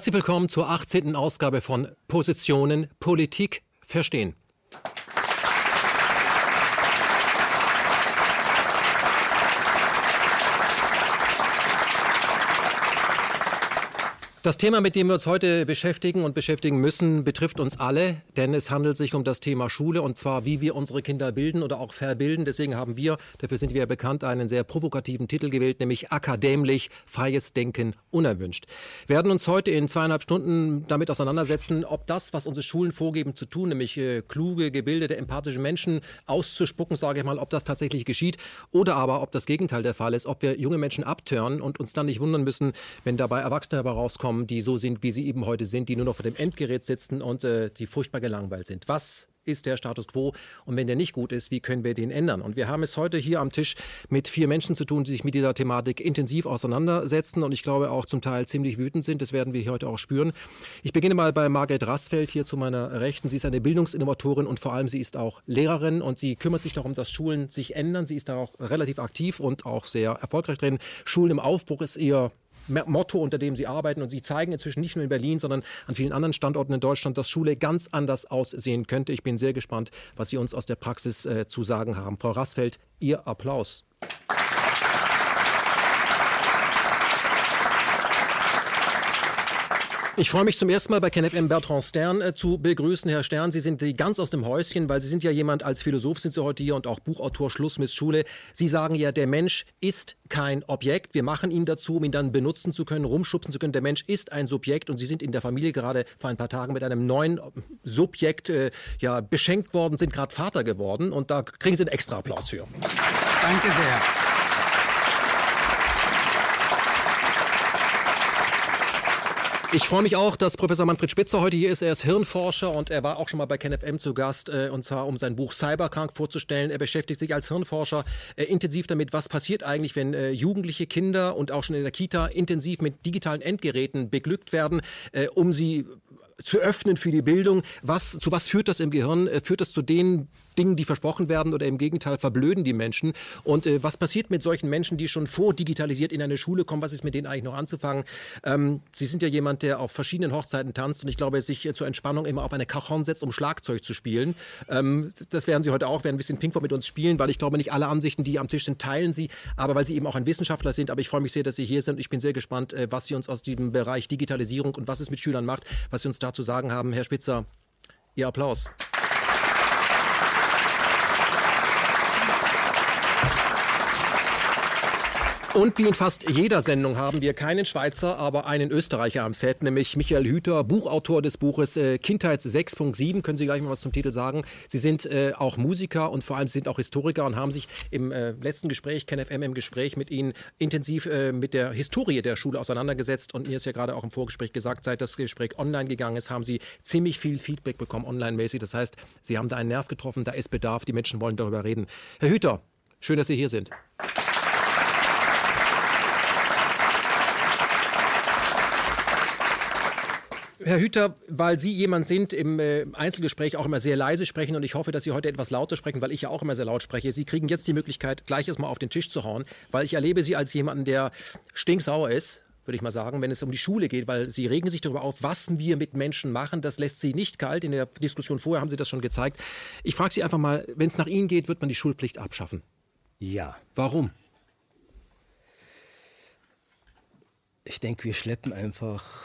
Herzlich willkommen zur 18. Ausgabe von Positionen Politik verstehen. Das Thema, mit dem wir uns heute beschäftigen und beschäftigen müssen, betrifft uns alle, denn es handelt sich um das Thema Schule und zwar, wie wir unsere Kinder bilden oder auch verbilden. Deswegen haben wir, dafür sind wir ja bekannt, einen sehr provokativen Titel gewählt, nämlich akademisch freies Denken unerwünscht. Wir werden uns heute in zweieinhalb Stunden damit auseinandersetzen, ob das, was unsere Schulen vorgeben zu tun, nämlich äh, kluge, gebildete, empathische Menschen auszuspucken, sage ich mal, ob das tatsächlich geschieht oder aber, ob das Gegenteil der Fall ist, ob wir junge Menschen abtören und uns dann nicht wundern müssen, wenn dabei Erwachsene dabei rauskommen kommen, die so sind, wie sie eben heute sind, die nur noch vor dem Endgerät sitzen und äh, die furchtbar gelangweilt sind. Was ist der Status quo und wenn der nicht gut ist, wie können wir den ändern? Und wir haben es heute hier am Tisch mit vier Menschen zu tun, die sich mit dieser Thematik intensiv auseinandersetzen und ich glaube auch zum Teil ziemlich wütend sind. Das werden wir heute auch spüren. Ich beginne mal bei Margret Rassfeld hier zu meiner Rechten. Sie ist eine Bildungsinnovatorin und vor allem sie ist auch Lehrerin und sie kümmert sich darum, dass Schulen sich ändern. Sie ist da auch relativ aktiv und auch sehr erfolgreich drin. Schulen im Aufbruch ist ihr Motto, unter dem sie arbeiten. Und sie zeigen inzwischen nicht nur in Berlin, sondern an vielen anderen Standorten in Deutschland, dass Schule ganz anders aussehen könnte. Ich bin sehr gespannt, was Sie uns aus der Praxis äh, zu sagen haben. Frau Rassfeld, Ihr Applaus. Ich freue mich zum ersten Mal bei KenFM Bertrand Stern äh, zu begrüßen. Herr Stern, Sie sind ganz aus dem Häuschen, weil Sie sind ja jemand, als Philosoph sind Sie heute hier und auch Buchautor Schluss mit Schule. Sie sagen ja, der Mensch ist kein Objekt. Wir machen ihn dazu, um ihn dann benutzen zu können, rumschubsen zu können. Der Mensch ist ein Subjekt und Sie sind in der Familie gerade vor ein paar Tagen mit einem neuen Subjekt äh, ja, beschenkt worden, sind gerade Vater geworden und da kriegen Sie einen extra Applaus für. Danke sehr. Ich freue mich auch, dass Professor Manfred Spitzer heute hier ist. Er ist Hirnforscher und er war auch schon mal bei KenFM zu Gast, äh, und zwar um sein Buch Cyberkrank vorzustellen. Er beschäftigt sich als Hirnforscher äh, intensiv damit, was passiert eigentlich, wenn äh, jugendliche Kinder und auch schon in der Kita intensiv mit digitalen Endgeräten beglückt werden, äh, um sie zu öffnen für die Bildung. Was, zu was führt das im Gehirn? Äh, führt das zu den Dingen, die versprochen werden oder im Gegenteil verblöden die Menschen? Und äh, was passiert mit solchen Menschen, die schon vordigitalisiert in eine Schule kommen? Was ist mit denen eigentlich noch anzufangen? Ähm, Sie sind ja jemand, der auf verschiedenen Hochzeiten tanzt und ich glaube, sich äh, zur Entspannung immer auf eine Cajon setzt, um Schlagzeug zu spielen. Ähm, das werden Sie heute auch, werden ein bisschen Ping-Pong mit uns spielen, weil ich glaube, nicht alle Ansichten, die am Tisch sind, teilen Sie, aber weil Sie eben auch ein Wissenschaftler sind. Aber ich freue mich sehr, dass Sie hier sind. Ich bin sehr gespannt, äh, was Sie uns aus diesem Bereich Digitalisierung und was es mit Schülern macht, was Sie uns da zu sagen haben. Herr Spitzer, Ihr Applaus. Und wie in fast jeder Sendung haben wir keinen Schweizer, aber einen Österreicher am Set, nämlich Michael Hüter, Buchautor des Buches äh, Kindheit 6.7. Können Sie gleich mal was zum Titel sagen? Sie sind äh, auch Musiker und vor allem sind auch Historiker und haben sich im äh, letzten Gespräch, KenFM im Gespräch mit Ihnen intensiv äh, mit der Historie der Schule auseinandergesetzt. Und mir ist ja gerade auch im Vorgespräch gesagt, seit das Gespräch online gegangen ist, haben Sie ziemlich viel Feedback bekommen, online-mäßig. Das heißt, Sie haben da einen Nerv getroffen, da ist Bedarf, die Menschen wollen darüber reden. Herr Hüter, schön, dass Sie hier sind. Herr Hüter, weil Sie jemand sind, im äh, Einzelgespräch auch immer sehr leise sprechen und ich hoffe, dass Sie heute etwas lauter sprechen, weil ich ja auch immer sehr laut spreche. Sie kriegen jetzt die Möglichkeit, gleich erstmal auf den Tisch zu hauen, weil ich erlebe Sie als jemanden, der stinksauer ist, würde ich mal sagen, wenn es um die Schule geht, weil Sie regen sich darüber auf, was wir mit Menschen machen. Das lässt Sie nicht kalt. In der Diskussion vorher haben Sie das schon gezeigt. Ich frage Sie einfach mal, wenn es nach Ihnen geht, wird man die Schulpflicht abschaffen? Ja. Warum? Ich denke, wir schleppen einfach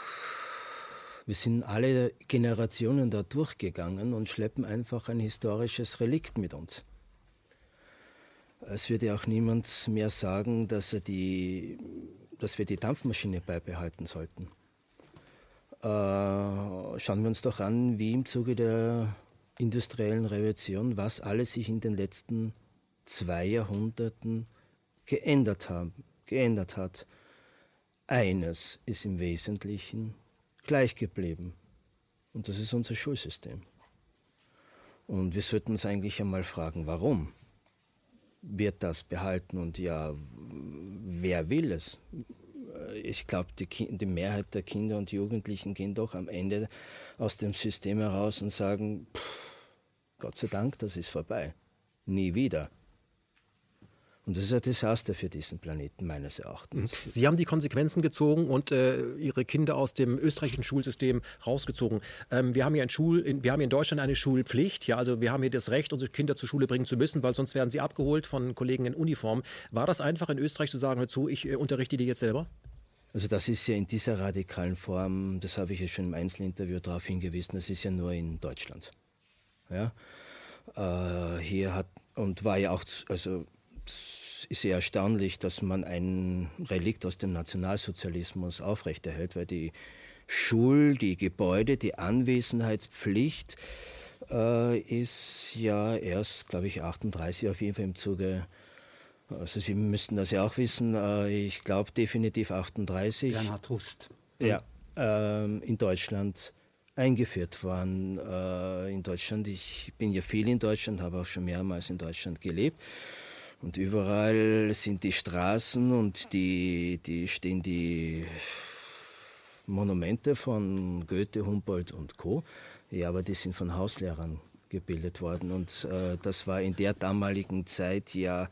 wir sind alle Generationen da durchgegangen und schleppen einfach ein historisches Relikt mit uns. Es würde auch niemand mehr sagen, dass, er die, dass wir die Dampfmaschine beibehalten sollten. Äh, schauen wir uns doch an, wie im Zuge der industriellen Revolution, was alles sich in den letzten zwei Jahrhunderten geändert, haben, geändert hat. Eines ist im Wesentlichen gleich geblieben. Und das ist unser Schulsystem. Und wir sollten uns eigentlich einmal fragen, warum wird das behalten und ja, wer will es? Ich glaube, die, die, Mehrheit der Kinder und Jugendlichen gehen doch am Ende aus dem System heraus und sagen, pff, Gott sei Dank, das ist vorbei. Nie wieder. Und das ist ein Desaster für diesen Planeten meines Erachtens. Mhm. Sie haben die Konsequenzen gezogen und äh, Ihre Kinder aus dem österreichischen Schulsystem rausgezogen. Ähm, wir, haben hier in Schul in, wir haben in Deutschland eine Schulpflicht. Ja, also wir haben hier das Recht, unsere Kinder zur Schule bringen zu müssen, weil sonst werden sie abgeholt von Kollegen in Uniform. War das einfach in Österreich zu sagen, hör zu, ich äh, unterrichte die jetzt selber? Also das ist ja in dieser radikalen Form, das habe ich ja schon im Einzelinterview darauf hingewiesen, das ist ja nur in Deutschland. Ja? Äh, hier hat und war ja auch, also ist sehr erstaunlich, dass man ein Relikt aus dem Nationalsozialismus aufrechterhält, weil die Schul-, die Gebäude, die Anwesenheitspflicht äh, ist ja erst, glaube ich, 38 auf jeden Fall im Zuge also Sie müssten das ja auch wissen, äh, ich glaube definitiv 38. Bernhard Rust. Ja, ähm, in Deutschland eingeführt worden. Äh, in Deutschland, ich bin ja viel in Deutschland, habe auch schon mehrmals in Deutschland gelebt. Und überall sind die Straßen und die, die stehen die Monumente von Goethe, Humboldt und Co. Ja, aber die sind von Hauslehrern gebildet worden. Und äh, das war in der damaligen Zeit ja,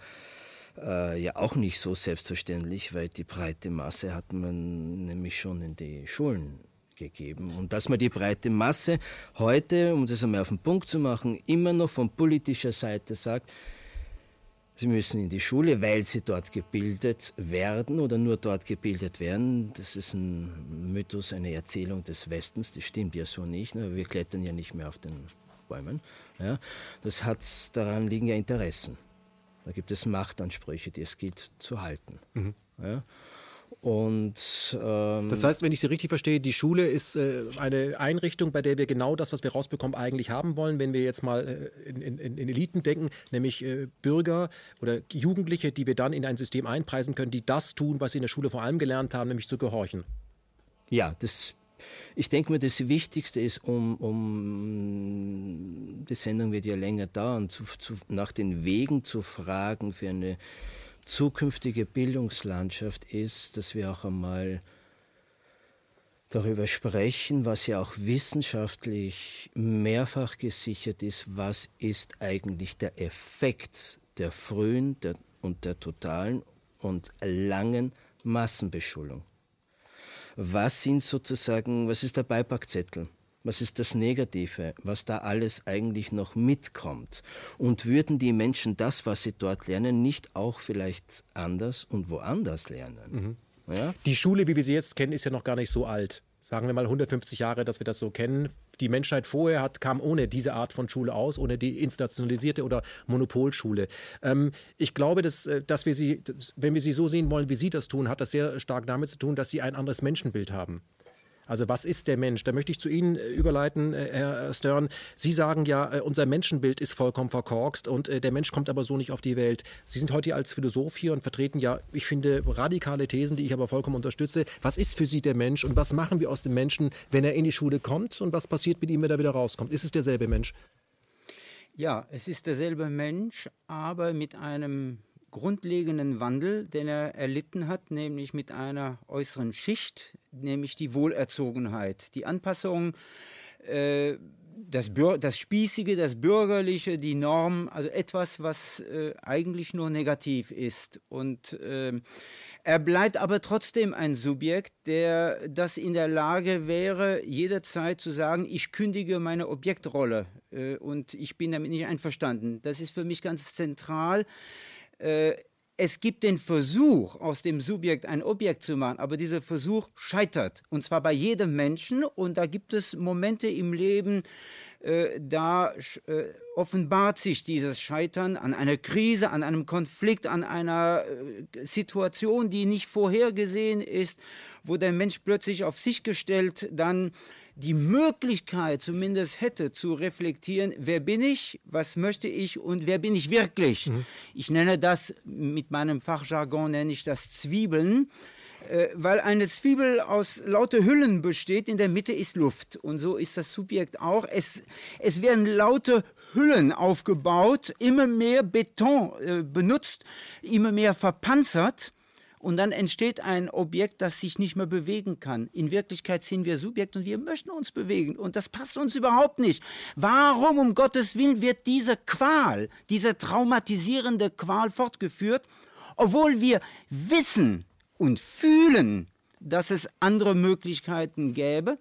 äh, ja auch nicht so selbstverständlich, weil die breite Masse hat man nämlich schon in die Schulen gegeben. Und dass man die breite Masse heute, um das einmal auf den Punkt zu machen, immer noch von politischer Seite sagt, Sie müssen in die Schule, weil sie dort gebildet werden oder nur dort gebildet werden. Das ist ein Mythos, eine Erzählung des Westens. Das stimmt ja so nicht. Ne? Wir klettern ja nicht mehr auf den Bäumen. Ja? Das hat, daran liegen ja Interessen. Da gibt es Machtansprüche, die es gilt zu halten. Mhm. Ja? Und, ähm, das heißt, wenn ich Sie richtig verstehe, die Schule ist äh, eine Einrichtung, bei der wir genau das, was wir rausbekommen, eigentlich haben wollen. Wenn wir jetzt mal äh, in, in, in, Eliten denken, nämlich äh, Bürger oder Jugendliche, die wir dann in ein System einpreisen können, die das tun, was sie in der Schule vor allem gelernt haben, nämlich zu gehorchen. Ja, das, ich denke mir, das Wichtigste ist, um, um die Sendung wird ja länger dauern, zu, zu, nach den Wegen zu fragen für eine zukünftige Bildungslandschaft ist, dass wir auch einmal darüber sprechen, was ja auch wissenschaftlich mehrfach gesichert ist, was ist eigentlich der Effekt der frühen der, und der totalen und langen Massenbeschulung. Was sind sozusagen, was ist der Beipackzettel? Was ist das Negative, was da alles eigentlich noch mitkommt. Und würden die Menschen das, was sie dort lernen, nicht auch vielleicht anders und woanders lernen? Mhm. Ja? Die Schule, wie wir sie jetzt kennen, ist ja noch gar nicht so alt. Sagen wir mal 150 Jahre, dass wir das so kennen. Die Menschheit vorher hat, kam ohne diese Art von Schule aus, ohne die institutionalisierte oder Monopolschule. Ähm, ich glaube, dass, äh, dass wir sie, wenn wir sie so sehen wollen, wie Sie das tun, hat das sehr stark damit zu tun, dass Sie ein anderes Menschenbild haben. Also was ist der Mensch? Da möchte ich zu Ihnen äh, überleiten, äh, Herr Stern. Sie sagen ja, äh, unser Menschenbild ist vollkommen verkorkst und der Mensch kommt aber so nicht auf die Welt. Sie sind heute als Philosoph hier und vertreten ja, ich finde, radikale Thesen, die ich aber vollkommen unterstütze. Was ist für Sie der Mensch und was machen wir aus dem Menschen, wenn er in die Schule kommt und was passiert mit ihm, wenn er wieder rauskommt? Ist es derselbe Mensch? Ja, es ist derselbe Mensch, aber mit einem grundlegenden Wandel, den er erlitten hat, nämlich mit einer äußeren Schicht, nämlich die Wohlerzogenheit, die Anpassung, äh, das, das Spießige, das Bürgerliche, die Norm, also etwas, was äh, eigentlich nur negativ ist. Und äh, er bleibt aber trotzdem ein Subjekt, der das in der Lage wäre, jederzeit zu sagen, ich kündige meine Objektrolle äh, und ich bin damit nicht einverstanden. Das ist für mich ganz zentral äh, es gibt den Versuch, aus dem Subjekt ein Objekt zu machen, aber dieser Versuch scheitert. Und zwar bei jedem Menschen. Und da gibt es Momente im Leben, äh, da äh, offenbart sich dieses Scheitern an einer Krise, an einem Konflikt, an einer äh, Situation, die nicht vorhergesehen ist, wo der Mensch plötzlich auf sich gestellt dann die Möglichkeit zumindest hätte zu reflektieren, wer bin ich, was möchte ich und wer bin ich wirklich. Mhm. Ich nenne das, mit meinem Fachjargon nenne ich das Zwiebeln äh, weil eine Zwiebel aus lauter Hüllen besteht, in der Mitte ist Luft. Und so ist das Subjekt auch. Es, es werden laute Hüllen aufgebaut, immer mehr Beton äh, benutzt, immer mehr verpanzert. Und dann entsteht ein Objekt, das sich nicht mehr bewegen kann. In Wirklichkeit sind wir Subjekt und wir möchten uns bewegen. Und das passt uns überhaupt nicht. Warum, um Gottes Willen, wird diese Qual, diese traumatisierende Qual fortgeführt? obwohl wir wissen und fühlen, dass es andere Möglichkeiten gäbe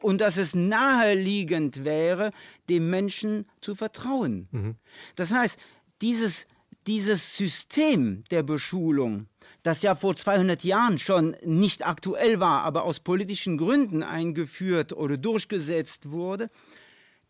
und dass es naheliegend wäre, dem Menschen zu vertrauen. Mhm. Das heißt, dieses, dieses System der Beschulung, das ja vor 200 Jahren schon nicht aktuell war, aber aus politischen Gründen eingeführt oder durchgesetzt wurde,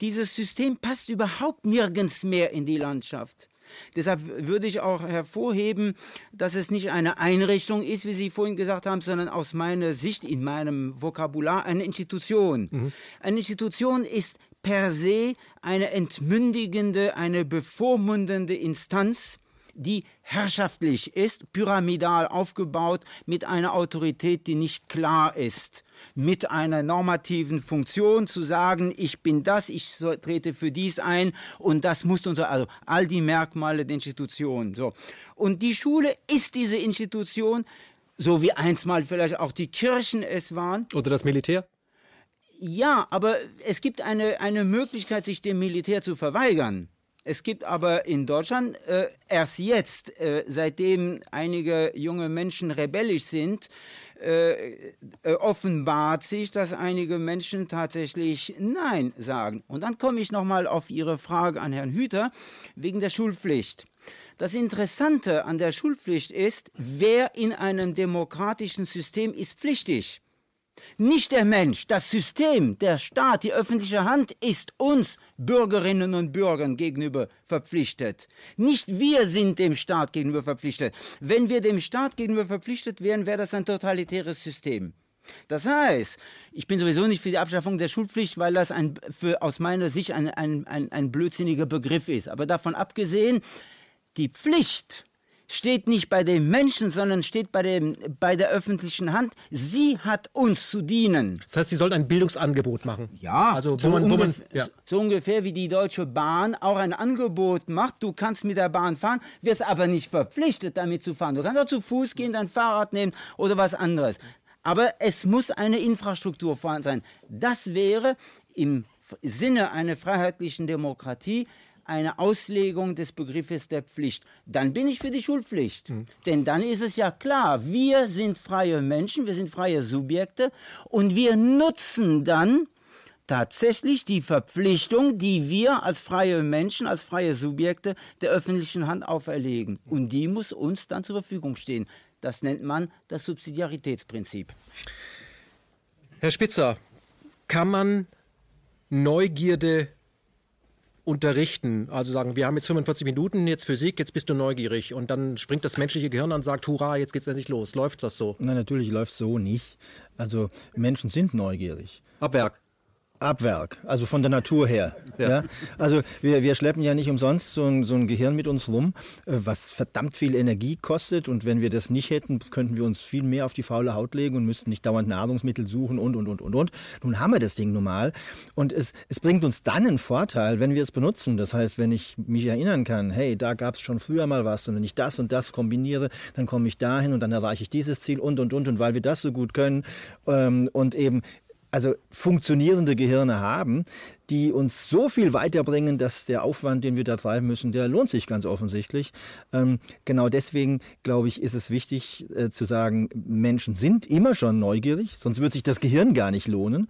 dieses System passt überhaupt nirgends mehr in die Landschaft. Deshalb würde ich auch hervorheben, dass es nicht eine Einrichtung ist, wie Sie vorhin gesagt haben, sondern aus meiner Sicht, in meinem Vokabular, eine Institution. Mhm. Eine Institution ist per se eine entmündigende, eine bevormundende Instanz, die herrschaftlich ist, pyramidal aufgebaut, mit einer Autorität, die nicht klar ist, mit einer normativen Funktion zu sagen, ich bin das, ich trete für dies ein und das muss unser, also all die Merkmale der Institution. So. Und die Schule ist diese Institution, so wie einstmal vielleicht auch die Kirchen es waren. Oder das Militär? Ja, aber es gibt eine, eine Möglichkeit, sich dem Militär zu verweigern. Es gibt aber in Deutschland äh, erst jetzt, äh, seitdem einige junge Menschen rebellisch sind, äh, äh, offenbart sich, dass einige Menschen tatsächlich Nein sagen. Und dann komme ich nochmal auf Ihre Frage an Herrn Hüter wegen der Schulpflicht. Das Interessante an der Schulpflicht ist, wer in einem demokratischen System ist pflichtig. Nicht der Mensch, das System, der Staat, die öffentliche Hand ist uns Bürgerinnen und Bürgern gegenüber verpflichtet. Nicht wir sind dem Staat gegenüber verpflichtet. Wenn wir dem Staat gegenüber verpflichtet wären, wäre das ein totalitäres System. Das heißt, ich bin sowieso nicht für die Abschaffung der Schulpflicht, weil das ein, für, aus meiner Sicht ein, ein, ein, ein blödsinniger Begriff ist. Aber davon abgesehen, die Pflicht steht nicht bei dem Menschen, sondern steht bei, dem, bei der öffentlichen Hand. Sie hat uns zu dienen. Das heißt, sie sollten ein Bildungsangebot machen. Ja, also, so, man, ungefähr, man, ja. so ungefähr wie die Deutsche Bahn auch ein Angebot macht. Du kannst mit der Bahn fahren, wirst aber nicht verpflichtet, damit zu fahren. Du kannst auch zu Fuß gehen, dein Fahrrad nehmen oder was anderes. Aber es muss eine Infrastruktur vorhanden sein. Das wäre im Sinne einer freiheitlichen Demokratie eine Auslegung des Begriffes der Pflicht. Dann bin ich für die Schulpflicht. Mhm. Denn dann ist es ja klar, wir sind freie Menschen, wir sind freie Subjekte und wir nutzen dann tatsächlich die Verpflichtung, die wir als freie Menschen, als freie Subjekte der öffentlichen Hand auferlegen. Und die muss uns dann zur Verfügung stehen. Das nennt man das Subsidiaritätsprinzip. Herr Spitzer, kann man Neugierde unterrichten. Also sagen, wir haben jetzt 45 Minuten, jetzt Physik, jetzt bist du neugierig. Und dann springt das menschliche Gehirn und sagt, hurra, jetzt geht's endlich los. Läuft das so? Nein, natürlich läuft es so nicht. Also Menschen sind neugierig. Ab Werk. Abwerk, also von der Natur her. Ja. ja. Also wir, wir schleppen ja nicht umsonst so ein, so ein Gehirn mit uns rum, äh, was verdammt viel Energie kostet. Und wenn wir das nicht hätten, könnten wir uns viel mehr auf die faule Haut legen und müssten nicht dauernd Nahrungsmittel suchen und, und, und, und, und. Nun haben wir das Ding normal. Und es, es bringt uns dann einen Vorteil, wenn wir es benutzen. Das heißt, wenn ich mich erinnern kann, hey, da gab es schon früher mal was. Und wenn ich das und das kombiniere, dann komme ich dahin und dann erreiche ich dieses Ziel und, und, und. Und weil wir das so gut können ähm, und eben also funktionierende Gehirne haben, die uns so viel weiterbringen, dass der Aufwand, den wir da treiben müssen, der lohnt sich ganz offensichtlich. Ähm, genau deswegen, glaube ich, ist es wichtig äh, zu sagen, Menschen sind immer schon neugierig, sonst wird sich das Gehirn gar nicht lohnen.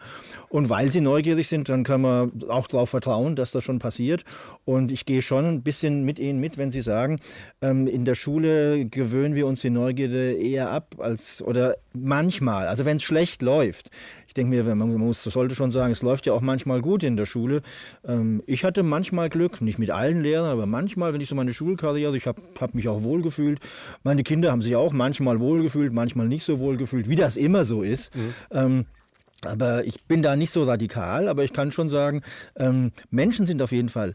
Und weil sie neugierig sind, dann können wir auch darauf vertrauen, dass das schon passiert. Und ich gehe schon ein bisschen mit Ihnen mit, wenn Sie sagen, ähm, in der Schule gewöhnen wir uns die Neugierde eher ab als oder manchmal, also wenn es schlecht läuft. Ich denke mir, man muss, sollte schon sagen, es läuft ja auch manchmal gut in der Schule. Ähm, ich hatte manchmal Glück, nicht mit allen Lehrern, aber manchmal, wenn ich so meine Schulkarriere, ich habe hab mich auch wohlgefühlt. Meine Kinder haben sich auch manchmal wohlgefühlt, manchmal nicht so wohlgefühlt, wie das immer so ist. Mhm. Ähm, aber ich bin da nicht so radikal, aber ich kann schon sagen, ähm, Menschen sind auf jeden Fall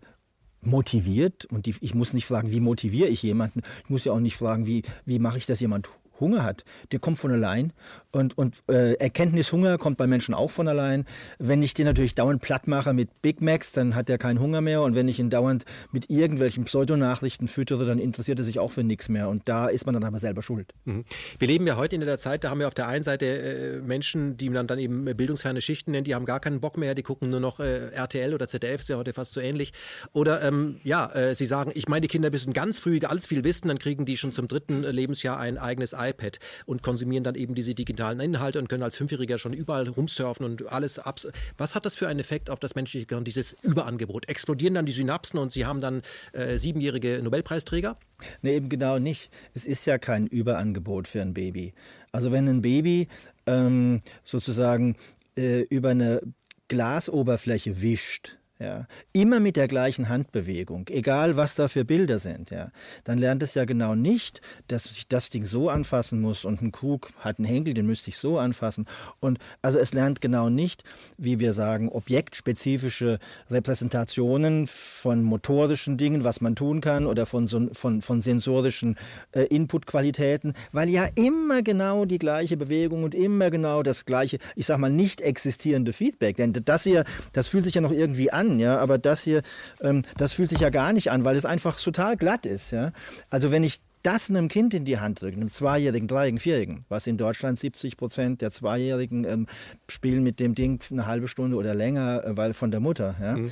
motiviert und die, ich muss nicht fragen, wie motiviere ich jemanden. Ich muss ja auch nicht fragen, wie, wie mache ich, dass jemand Hunger hat, der kommt von allein. Und, und äh, Erkenntnishunger kommt bei Menschen auch von allein. Wenn ich den natürlich dauernd platt mache mit Big Macs, dann hat er keinen Hunger mehr. Und wenn ich ihn dauernd mit irgendwelchen Pseudonachrichten füttere, dann interessiert er sich auch für nichts mehr. Und da ist man dann aber selber schuld. Mhm. Wir leben ja heute in der Zeit, da haben wir auf der einen Seite äh, Menschen, die man dann eben bildungsferne Schichten nennt, die haben gar keinen Bock mehr, die gucken nur noch äh, RTL oder ZDF, ist ja heute fast so ähnlich. Oder ähm, ja, äh, sie sagen, ich meine, die Kinder müssen ganz früh alles viel wissen, dann kriegen die schon zum dritten Lebensjahr ein eigenes iPad und konsumieren dann eben diese digitalen Inhalte und können als Fünfjähriger schon überall rumsurfen und alles ab. Was hat das für einen Effekt auf das menschliche Gehirn, dieses Überangebot? Explodieren dann die Synapsen und sie haben dann äh, siebenjährige Nobelpreisträger? Nee, eben genau nicht. Es ist ja kein Überangebot für ein Baby. Also wenn ein Baby ähm, sozusagen äh, über eine Glasoberfläche wischt, ja, immer mit der gleichen Handbewegung, egal was da für Bilder sind, ja, dann lernt es ja genau nicht, dass ich das Ding so anfassen muss und ein Krug hat einen Henkel, den müsste ich so anfassen. Und also es lernt genau nicht, wie wir sagen, objektspezifische Repräsentationen von motorischen Dingen, was man tun kann oder von, von, von sensorischen äh, Inputqualitäten, weil ja immer genau die gleiche Bewegung und immer genau das gleiche, ich sag mal, nicht existierende Feedback. Denn das hier, das fühlt sich ja noch irgendwie an an, ja, aber das hier, ähm, das fühlt sich ja gar nicht an, weil es einfach total glatt ist, ja. Also wenn ich das einem Kind in die Hand drücke, einem Zweijährigen, Dreijährigen, Vierjährigen, was in Deutschland 70 Prozent der Zweijährigen ähm, spielen mit dem Ding eine halbe Stunde oder länger, äh, weil von der Mutter, ja, mhm.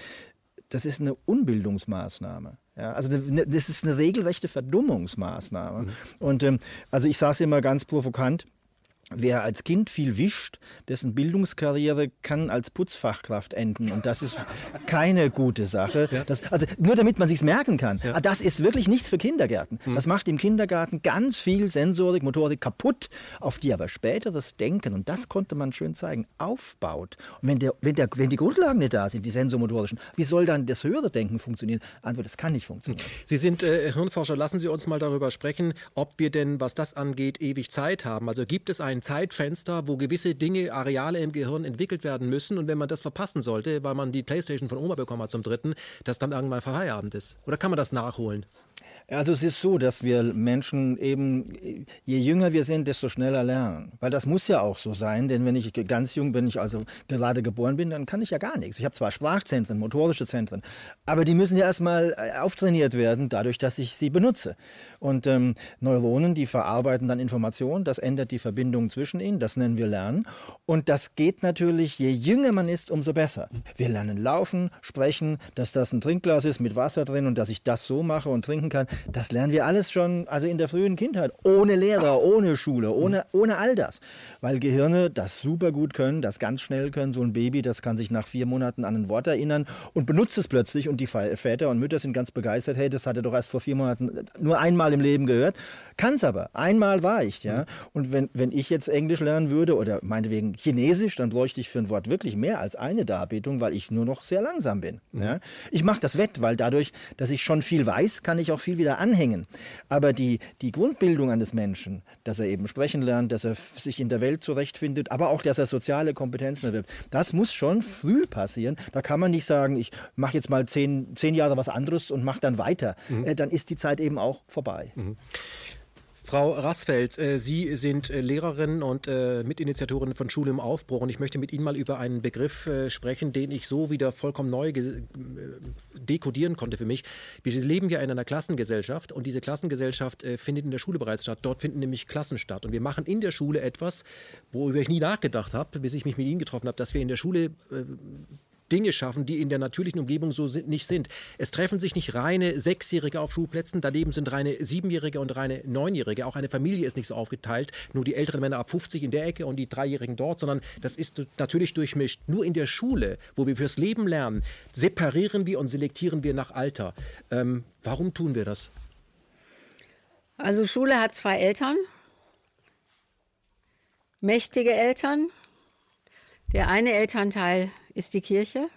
das ist eine Unbildungsmaßnahme. Ja, also eine, das ist eine regelrechte Verdummungsmaßnahme. Mhm. Und ähm, also ich sage es immer ganz provokant, Wer als Kind viel wischt, dessen Bildungskarriere kann als Putzfachkraft enden. Und das ist keine gute Sache. Ja. Das, also nur damit man sich's merken kann. Ja. Ah, das ist wirklich nichts für Kindergärten. Mhm. Das macht im Kindergarten ganz viel Sensorik, Motorik kaputt, auf die aber späteres Denken, und das konnte man schön zeigen, aufbaut. Und wenn, der, wenn, der, wenn die Grundlagen nicht da sind, die sensomotorischen, wie soll dann das höhere Denken funktionieren? Antwort, das kann nicht funktionieren. Sie sind äh, Hirnforscher. Lassen Sie uns mal darüber sprechen, ob wir denn, was das angeht, ewig Zeit haben. Also gibt es ein Zeitfenster, wo gewisse Dinge, Areale im Gehirn entwickelt werden müssen und wenn man das verpassen sollte, weil man die Playstation von Oma bekommen hat zum dritten, dass dann irgendwann Feierabend ist? Oder kann man das nachholen? Also es ist so, dass wir Menschen eben, je jünger wir sind, desto schneller lernen. Weil das muss ja auch so sein, denn wenn ich ganz jung bin, ich also gerade geboren bin, dann kann ich ja gar nichts. Ich habe zwar Sprachzentren, motorische Zentren, aber die müssen ja erstmal äh, auftrainiert werden, dadurch, dass ich sie benutze. Und ähm, Neuronen, die verarbeiten dann Informationen, das ändert die Verbindung zwischen ihnen, das nennen wir Lernen. Und das geht natürlich, je jünger man ist, umso besser. Wir lernen laufen, sprechen, dass das ein Trinkglas ist mit Wasser drin und dass ich das so mache und trinken kann. Das lernen wir alles schon, also in der frühen Kindheit, ohne Lehrer, ohne Schule, ohne, ohne all das. Weil Gehirne das super gut können, das ganz schnell können. So ein Baby, das kann sich nach vier Monaten an ein Wort erinnern und benutzt es plötzlich und die Väter und Mütter sind ganz begeistert. Hey, das hat er doch erst vor vier Monaten nur einmal im Leben gehört. Kann es aber. Einmal reicht, ja. Und wenn, wenn ich jetzt Englisch lernen würde oder meinetwegen Chinesisch, dann bräuchte ich für ein Wort wirklich mehr als eine Darbietung, weil ich nur noch sehr langsam bin. Ja? Ich mache das wett, weil dadurch, dass ich schon viel weiß, kann ich auch viel wieder anhängen. Aber die, die Grundbildung eines Menschen, dass er eben sprechen lernt, dass er sich in der Welt zurechtfindet, aber auch, dass er soziale Kompetenzen erwirbt, das muss schon früh passieren. Da kann man nicht sagen, ich mache jetzt mal zehn, zehn Jahre was anderes und mache dann weiter. Mhm. Äh, dann ist die Zeit eben auch vorbei. Mhm. Frau Rassfeld, äh, Sie sind äh, Lehrerin und äh, Mitinitiatorin von Schule im Aufbruch und ich möchte mit Ihnen mal über einen Begriff sprechen, den ich so wieder vollkommen neu dekodieren konnte für mich. Wir leben ja in einer Klassengesellschaft und diese Klassengesellschaft findet in der Schule bereits statt. Dort finden nämlich Klassen statt und wir machen in der Schule etwas, worüber ich nie nachgedacht habe, bis ich mich mit Ihnen getroffen habe, dass wir in der Schule Dinge schaffen, die in der natürlichen Umgebung so sind, nicht sind. Es treffen sich nicht reine Sechsjährige auf Schulplätzen, daneben sind reine Siebenjährige und reine Neunjährige. Auch eine Familie ist nicht so aufgeteilt, nur die älteren Männer ab 50 in der Ecke und die Dreijährigen dort, sondern das ist natürlich durchmischt. Nur in der Schule, wo wir fürs Leben lernen, separieren wir und selektieren wir nach Alter. Ähm, warum tun wir das? Also Schule hat zwei Eltern, mächtige Eltern. Der eine Elternteil ist die Kirche.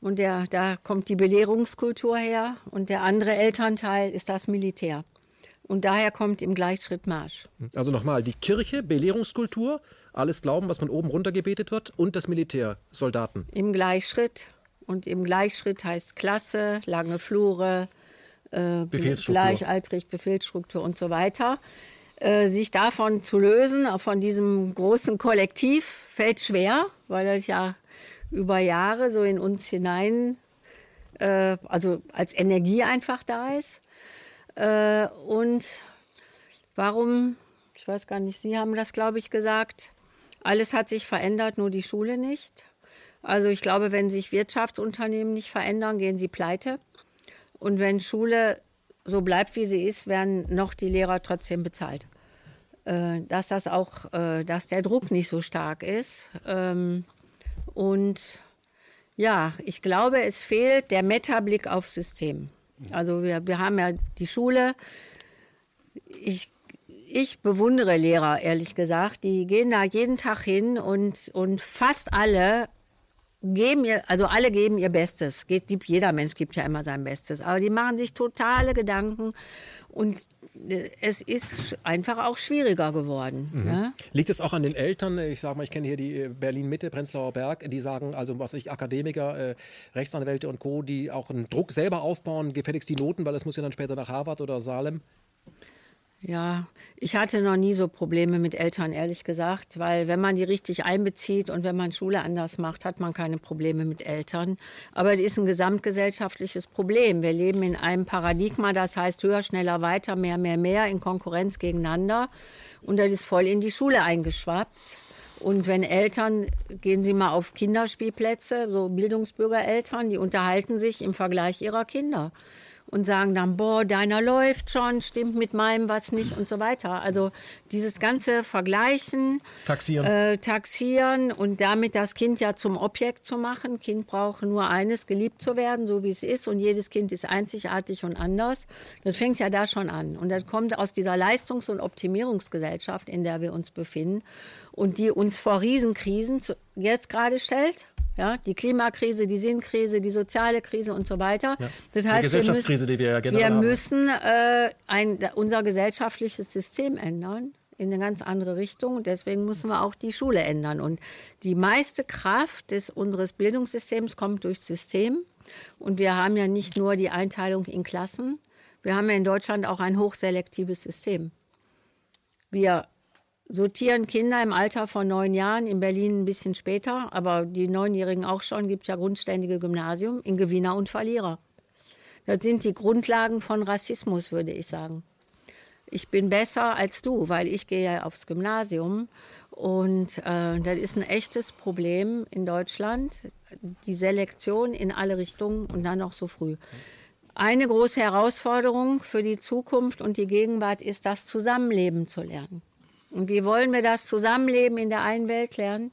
Und der, da kommt die Belehrungskultur her. Und der andere Elternteil ist das Militär. Und daher kommt im Gleichschritt Marsch. Also nochmal, die Kirche, Belehrungskultur, alles Glauben, was von oben runter gebetet wird, und das Militär, Soldaten. Im Gleichschritt. Und im Gleichschritt heißt Klasse, lange Flure, äh, Befehlsstruktur. gleichaltrig, Befehlsstruktur und so weiter. Äh, sich davon zu lösen, von diesem großen Kollektiv, fällt schwer, weil das ja über Jahre so in uns hinein, äh, also als Energie einfach da ist. Äh, und warum, ich weiß gar nicht, Sie haben das, glaube ich, gesagt, alles hat sich verändert, nur die Schule nicht. Also ich glaube, wenn sich Wirtschaftsunternehmen nicht verändern, gehen sie pleite. Und wenn Schule so bleibt, wie sie ist, werden noch die Lehrer trotzdem bezahlt. Äh, dass das auch, äh, dass der Druck nicht so stark ist. Ähm, und ja, ich glaube, es fehlt der Metablick aufs System. Also wir, wir haben ja die Schule. Ich, ich bewundere Lehrer, ehrlich gesagt. Die gehen da jeden Tag hin und, und fast alle geben ihr, also alle geben ihr Bestes. Geht, jeder Mensch gibt ja immer sein Bestes. Aber die machen sich totale Gedanken und es ist einfach auch schwieriger geworden. Mhm. Ja? Liegt es auch an den Eltern? Ich sage mal, ich kenne hier die äh, Berlin-Mitte, Prenzlauer Berg, die sagen, also was ich, Akademiker, äh, Rechtsanwälte und Co., die auch einen Druck selber aufbauen, gefälligst die Noten, weil das muss ja dann später nach Harvard oder Salem. Ja, ich hatte noch nie so Probleme mit Eltern, ehrlich gesagt, weil wenn man die richtig einbezieht und wenn man Schule anders macht, hat man keine Probleme mit Eltern. Aber es ist ein gesamtgesellschaftliches Problem. Wir leben in einem Paradigma, das heißt höher, schneller, weiter, mehr, mehr, mehr in Konkurrenz gegeneinander. Und das ist voll in die Schule eingeschwappt. Und wenn Eltern, gehen Sie mal auf Kinderspielplätze, so Bildungsbürgereltern, die unterhalten sich im Vergleich ihrer Kinder und sagen dann, boah, deiner läuft schon, stimmt mit meinem was nicht und so weiter. Also dieses ganze Vergleichen, taxieren, äh, taxieren und damit das Kind ja zum Objekt zu machen. Kind braucht nur eines, geliebt zu werden, so wie es ist. Und jedes Kind ist einzigartig und anders. Das fängt ja da schon an. Und das kommt aus dieser Leistungs- und Optimierungsgesellschaft, in der wir uns befinden und die uns vor Riesenkrisen jetzt gerade stellt. Ja, die Klimakrise, die Sinnkrise, die soziale Krise und so weiter. Ja. Das heißt, die Gesellschaftskrise, die wir ja generell Wir müssen äh, ein, unser gesellschaftliches System ändern in eine ganz andere Richtung. Und deswegen müssen wir auch die Schule ändern. Und die meiste Kraft des, unseres Bildungssystems kommt durchs System. Und wir haben ja nicht nur die Einteilung in Klassen, wir haben ja in Deutschland auch ein hochselektives System. Wir sortieren Kinder im Alter von neun Jahren, in Berlin ein bisschen später, aber die Neunjährigen auch schon, gibt ja grundständige Gymnasium, in Gewinner und Verlierer. Das sind die Grundlagen von Rassismus, würde ich sagen. Ich bin besser als du, weil ich gehe ja aufs Gymnasium. Und äh, das ist ein echtes Problem in Deutschland, die Selektion in alle Richtungen und dann noch so früh. Eine große Herausforderung für die Zukunft und die Gegenwart ist, das Zusammenleben zu lernen. Und wie wollen wir das Zusammenleben in der einen Welt lernen?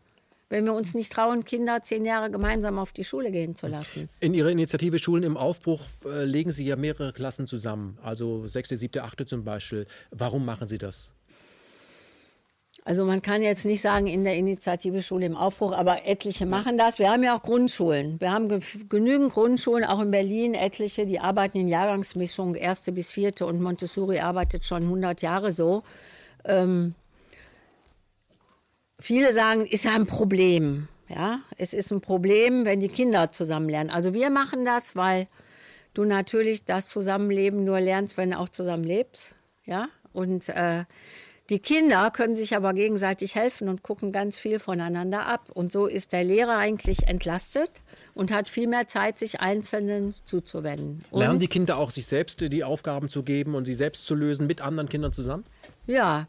wenn wir uns nicht trauen, Kinder zehn Jahre gemeinsam auf die Schule gehen zu lassen. In Ihrer Initiative Schulen im Aufbruch äh, legen Sie ja mehrere Klassen zusammen, also sechste, siebte, achte zum Beispiel. Warum machen Sie das? Also man kann jetzt nicht sagen in der Initiative Schule im Aufbruch, aber etliche machen das. Wir haben ja auch Grundschulen. Wir haben genügend Grundschulen, auch in Berlin etliche, die arbeiten in Jahrgangsmischung, erste bis vierte und Montessori arbeitet schon 100 Jahre so. Ähm, viele sagen, ist ja ein Problem. Ja, es ist ein Problem, wenn die Kinder zusammen lernen. Also wir machen das, weil du natürlich das Zusammenleben nur lernst, wenn du auch zusammen lebst. Ja, und äh, die Kinder können sich aber gegenseitig helfen und gucken ganz viel voneinander ab. Und so ist der Lehrer eigentlich entlastet und hat viel mehr Zeit, sich Einzelnen zuzuwenden. Und Lernen die Kinder auch, sich selbst die Aufgaben zu geben und sie selbst zu lösen mit anderen Kindern zusammen? Ja,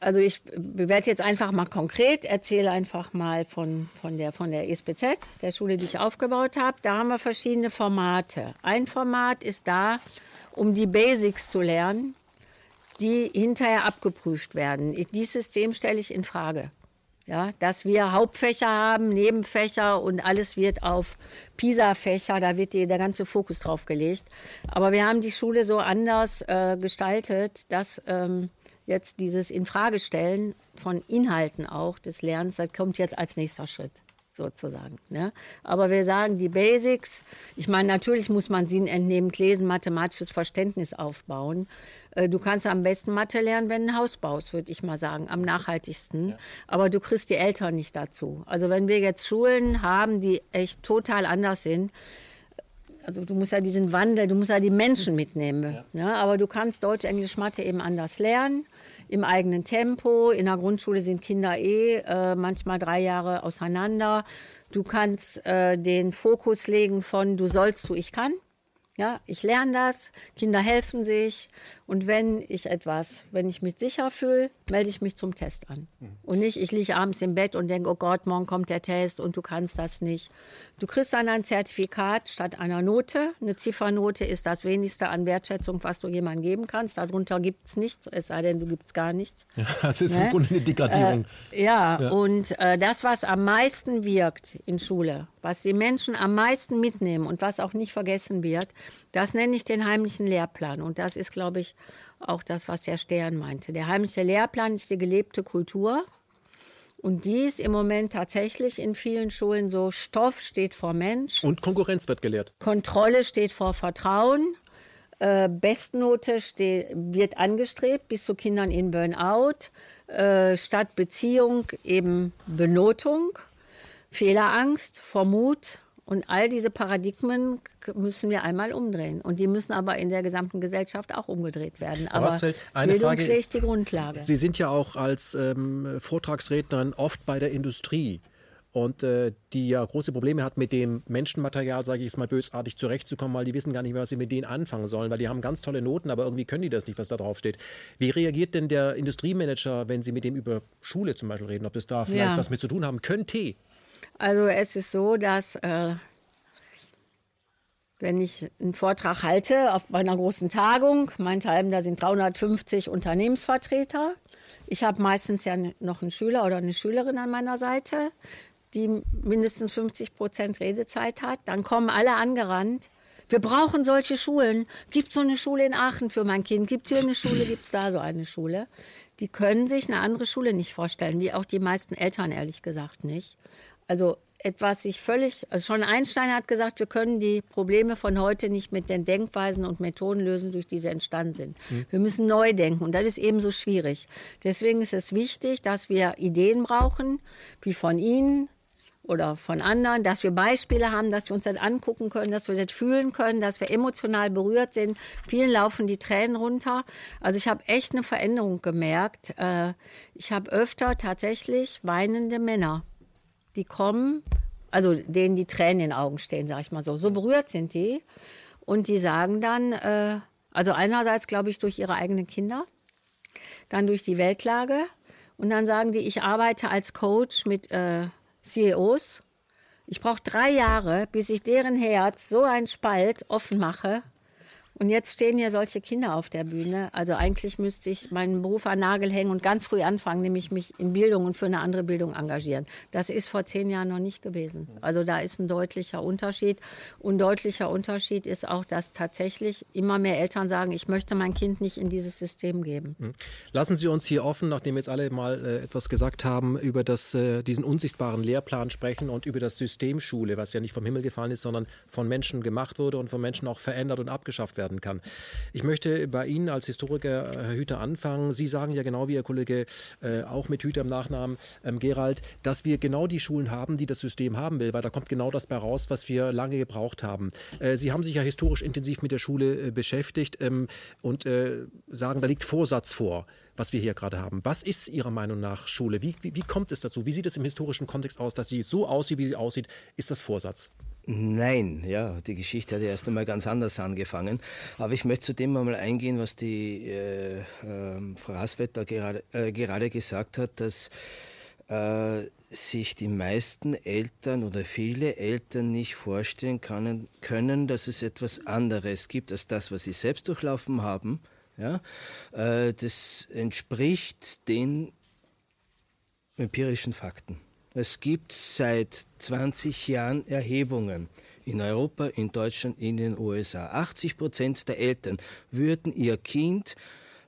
also ich werde jetzt einfach mal konkret, erzähle einfach mal von, von, der, von der ESPZ, der Schule, die ich aufgebaut habe. Da haben wir verschiedene Formate. Ein Format ist da, um die Basics zu lernen, die hinterher abgeprüft werden. Dieses System stelle ich in Frage. Ja, dass wir Hauptfächer haben, Nebenfächer und alles wird auf PISA-Fächer, da wird der ganze Fokus drauf gelegt. Aber wir haben die Schule so anders äh, gestaltet, dass ähm, jetzt dieses Infragestellen von Inhalten auch des Lernens, das kommt jetzt als nächster Schritt sozusagen. Ne? Aber wir sagen, die Basics, ich meine, natürlich muss man sie entnehmend lesen, mathematisches Verständnis aufbauen. Äh, du kannst am besten Mathe lernen, wenn du ein Haus baust, würde ich mal sagen, am nachhaltigsten. Ja. Aber du kriegst die Eltern nicht dazu. Also wenn wir jetzt Schulen haben, die echt total anders sind, also du musst ja diesen Wandel, du musst ja die Menschen mitnehmen. Ja. ja aber du kannst Deutsch, Englisch, Mathe eben anders lernen im eigenen Tempo. In der Grundschule sind Kinder eh äh, manchmal drei Jahre auseinander. Du kannst äh, den Fokus legen von du sollst, du ich kann. Ja, ich lerne das, Kinder helfen sich und wenn ich etwas, wenn ich mich sicher fühle, melde ich mich zum Test an. Mhm. Und nicht, ich liege abends im Bett und denke, oh Gott, morgen kommt der Test und du kannst das nicht. Du kriegst dann ein Zertifikat statt einer Note. Eine Ziffernote ist das wenigste an Wertschätzung, was du jemandem geben kannst. Darunter gibt es nichts, es sei denn, du gibst gar nichts. Ja, das ist ne? im Grunde eine Degradierung. Äh, ja, ja, und äh, das, was am meisten wirkt in Schule, was die Menschen am meisten mitnehmen und was auch nicht vergessen wird, das nenne ich den heimlichen Lehrplan. Und das ist, glaube ich, auch das, was Herr Stern meinte. Der heimliche Lehrplan ist die gelebte Kultur. Und dies im Moment tatsächlich in vielen Schulen so, Stoff steht vor Mensch. Und Konkurrenz wird gelehrt. Kontrolle steht vor Vertrauen. Äh, Bestnote steht, wird angestrebt bis zu Kindern in Burnout. Äh, statt Beziehung eben Benotung. Fehlerangst vor Mut und all diese Paradigmen müssen wir einmal umdrehen. Und die müssen aber in der gesamten Gesellschaft auch umgedreht werden. Aber, aber eine Bildung Frage ist die Grundlage. Sie sind ja auch als ähm, Vortragsrednerin oft bei der Industrie. Und äh, die ja große Probleme hat, mit dem Menschenmaterial, sage ich jetzt mal bösartig, zurechtzukommen, weil die wissen gar nicht mehr, was sie mit denen anfangen sollen, weil die haben ganz tolle Noten, aber irgendwie können die das nicht, was da drauf steht. Wie reagiert denn der Industriemanager, wenn Sie mit dem über Schule zum Beispiel reden, ob das da vielleicht ja. was mit zu tun haben könnte? Also es ist so, dass äh, wenn ich einen Vortrag halte auf einer großen Tagung, meinethalben, da sind 350 Unternehmensvertreter. Ich habe meistens ja noch einen Schüler oder eine Schülerin an meiner Seite, die mindestens 50 Prozent Redezeit hat. Dann kommen alle angerannt. Wir brauchen solche Schulen. Gibt es so eine Schule in Aachen für mein Kind? Gibt es hier eine Schule? Gibt es da so eine Schule? Die können sich eine andere Schule nicht vorstellen, wie auch die meisten Eltern ehrlich gesagt nicht. Also etwas sich völlig, also schon Einstein hat gesagt, wir können die Probleme von heute nicht mit den Denkweisen und Methoden lösen, durch die sie entstanden sind. Mhm. Wir müssen neu denken und das ist ebenso schwierig. Deswegen ist es wichtig, dass wir Ideen brauchen, wie von Ihnen oder von anderen, dass wir Beispiele haben, dass wir uns das angucken können, dass wir das fühlen können, dass wir emotional berührt sind. Vielen laufen die Tränen runter. Also ich habe echt eine Veränderung gemerkt. Äh, ich habe öfter tatsächlich weinende Männer die kommen, also denen die Tränen in den Augen stehen, sag ich mal so. So berührt sind die. Und die sagen dann, äh, also einerseits glaube ich durch ihre eigenen Kinder, dann durch die Weltlage. Und dann sagen die, ich arbeite als Coach mit äh, CEOs. Ich brauche drei Jahre, bis ich deren Herz so einen Spalt offen mache, und jetzt stehen hier solche Kinder auf der Bühne. Also eigentlich müsste ich meinen Beruf an Nagel hängen und ganz früh anfangen, nämlich mich in Bildung und für eine andere Bildung engagieren. Das ist vor zehn Jahren noch nicht gewesen. Also da ist ein deutlicher Unterschied. Und deutlicher Unterschied ist auch, dass tatsächlich immer mehr Eltern sagen, ich möchte mein Kind nicht in dieses System geben. Hm. Lassen Sie uns hier offen, nachdem jetzt alle mal äh, etwas gesagt haben, über das, äh, diesen unsichtbaren Lehrplan sprechen und über das System Schule, was ja nicht vom Himmel gefallen ist, sondern von Menschen gemacht wurde und von Menschen auch verändert und abgeschafft werden werden kann. Ich möchte bei Ihnen als Historiker, Herr Hüter, anfangen. Sie sagen ja genau wie Ihr Kollege äh, auch mit Hüter im Nachnamen, ähm, Gerald, dass wir genau die Schulen haben, die das System haben will, weil da kommt genau das bei raus, was wir lange gebraucht haben. Äh, Sie haben sich ja historisch intensiv mit der Schule äh, beschäftigt ähm, und äh, sagen, da liegt Vorsatz vor was wir hier gerade haben. Was ist Ihrer Meinung nach Schule? Wie, wie, wie, kommt es dazu? Wie sieht es im historischen Kontext aus, dass sie so aussieht, wie sie aussieht? Ist das Vorsatz? Nein, ja, die Geschichte hat ja erst einmal ganz anders angefangen. Aber ich möchte zu dem einmal eingehen, was die äh, äh, Frau Haswetter gerade, äh, gerade gesagt hat, dass äh, sich die meisten Eltern oder viele Eltern nicht vorstellen können, können, dass es etwas anderes gibt als das, was sie selbst durchlaufen haben. Ja? Äh, das entspricht den empirischen Fakten. Es gibt seit 20 Jahren Erhebungen in Europa, in Deutschland, in den USA. 80 Prozent der Eltern würden ihr Kind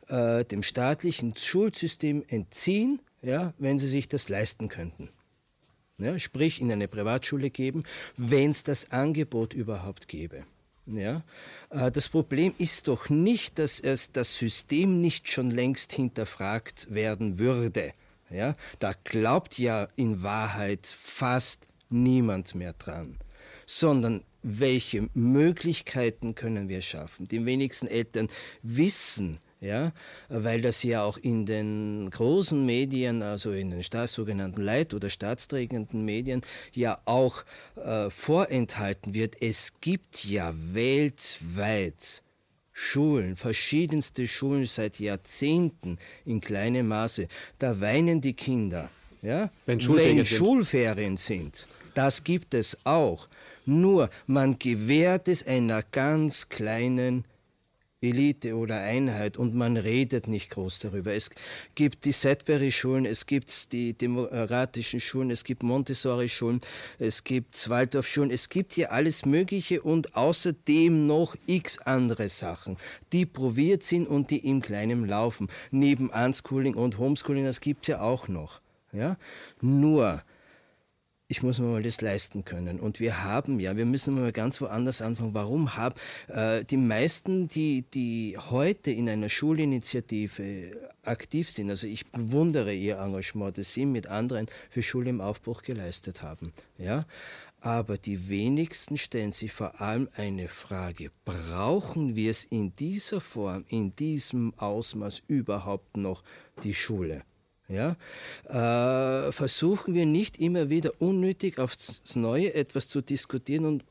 äh, dem staatlichen Schulsystem entziehen, ja, wenn sie sich das leisten könnten. Ja, sprich, in eine Privatschule geben, wenn es das Angebot überhaupt gäbe. Ja, äh, das Problem ist doch nicht, dass es das System nicht schon längst hinterfragt werden würde. Ja, da glaubt ja in Wahrheit fast niemand mehr dran, sondern welche Möglichkeiten können wir schaffen? Die wenigsten Eltern wissen, ja, weil das ja auch in den großen Medien, also in den sogenannten Leit- oder staatsträgenden Medien, ja auch äh, vorenthalten wird. Es gibt ja weltweit Schulen, verschiedenste Schulen seit Jahrzehnten in kleinem Maße. Da weinen die Kinder, ja, wenn, wenn Schulferien sind. Das gibt es auch. Nur man gewährt es einer ganz kleinen Elite oder Einheit und man redet nicht groß darüber. Es gibt die Sedbury-Schulen, es gibt die demokratischen Schulen, es gibt Montessori-Schulen, es gibt Waldorf-Schulen, es gibt hier alles Mögliche und außerdem noch x andere Sachen, die probiert sind und die im Kleinen laufen. Neben Unschooling und Homeschooling, das gibt es ja auch noch. Ja? Nur, ich muss mir mal das leisten können. Und wir haben ja, wir müssen mal ganz woanders anfangen. Warum haben äh, die meisten, die, die heute in einer Schulinitiative aktiv sind, also ich bewundere ihr Engagement, das sie mit anderen für Schule im Aufbruch geleistet haben. Ja? Aber die wenigsten stellen sich vor allem eine Frage, brauchen wir es in dieser Form, in diesem Ausmaß überhaupt noch die Schule? Ja, äh, versuchen wir nicht immer wieder unnötig aufs Neue etwas zu diskutieren und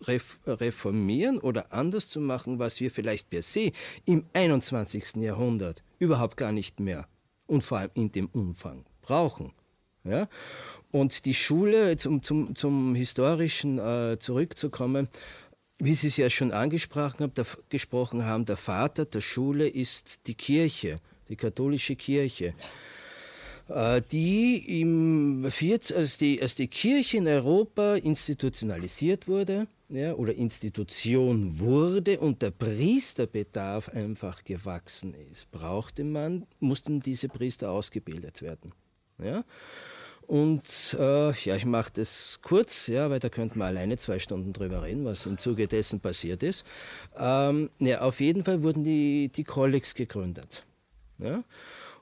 reformieren oder anders zu machen, was wir vielleicht per se im 21. Jahrhundert überhaupt gar nicht mehr und vor allem in dem Umfang brauchen. Ja? Und die Schule, zum, zum, zum Historischen äh, zurückzukommen, wie Sie es ja schon angesprochen haben, gesprochen haben, der Vater der Schule ist die Kirche, die katholische Kirche. Äh, die im 14, als, die, als die Kirche in Europa institutionalisiert wurde, ja, oder Institution wurde und der Priesterbedarf einfach gewachsen ist, brauchte man, mussten diese Priester ausgebildet werden. Ja? Und äh, ja, ich mache das kurz, ja, weil da könnten wir alleine zwei Stunden drüber reden, was im Zuge dessen passiert ist. Ähm, ja, auf jeden Fall wurden die, die Kollegs gegründet. Ja?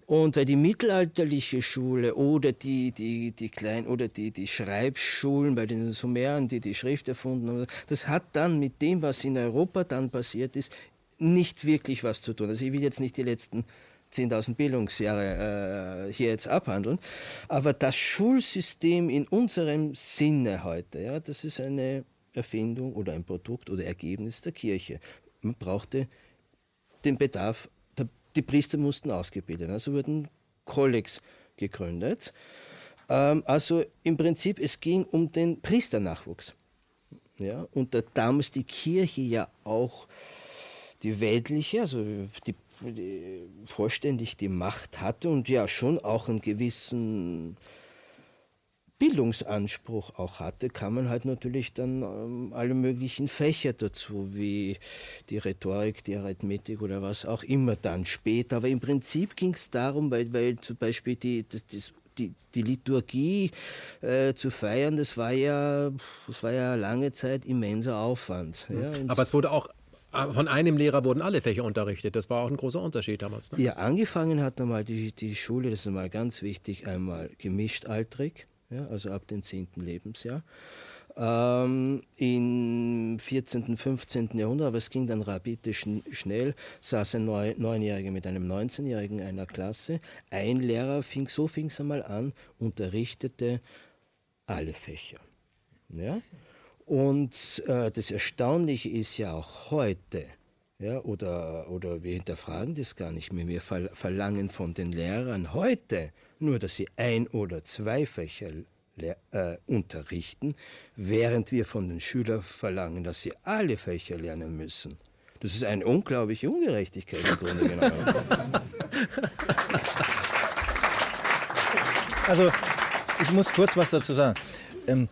Und die mittelalterliche Schule oder die, die, die Klein- oder die, die Schreibschulen bei den Sumeren, die die Schrift erfunden haben, das hat dann mit dem, was in Europa dann passiert ist, nicht wirklich was zu tun. Also ich will jetzt nicht die letzten 10.000 Bildungsjahre äh, hier jetzt abhandeln, aber das Schulsystem in unserem Sinne heute, ja, das ist eine Erfindung oder ein Produkt oder Ergebnis der Kirche. Man brauchte den Bedarf die Priester mussten ausgebildet werden. Also wurden Kollegs gegründet. Ähm, also im Prinzip, es ging um den Priesternachwuchs. Ja, und da damals die Kirche ja auch die weltliche, also die, die vollständig die Macht hatte und ja schon auch einen gewissen Bildungsanspruch auch hatte, kann man halt natürlich dann ähm, alle möglichen Fächer dazu, wie die Rhetorik, die Arithmetik oder was auch immer dann später. Aber im Prinzip ging es darum, weil, weil zum Beispiel die, das, das die, die, Liturgie äh, zu feiern, das war ja, das war ja lange Zeit immenser Aufwand. Ja, Aber es wurde auch äh, von einem Lehrer wurden alle Fächer unterrichtet. Das war auch ein großer Unterschied damals. Ne? Ja, angefangen hat einmal die, die Schule, das ist einmal ganz wichtig, einmal gemischt altrig ja, also ab dem 10. Lebensjahr. Ähm, Im 14., 15. Jahrhundert, aber es ging dann rapide schnell, saß ein Neunjähriger mit einem 19-Jährigen in einer Klasse. Ein Lehrer fing, so fing es einmal an, unterrichtete alle Fächer. Ja? Und äh, das Erstaunliche ist ja auch heute, ja, oder, oder wir hinterfragen das gar nicht mehr. Wir verlangen von den Lehrern heute nur, dass sie ein oder zwei Fächer äh, unterrichten, während wir von den Schülern verlangen, dass sie alle Fächer lernen müssen. Das ist eine unglaubliche Ungerechtigkeit im Grunde genommen. Also, ich muss kurz was dazu sagen. Ähm,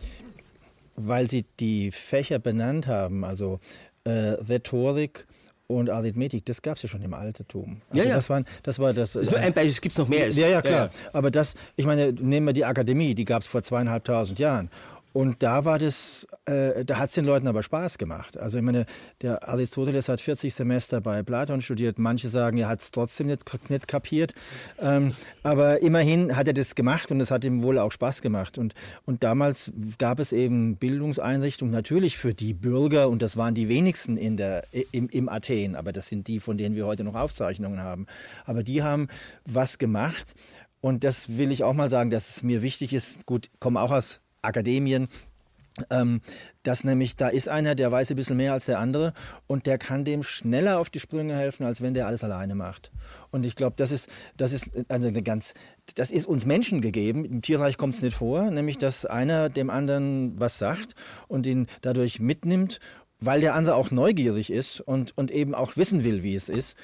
weil Sie die Fächer benannt haben, also äh, Rhetorik, und Arithmetik, das gab es ja schon im Altertum. Also ja, ja. Das, waren, das war das. Das ist nur ein Beispiel, es gibt noch mehr. Ja, ja, klar. Ja, ja. Aber das, ich meine, nehmen wir die Akademie, die gab es vor zweieinhalbtausend Jahren. Und da war das, äh, da hat es den Leuten aber Spaß gemacht. Also ich meine, der Aristoteles hat 40 Semester bei Platon studiert. Manche sagen, er hat es trotzdem nicht, nicht kapiert. Ähm, aber immerhin hat er das gemacht und es hat ihm wohl auch Spaß gemacht. Und, und damals gab es eben Bildungseinrichtungen natürlich für die Bürger und das waren die wenigsten in der, im, im Athen. Aber das sind die, von denen wir heute noch Aufzeichnungen haben. Aber die haben was gemacht. Und das will ich auch mal sagen, dass es mir wichtig ist. Gut, komme auch aus Akademien, ähm, dass nämlich da ist einer, der weiß ein bisschen mehr als der andere und der kann dem schneller auf die Sprünge helfen, als wenn der alles alleine macht. Und ich glaube, das ist, das ist eine ganz, das ist uns Menschen gegeben. Im Tierreich kommt es nicht vor, nämlich dass einer dem anderen was sagt und ihn dadurch mitnimmt, weil der andere auch neugierig ist und, und eben auch wissen will, wie es ist.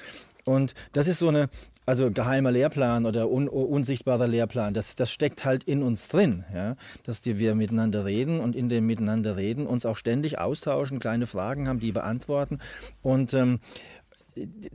Und das ist so eine, also geheimer Lehrplan oder un, unsichtbarer Lehrplan, das, das steckt halt in uns drin, ja? dass wir miteinander reden und in dem Miteinander reden uns auch ständig austauschen, kleine Fragen haben, die beantworten. Und ähm,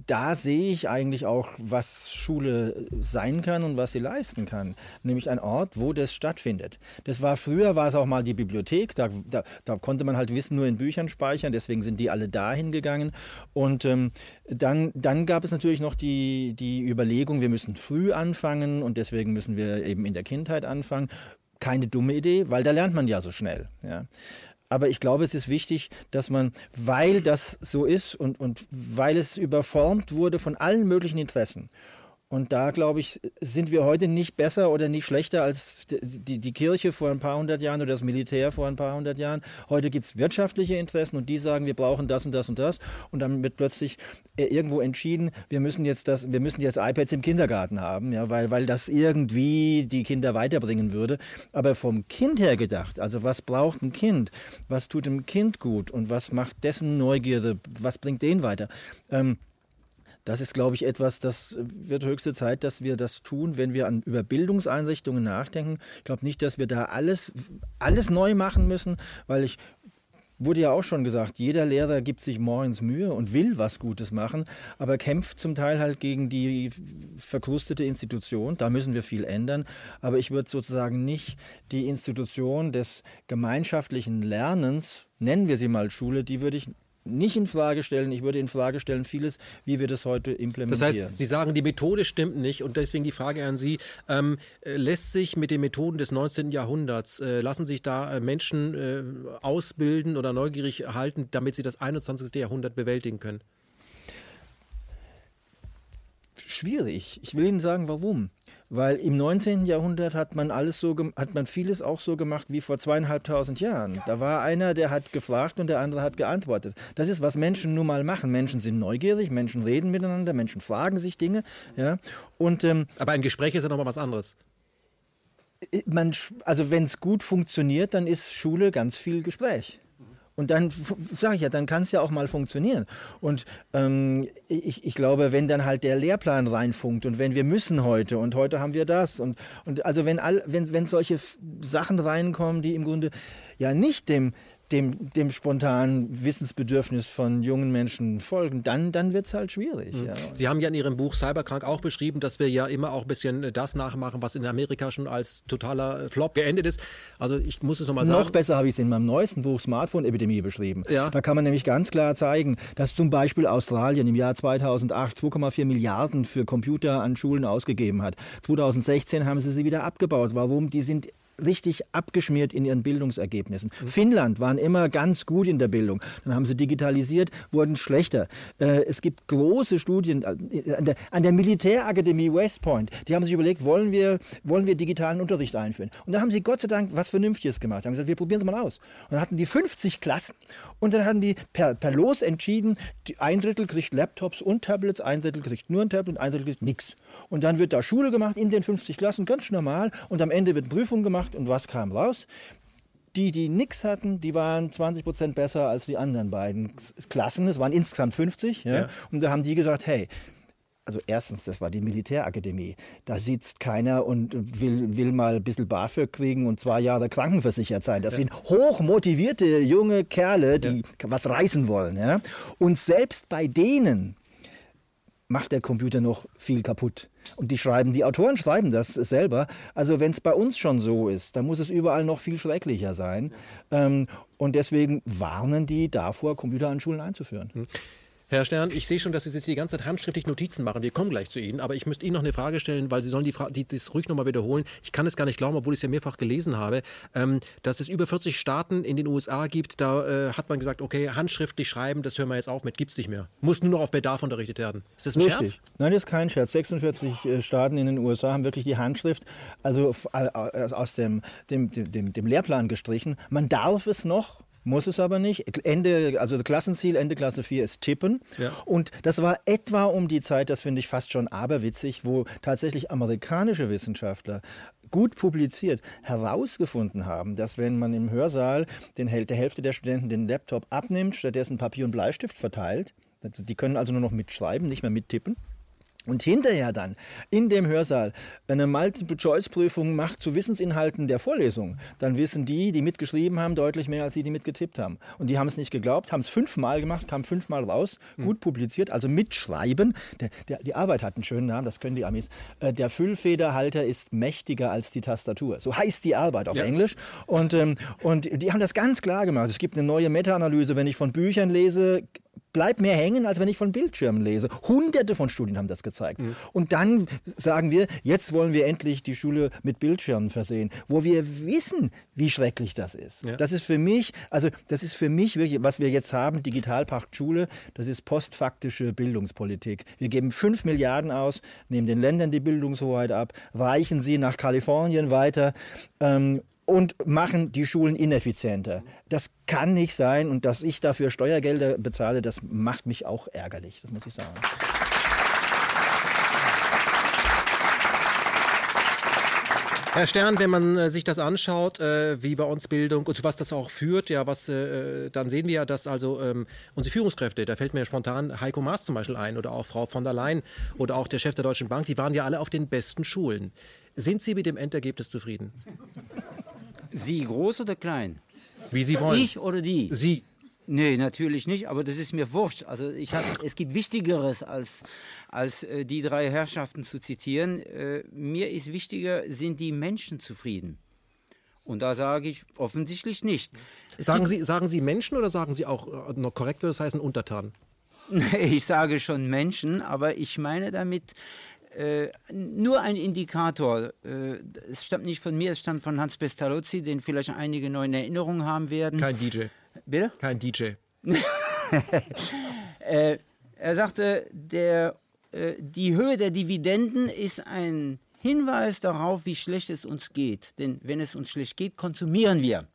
da sehe ich eigentlich auch, was Schule sein kann und was sie leisten kann. Nämlich ein Ort, wo das stattfindet. Das war früher, war es auch mal die Bibliothek. Da, da, da konnte man halt Wissen nur in Büchern speichern. Deswegen sind die alle dahin gegangen. Und ähm, dann, dann gab es natürlich noch die, die Überlegung, wir müssen früh anfangen und deswegen müssen wir eben in der Kindheit anfangen keine dumme Idee, weil da lernt man ja so schnell. Ja. Aber ich glaube, es ist wichtig, dass man, weil das so ist und, und weil es überformt wurde von allen möglichen Interessen und da, glaube ich, sind wir heute nicht besser oder nicht schlechter als die, die Kirche vor ein paar hundert Jahren oder das Militär vor ein paar hundert Jahren. Heute gibt es wirtschaftliche Interessen und die sagen, wir brauchen das und das und das. Und dann wird plötzlich äh, irgendwo entschieden, wir müssen jetzt das, wir müssen jetzt iPads im Kindergarten haben, ja, weil, weil das irgendwie die Kinder weiterbringen würde. Aber vom Kind her gedacht, also was braucht ein Kind? Was tut dem Kind gut? Und was macht dessen Neugierde? Was bringt den weiter? Ähm, das ist, glaube ich, etwas, das wird höchste Zeit, dass wir das tun, wenn wir an, über Bildungseinrichtungen nachdenken. Ich glaube nicht, dass wir da alles, alles neu machen müssen, weil ich wurde ja auch schon gesagt, jeder Lehrer gibt sich morgens Mühe und will was Gutes machen, aber kämpft zum Teil halt gegen die verkrustete Institution. Da müssen wir viel ändern. Aber ich würde sozusagen nicht die Institution des gemeinschaftlichen Lernens, nennen wir sie mal Schule, die würde ich nicht in Frage stellen. Ich würde in Frage stellen vieles, wie wir das heute implementieren. Das heißt, Sie sagen, die Methode stimmt nicht und deswegen die Frage an Sie: ähm, äh, Lässt sich mit den Methoden des 19. Jahrhunderts äh, lassen sich da äh, Menschen äh, ausbilden oder neugierig halten, damit sie das 21. Jahrhundert bewältigen können? Schwierig. Ich will Ihnen sagen, warum. Weil im 19. Jahrhundert hat man alles so hat man vieles auch so gemacht wie vor zweieinhalbtausend Jahren. Da war einer, der hat gefragt und der andere hat geantwortet. Das ist, was Menschen nun mal machen. Menschen sind neugierig, Menschen reden miteinander, Menschen fragen sich Dinge. Ja? Und, ähm, Aber ein Gespräch ist ja nochmal was anderes. Äh, man, also wenn es gut funktioniert, dann ist Schule ganz viel Gespräch. Und dann sage ich ja, dann kann es ja auch mal funktionieren. Und ähm, ich, ich glaube, wenn dann halt der Lehrplan reinfunkt und wenn wir müssen heute und heute haben wir das und, und also wenn, all, wenn, wenn solche Sachen reinkommen, die im Grunde ja nicht dem, dem, dem spontanen Wissensbedürfnis von jungen Menschen folgen, dann, dann wird es halt schwierig. Mhm. Ja. Sie haben ja in Ihrem Buch Cyberkrank auch beschrieben, dass wir ja immer auch ein bisschen das nachmachen, was in Amerika schon als totaler Flop geendet ist. Also ich muss es nochmal sagen. Noch besser habe ich es in meinem neuesten Buch Smartphone-Epidemie beschrieben. Ja. Da kann man nämlich ganz klar zeigen, dass zum Beispiel Australien im Jahr 2008 2,4 Milliarden für Computer an Schulen ausgegeben hat. 2016 haben sie sie wieder abgebaut. Warum? Die sind richtig abgeschmiert in ihren Bildungsergebnissen. Mhm. Finnland waren immer ganz gut in der Bildung. Dann haben sie digitalisiert, wurden schlechter. Äh, es gibt große Studien äh, an der, an der Militärakademie West Point. Die haben sich überlegt, wollen wir, wollen wir digitalen Unterricht einführen? Und dann haben sie Gott sei Dank was Vernünftiges gemacht. Haben gesagt, wir probieren es mal aus. Und dann hatten die 50 Klassen und dann hatten die per, per Los entschieden, ein Drittel kriegt Laptops und Tablets, ein Drittel kriegt nur ein Tablet, ein Drittel kriegt nichts. Und dann wird da Schule gemacht in den 50 Klassen, ganz normal. Und am Ende wird Prüfung gemacht. Und was kam raus? Die, die nichts hatten, die waren 20 Prozent besser als die anderen beiden Klassen. Es waren insgesamt 50. Ja? Ja. Und da haben die gesagt, hey, also erstens, das war die Militärakademie. Da sitzt keiner und will, will mal ein bisschen BAföG kriegen und zwei Jahre krankenversichert sein. Das ja. sind hochmotivierte junge Kerle, die ja. was reißen wollen. Ja? Und selbst bei denen macht der Computer noch viel kaputt. Und die schreiben, die Autoren schreiben das selber. Also wenn es bei uns schon so ist, dann muss es überall noch viel schrecklicher sein. Ähm, und deswegen warnen die davor, Computer an Schulen einzuführen. Hm. Herr Stern, ich sehe schon, dass Sie jetzt die ganze Zeit handschriftlich Notizen machen. Wir kommen gleich zu Ihnen, aber ich müsste Ihnen noch eine Frage stellen, weil Sie sollen die, Fra die das ruhig nochmal wiederholen. Ich kann es gar nicht glauben, obwohl ich es ja mehrfach gelesen habe, ähm, dass es über 40 Staaten in den USA gibt. Da äh, hat man gesagt, okay, handschriftlich schreiben, das hören wir jetzt auf mit, gibt es nicht mehr. Muss nur noch auf Bedarf unterrichtet werden. Ist das ein Richtig. Scherz? Nein, das ist kein Scherz. 46 äh, Staaten in den USA haben wirklich die Handschrift also äh, aus dem, dem, dem, dem Lehrplan gestrichen. Man darf es noch, muss es aber nicht. Ende, also Klassenziel Ende Klasse 4 ist Tippen. Ja. Und das war etwa um die Zeit, das finde ich fast schon aberwitzig, wo tatsächlich amerikanische Wissenschaftler gut publiziert herausgefunden haben, dass wenn man im Hörsaal den, der Hälfte der Studenten den Laptop abnimmt, stattdessen Papier und Bleistift verteilt, die können also nur noch mitschreiben, nicht mehr mittippen, und hinterher dann in dem Hörsaal eine Multiple-Choice-Prüfung macht zu Wissensinhalten der Vorlesung, dann wissen die, die mitgeschrieben haben, deutlich mehr als die, die mitgetippt haben. Und die haben es nicht geglaubt, haben es fünfmal gemacht, kam fünfmal raus, hm. gut publiziert, also mitschreiben. Der, der, die Arbeit hat einen schönen Namen, das können die Amis. Äh, der Füllfederhalter ist mächtiger als die Tastatur. So heißt die Arbeit auf ja. Englisch. Und, ähm, und die haben das ganz klar gemacht. Es gibt eine neue Meta-Analyse, wenn ich von Büchern lese, bleibt mehr hängen, als wenn ich von Bildschirmen lese. Hunderte von Studien haben das gezeigt. Mhm. Und dann sagen wir, jetzt wollen wir endlich die Schule mit Bildschirmen versehen, wo wir wissen, wie schrecklich das ist. Ja. Das ist für mich, also das ist für mich wirklich, was wir jetzt haben, Digitalpakt Schule, das ist postfaktische Bildungspolitik. Wir geben fünf Milliarden aus, nehmen den Ländern die Bildungshoheit ab, weichen sie nach Kalifornien weiter ähm, und machen die Schulen ineffizienter. Das kann nicht sein und dass ich dafür Steuergelder bezahle, das macht mich auch ärgerlich, das muss ich sagen. Herr Stern, wenn man äh, sich das anschaut, äh, wie bei uns Bildung und zu was das auch führt, ja, was, äh, dann sehen wir ja, dass also ähm, unsere Führungskräfte, da fällt mir spontan Heiko Maas zum Beispiel ein oder auch Frau von der Leyen oder auch der Chef der Deutschen Bank, die waren ja alle auf den besten Schulen. Sind Sie mit dem Endergebnis zufrieden? Sie groß oder klein? Wie Sie wollen. Ich oder die? Sie. Nee, natürlich nicht, aber das ist mir wurscht. Also ich hab, es gibt Wichtigeres, als, als äh, die drei Herrschaften zu zitieren. Äh, mir ist wichtiger, sind die Menschen zufrieden? Und da sage ich offensichtlich nicht. sagen Sie, sagen Sie Menschen oder sagen Sie auch, äh, noch korrekt würde es heißen, Untertan? ich sage schon Menschen, aber ich meine damit äh, nur ein Indikator. Äh, es stammt nicht von mir, es stammt von Hans Pestalozzi, den vielleicht einige neue Erinnerungen haben werden. Kein DJ. Bitte? Kein DJ. äh, er sagte, der, äh, die Höhe der Dividenden ist ein Hinweis darauf, wie schlecht es uns geht. Denn wenn es uns schlecht geht, konsumieren wir.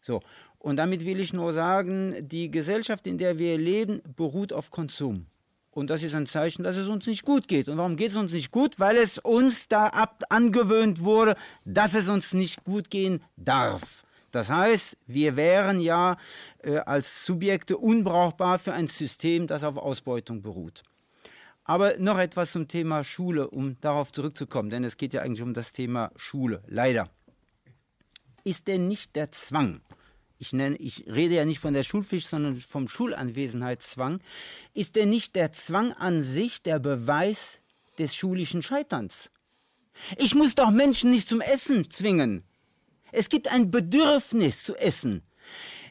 So. Und damit will ich nur sagen, die Gesellschaft, in der wir leben, beruht auf Konsum. Und das ist ein Zeichen, dass es uns nicht gut geht. Und warum geht es uns nicht gut? Weil es uns da ab angewöhnt wurde, dass es uns nicht gut gehen darf. Das heißt, wir wären ja äh, als Subjekte unbrauchbar für ein System, das auf Ausbeutung beruht. Aber noch etwas zum Thema Schule, um darauf zurückzukommen, denn es geht ja eigentlich um das Thema Schule, leider. Ist denn nicht der Zwang, ich, nenne, ich rede ja nicht von der Schulpflicht, sondern vom Schulanwesenheitszwang, ist denn nicht der Zwang an sich der Beweis des schulischen Scheiterns? Ich muss doch Menschen nicht zum Essen zwingen. Es gibt ein Bedürfnis zu essen.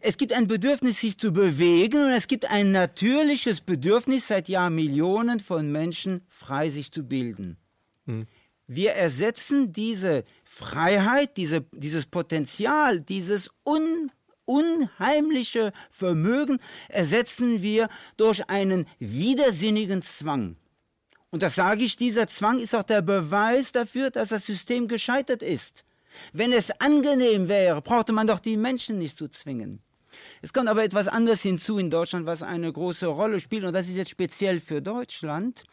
Es gibt ein Bedürfnis, sich zu bewegen und es gibt ein natürliches Bedürfnis seit Jahrmillionen von Menschen, frei sich zu bilden. Hm. Wir ersetzen diese Freiheit, diese, dieses Potenzial, dieses un unheimliche Vermögen ersetzen wir durch einen widersinnigen Zwang. Und das sage ich, dieser Zwang ist auch der Beweis dafür, dass das System gescheitert ist. Wenn es angenehm wäre, brauchte man doch die Menschen nicht zu zwingen. Es kommt aber etwas anderes hinzu in Deutschland, was eine große Rolle spielt, und das ist jetzt speziell für Deutschland.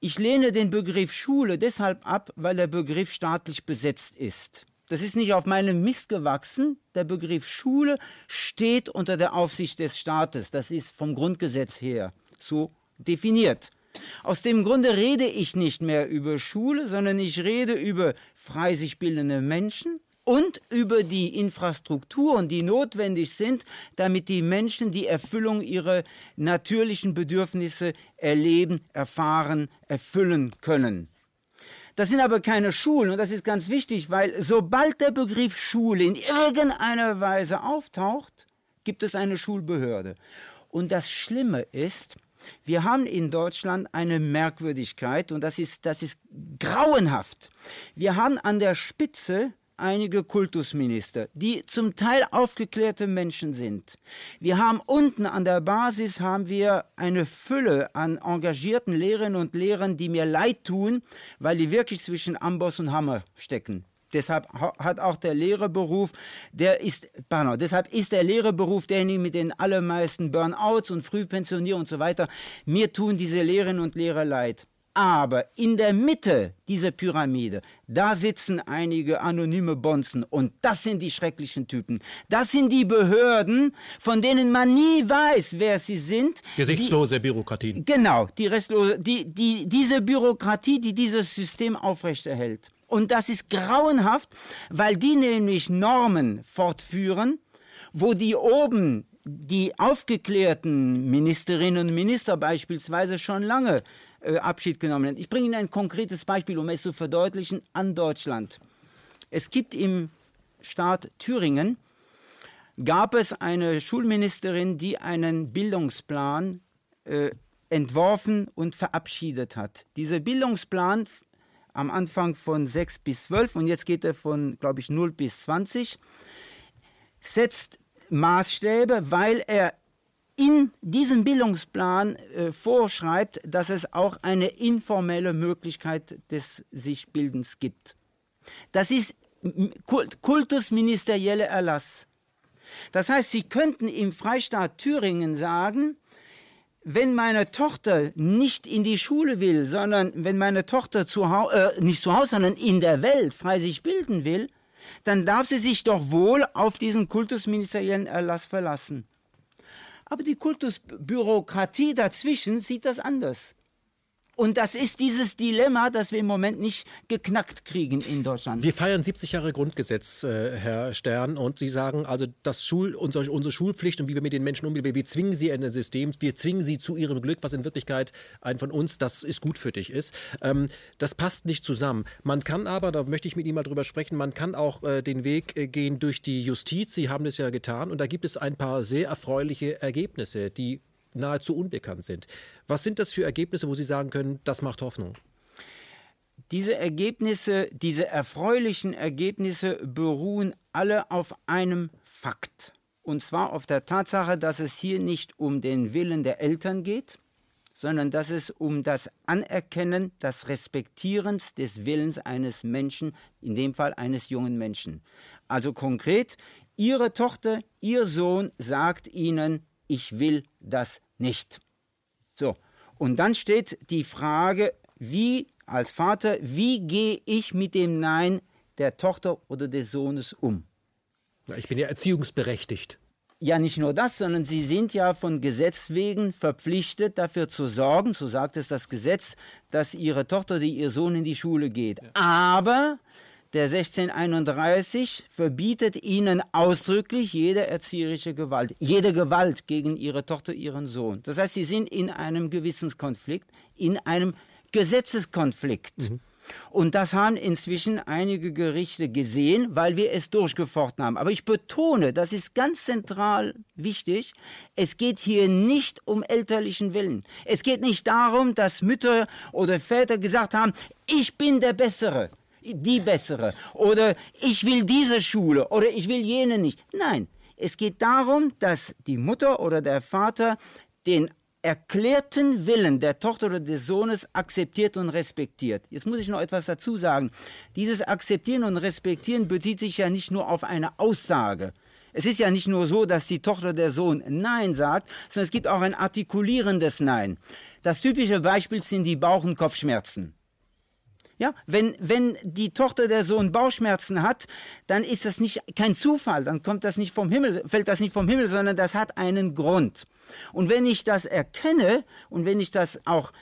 Ich lehne den Begriff Schule deshalb ab, weil der Begriff staatlich besetzt ist. Das ist nicht auf meinem Mist gewachsen. Der Begriff Schule steht unter der Aufsicht des Staates. Das ist vom Grundgesetz her so definiert. Aus dem Grunde rede ich nicht mehr über Schule, sondern ich rede über frei sich bildende Menschen, und über die Infrastrukturen, die notwendig sind, damit die Menschen die Erfüllung ihrer natürlichen Bedürfnisse erleben, erfahren, erfüllen können. Das sind aber keine Schulen und das ist ganz wichtig, weil sobald der Begriff Schule in irgendeiner Weise auftaucht, gibt es eine Schulbehörde. Und das Schlimme ist, wir haben in Deutschland eine Merkwürdigkeit und das ist, das ist grauenhaft. Wir haben an der Spitze einige Kultusminister, die zum Teil aufgeklärte Menschen sind. Wir haben unten an der Basis haben wir eine Fülle an engagierten Lehrerinnen und Lehrern, die mir leid tun, weil die wirklich zwischen Amboss und Hammer stecken. Deshalb hat auch der Lehrerberuf, der ist, pardon, deshalb ist der Lehrerberuf derjenige mit den allermeisten Burnouts und Frühpensionierung und so weiter. Mir tun diese Lehrerinnen und Lehrer leid. Aber in der Mitte dieser Pyramide, da sitzen einige anonyme Bonzen und das sind die schrecklichen Typen. Das sind die Behörden, von denen man nie weiß, wer sie sind. Gesichtslose die, Bürokratie. Genau, die, restlose, die, die, diese Bürokratie, die dieses System aufrechterhält. Und das ist grauenhaft, weil die nämlich Normen fortführen, wo die oben die aufgeklärten Ministerinnen und Minister beispielsweise schon lange äh, Abschied genommen haben. Ich bringe Ihnen ein konkretes Beispiel, um es zu verdeutlichen, an Deutschland. Es gibt im Staat Thüringen, gab es eine Schulministerin, die einen Bildungsplan äh, entworfen und verabschiedet hat. Dieser Bildungsplan am Anfang von 6 bis 12 und jetzt geht er von, glaube ich, 0 bis 20, setzt Maßstäbe, weil er in diesem Bildungsplan äh, vorschreibt, dass es auch eine informelle Möglichkeit des Sichbildens gibt. Das ist kultusministerieller Erlass. Das heißt, Sie könnten im Freistaat Thüringen sagen, wenn meine Tochter nicht in die Schule will, sondern wenn meine Tochter zu äh, nicht zu Hause, sondern in der Welt frei sich bilden will, dann darf sie sich doch wohl auf diesen kultusministeriellen Erlass verlassen. Aber die Kultusbürokratie dazwischen sieht das anders. Und das ist dieses Dilemma, das wir im Moment nicht geknackt kriegen in Deutschland. Wir feiern 70 Jahre Grundgesetz, äh, Herr Stern, und Sie sagen also, das Schul, unsere, unsere Schulpflicht und wie wir mit den Menschen umgehen, wir zwingen sie in das System, wir zwingen sie zu ihrem Glück, was in Wirklichkeit ein von uns, das ist gut für dich ist. Ähm, das passt nicht zusammen. Man kann aber, da möchte ich mit Ihnen mal drüber sprechen, man kann auch äh, den Weg äh, gehen durch die Justiz. Sie haben das ja getan und da gibt es ein paar sehr erfreuliche Ergebnisse, die nahezu unbekannt sind. Was sind das für Ergebnisse, wo Sie sagen können, das macht Hoffnung? Diese Ergebnisse, diese erfreulichen Ergebnisse beruhen alle auf einem Fakt. Und zwar auf der Tatsache, dass es hier nicht um den Willen der Eltern geht, sondern dass es um das Anerkennen, das Respektieren des Willens eines Menschen, in dem Fall eines jungen Menschen. Also konkret, Ihre Tochter, Ihr Sohn sagt Ihnen, ich will das nicht. So, und dann steht die Frage, wie als Vater, wie gehe ich mit dem Nein der Tochter oder des Sohnes um? Ich bin ja erziehungsberechtigt. Ja, nicht nur das, sondern Sie sind ja von Gesetz wegen verpflichtet, dafür zu sorgen, so sagt es das Gesetz, dass Ihre Tochter oder Ihr Sohn in die Schule geht. Ja. Aber der 1631 verbietet ihnen ausdrücklich jede erzieherische Gewalt, jede Gewalt gegen ihre Tochter, ihren Sohn. Das heißt, sie sind in einem Gewissenskonflikt, in einem Gesetzeskonflikt. Mhm. Und das haben inzwischen einige Gerichte gesehen, weil wir es durchgefochten haben. Aber ich betone, das ist ganz zentral wichtig, es geht hier nicht um elterlichen Willen. Es geht nicht darum, dass Mütter oder Väter gesagt haben, ich bin der Bessere die bessere oder ich will diese Schule oder ich will jene nicht. Nein, es geht darum, dass die Mutter oder der Vater den erklärten Willen der Tochter oder des Sohnes akzeptiert und respektiert. Jetzt muss ich noch etwas dazu sagen. Dieses Akzeptieren und Respektieren bezieht sich ja nicht nur auf eine Aussage. Es ist ja nicht nur so, dass die Tochter der Sohn Nein sagt, sondern es gibt auch ein artikulierendes Nein. Das typische Beispiel sind die Bauch- und Kopfschmerzen. Ja, wenn, wenn die Tochter der Sohn Bauchschmerzen hat, dann ist das nicht kein Zufall, dann kommt das nicht vom Himmel, fällt das nicht vom Himmel, sondern das hat einen Grund. Und wenn ich das erkenne und wenn ich das auch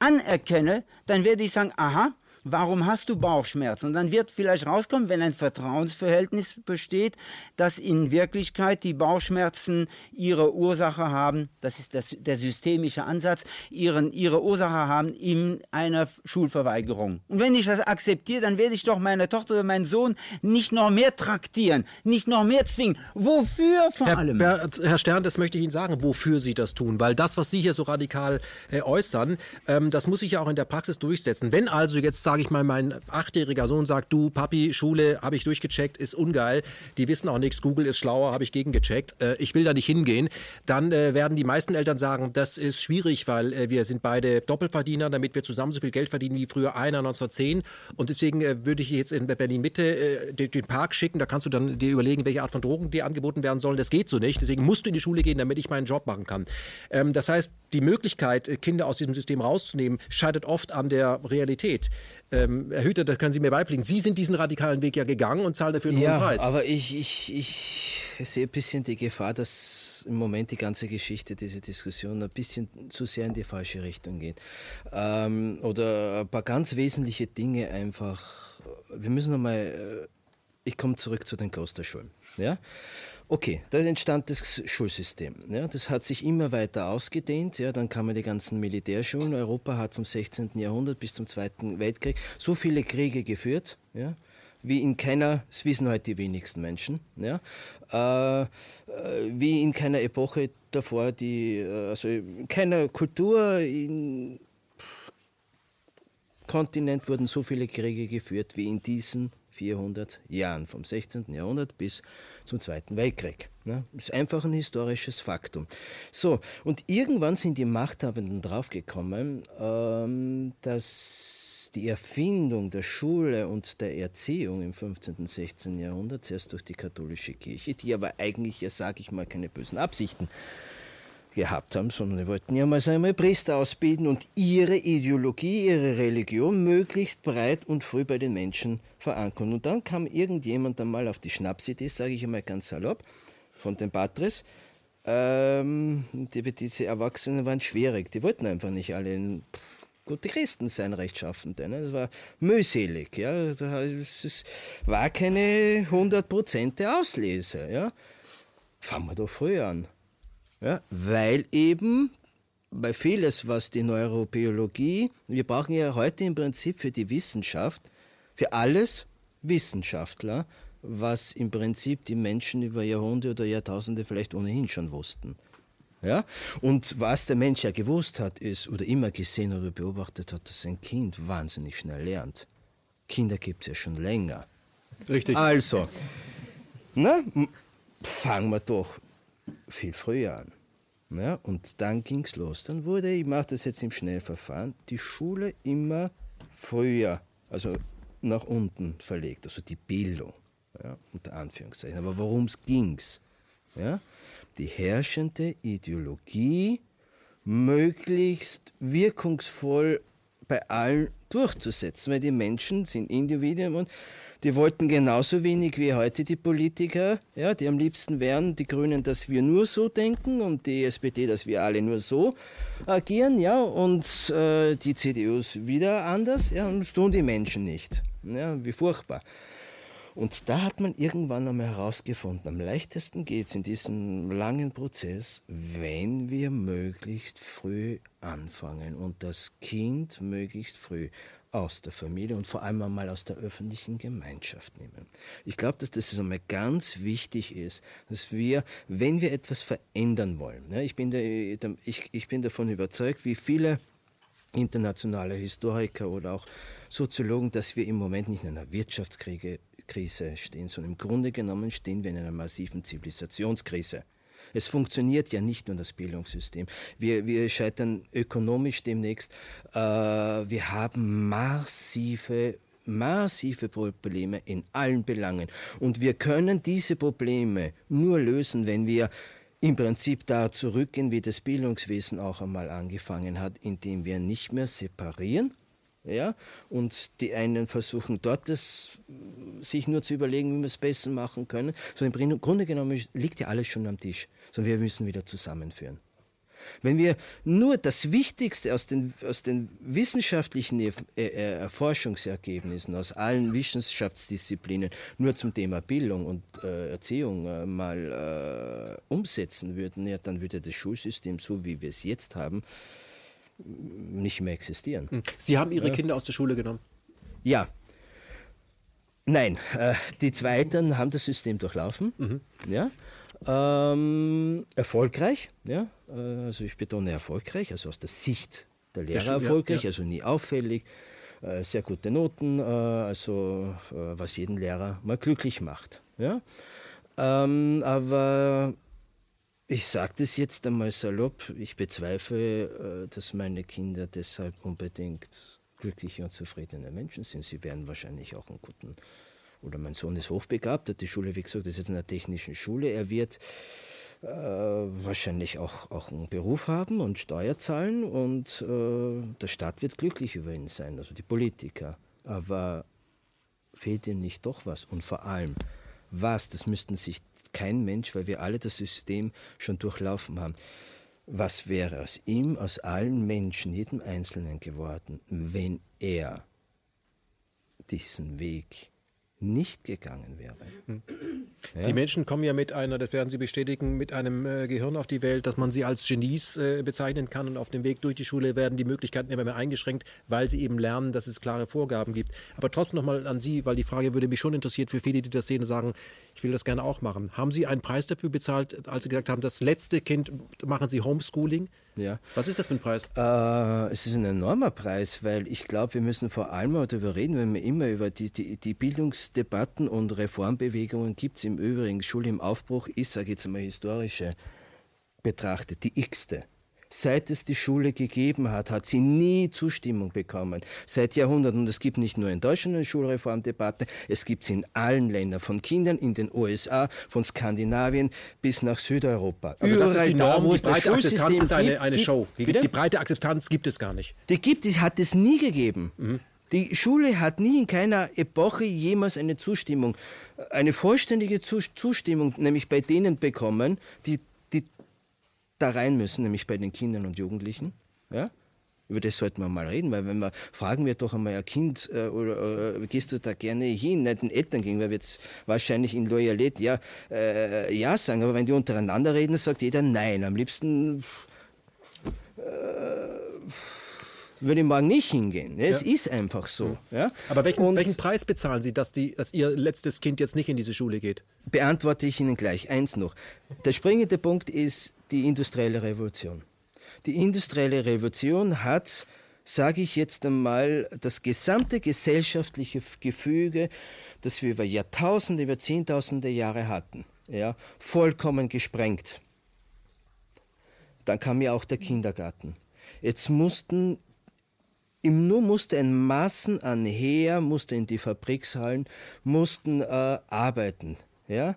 anerkenne, dann werde ich sagen, aha, warum hast du Bauchschmerzen? Und dann wird vielleicht rauskommen, wenn ein Vertrauensverhältnis besteht, dass in Wirklichkeit die Bauchschmerzen ihre Ursache haben, das ist das, der systemische Ansatz, ihren, ihre Ursache haben in einer Schulverweigerung. Und wenn ich das akzeptiere, dann werde ich doch meine Tochter oder meinen Sohn nicht noch mehr traktieren, nicht noch mehr zwingen. Wofür vor Herr, allem? Herr Stern, das möchte ich Ihnen sagen, wofür Sie das tun. Weil das, was Sie hier so radikal äh, äußern, ähm, das muss sich ja auch in der Praxis durchsetzen. Wenn also jetzt, sage ich mal, mein achtjähriger Sohn sagt, du Papi, Schule habe ich durchgecheckt, ist ungeil, die wissen auch nichts, Google ist schlauer, habe ich gegengecheckt, äh, ich will da nicht hingehen, dann äh, werden die meisten Eltern sagen, das ist schwierig, weil äh, wir sind beide Doppelverdiener, damit wir zusammen so viel Geld verdienen wie früher einer 1910 und deswegen äh, würde ich jetzt in Berlin Mitte äh, den, den Park schicken, da kannst du dann dir überlegen, welche Art von Drogen dir angeboten werden sollen. Das geht so nicht, deswegen musst du in die Schule gehen, damit ich meinen Job machen kann. Ähm, das heißt, die Möglichkeit, äh, Kinder aus diesem System rauszunehmen, scheitert oft an der Realität. Ähm, Herr Hüter, das können Sie mir beipflichten. Sie sind diesen radikalen Weg ja gegangen und zahlen dafür einen ja, hohen Preis. aber ich, ich, ich sehe ein bisschen die Gefahr, dass im Moment die ganze Geschichte, diese Diskussion ein bisschen zu sehr in die falsche Richtung geht. Ähm, oder ein paar ganz wesentliche Dinge einfach. Wir müssen nochmal, ich komme zurück zu den Klosterschulen. Ja? Okay, da entstand das Schulsystem. Ja, das hat sich immer weiter ausgedehnt. Ja, dann kamen die ganzen Militärschulen. Europa hat vom 16. Jahrhundert bis zum Zweiten Weltkrieg so viele Kriege geführt, ja, wie in keiner, das wissen heute die wenigsten Menschen, ja, äh, äh, wie in keiner Epoche davor, die, äh, also in keiner Kultur, in Kontinent wurden so viele Kriege geführt wie in diesen 400 Jahren, vom 16. Jahrhundert bis zum Zweiten Weltkrieg. Ne? Ist einfach ein historisches Faktum. So, und irgendwann sind die Machthabenden draufgekommen, ähm, dass die Erfindung der Schule und der Erziehung im 15. und 16. Jahrhundert, zuerst durch die katholische Kirche, die aber eigentlich, ja sage ich mal, keine bösen Absichten gehabt haben, sondern die wollten ja mal einmal Priester ausbilden und ihre Ideologie, ihre Religion möglichst breit und früh bei den Menschen verankern. Und dann kam irgendjemand einmal auf die Schnapsidee, sage ich einmal ganz salopp, von den Patres. Ähm, die, diese Erwachsenen waren schwierig, die wollten einfach nicht alle gute Christen sein, rechtschaffende. Ne? Das war mühselig. Ja? Es war keine hundertprozentige Auslese. Ja? Fangen wir doch früh an. Ja, weil eben bei vieles, was die Neurobiologie, wir brauchen ja heute im Prinzip für die Wissenschaft, für alles Wissenschaftler, was im Prinzip die Menschen über Jahrhunderte oder Jahrtausende vielleicht ohnehin schon wussten. Ja? Und was der Mensch ja gewusst hat, ist, oder immer gesehen oder beobachtet hat, dass ein Kind wahnsinnig schnell lernt. Kinder gibt es ja schon länger. Richtig. Also, na, fangen wir doch viel früher an. Ja, und dann ging es los. Dann wurde, ich mache das jetzt im Schnellverfahren, die Schule immer früher, also nach unten verlegt, also die Bildung, ja, unter Anführungszeichen. Aber worum es ging ja? Die herrschende Ideologie möglichst wirkungsvoll bei allen durchzusetzen, weil die Menschen sind Individuen und die wollten genauso wenig wie heute die Politiker, ja, die am liebsten wären, die Grünen, dass wir nur so denken und die SPD, dass wir alle nur so agieren, ja, und äh, die CDUs wieder anders, ja, und das tun die Menschen nicht. Ja, wie furchtbar. Und da hat man irgendwann einmal herausgefunden, am leichtesten geht es in diesem langen Prozess, wenn wir möglichst früh anfangen und das Kind möglichst früh aus der Familie und vor allem einmal aus der öffentlichen Gemeinschaft nehmen. Ich glaube, dass das einmal ganz wichtig ist, dass wir, wenn wir etwas verändern wollen, ne, ich, bin der, ich, ich bin davon überzeugt, wie viele internationale Historiker oder auch Soziologen, dass wir im Moment nicht in einer Wirtschaftskrise stehen, sondern im Grunde genommen stehen wir in einer massiven Zivilisationskrise. Es funktioniert ja nicht nur das Bildungssystem. Wir, wir scheitern ökonomisch demnächst. Äh, wir haben massive massive Probleme in allen Belangen. Und wir können diese Probleme nur lösen, wenn wir im Prinzip da zurückgehen, wie das Bildungswesen auch einmal angefangen hat, indem wir nicht mehr separieren, ja, und die einen versuchen dort das, sich nur zu überlegen, wie wir es besser machen können. So im Grunde genommen liegt ja alles schon am Tisch, sondern wir müssen wieder zusammenführen. Wenn wir nur das Wichtigste aus den, aus den wissenschaftlichen äh, äh, Forschungsergebnissen, aus allen Wissenschaftsdisziplinen nur zum Thema Bildung und äh, Erziehung äh, mal äh, umsetzen würden, ja, dann würde das Schulsystem, so wie wir es jetzt haben, nicht mehr existieren. Hm. Sie haben Ihre ja. Kinder aus der Schule genommen? Ja. Nein, äh, die Zweiten haben das System durchlaufen. Mhm. Ja. Ähm, erfolgreich, ja, äh, also ich betone erfolgreich, also aus der Sicht der Lehrer der erfolgreich, ja, ja. also nie auffällig, äh, sehr gute Noten, äh, also äh, was jeden Lehrer mal glücklich macht. Ja. Ähm, aber ich sage das jetzt einmal salopp, ich bezweifle, äh, dass meine Kinder deshalb unbedingt glückliche und zufriedene Menschen sind. Sie werden wahrscheinlich auch einen guten oder mein Sohn ist hochbegabt, hat die Schule, wie gesagt, ist jetzt in einer technischen Schule. Er wird äh, wahrscheinlich auch, auch einen Beruf haben und Steuer zahlen und äh, der Staat wird glücklich über ihn sein, also die Politiker. Aber fehlt ihnen nicht doch was? Und vor allem, was, das müssten sich kein Mensch, weil wir alle das System schon durchlaufen haben. Was wäre aus ihm, aus allen Menschen, jedem Einzelnen geworden, wenn er diesen Weg nicht gegangen wäre. Hm. Ja? Die Menschen kommen ja mit einer, das werden Sie bestätigen, mit einem äh, Gehirn auf die Welt, dass man sie als Genies äh, bezeichnen kann und auf dem Weg durch die Schule werden die Möglichkeiten immer mehr eingeschränkt, weil sie eben lernen, dass es klare Vorgaben gibt. Aber trotzdem nochmal an Sie, weil die Frage würde mich schon interessiert für viele, die das sehen und sagen, ich will das gerne auch machen. Haben Sie einen Preis dafür bezahlt, als Sie gesagt haben, das letzte Kind machen Sie Homeschooling? Ja. Was ist das für ein Preis? Äh, es ist ein enormer Preis, weil ich glaube, wir müssen vor allem darüber reden, wenn wir immer über die, die, die Bildungsdebatten und Reformbewegungen gibt es im Übrigen. Schule im Aufbruch ist, sage ich jetzt mal, historische betrachtet, die x-te. Seit es die Schule gegeben hat, hat sie nie Zustimmung bekommen. Seit Jahrhunderten. Und es gibt nicht nur in Deutschland eine Schulreformdebatte, es gibt es in allen Ländern, von Kindern in den USA, von Skandinavien bis nach Südeuropa. Also Überall das ist die Norm, da, die breite Akzeptanz ist eine, eine Show. Die, die, breite Akzeptanz gibt es gar nicht. Die gibt es, hat es nie gegeben. Mhm. Die Schule hat nie in keiner Epoche jemals eine Zustimmung, eine vollständige Zustimmung, nämlich bei denen bekommen, die da rein müssen, nämlich bei den Kindern und Jugendlichen. Ja? Über das sollten wir mal reden, weil wenn wir fragen wir doch einmal ein Kind, äh, oder äh, gehst du da gerne hin, nicht den Eltern gegenüber, wird es wahrscheinlich in Loyalität ja, äh, ja sagen, aber wenn die untereinander reden, sagt jeder nein. Am liebsten äh, würde ich morgen nicht hingehen. Es ja. ist einfach so. Ja? Aber welchen, welchen, Preis bezahlen Sie, dass, die, dass Ihr letztes Kind jetzt nicht in diese Schule geht? Beantworte ich Ihnen gleich. Eins noch. Der springende Punkt ist die industrielle Revolution. Die industrielle Revolution hat, sage ich jetzt einmal, das gesamte gesellschaftliche Gefüge, das wir über Jahrtausende, über Zehntausende Jahre hatten, ja, vollkommen gesprengt. Dann kam ja auch der Kindergarten. Jetzt mussten im Nu musste ein Massen an Heer, musste in die Fabrikshallen, mussten äh, arbeiten. Ja?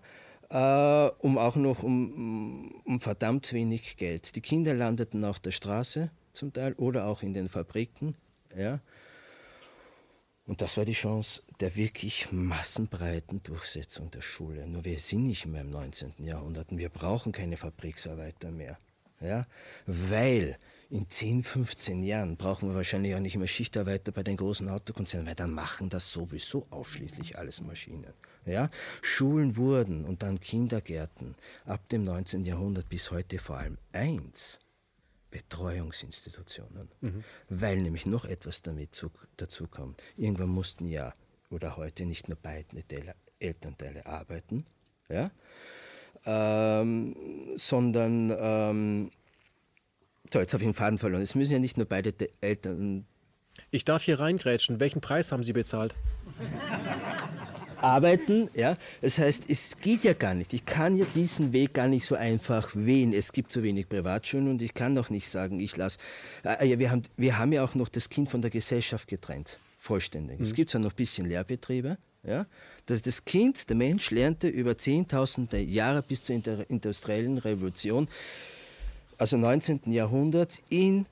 Äh, um auch noch um, um verdammt wenig Geld. Die Kinder landeten auf der Straße zum Teil oder auch in den Fabriken. Ja? Und das war die Chance der wirklich massenbreiten Durchsetzung der Schule. Nur wir sind nicht mehr im 19. Jahrhundert und wir brauchen keine Fabriksarbeiter mehr. Ja? Weil in 10, 15 Jahren brauchen wir wahrscheinlich auch nicht mehr Schichtarbeiter bei den großen Autokonzernen, weil dann machen das sowieso ausschließlich alles Maschinen. Ja? Schulen wurden und dann Kindergärten ab dem 19. Jahrhundert bis heute vor allem eins. Betreuungsinstitutionen, mhm. weil nämlich noch etwas damit zu, dazu kommt. Irgendwann mussten ja oder heute nicht nur beide Elternteile arbeiten, ja, ähm, sondern ähm, so, jetzt habe ich den Faden verloren. Es müssen ja nicht nur beide Eltern. Ich darf hier reingrätschen. Welchen Preis haben Sie bezahlt? Arbeiten, ja. Das heißt, es geht ja gar nicht. Ich kann ja diesen Weg gar nicht so einfach wählen. Es gibt zu wenig Privatschulen und ich kann doch nicht sagen, ich lasse. Äh, ja, wir, haben, wir haben ja auch noch das Kind von der Gesellschaft getrennt. Vollständig. Mhm. Es gibt zwar noch ein bisschen Lehrbetriebe, ja. Das, das Kind, der Mensch, lernte über Zehntausende Jahre bis zur industriellen Revolution also 19. Jahrhundert, in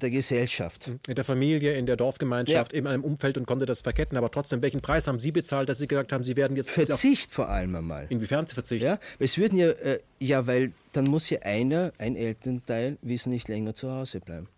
der Gesellschaft. In der Familie, in der Dorfgemeinschaft, Ja. in einem Umfeld und konnte das verketten. Aber trotzdem, welchen Preis haben Sie bezahlt, dass Sie gesagt haben, Sie werden jetzt. Verzicht vor allem einmal. Inwiefern Verzicht? Ja, es würden ja, äh, ja, weil dann muss ja einer, ein Elternteil, wesentlich länger zu Hause bleiben.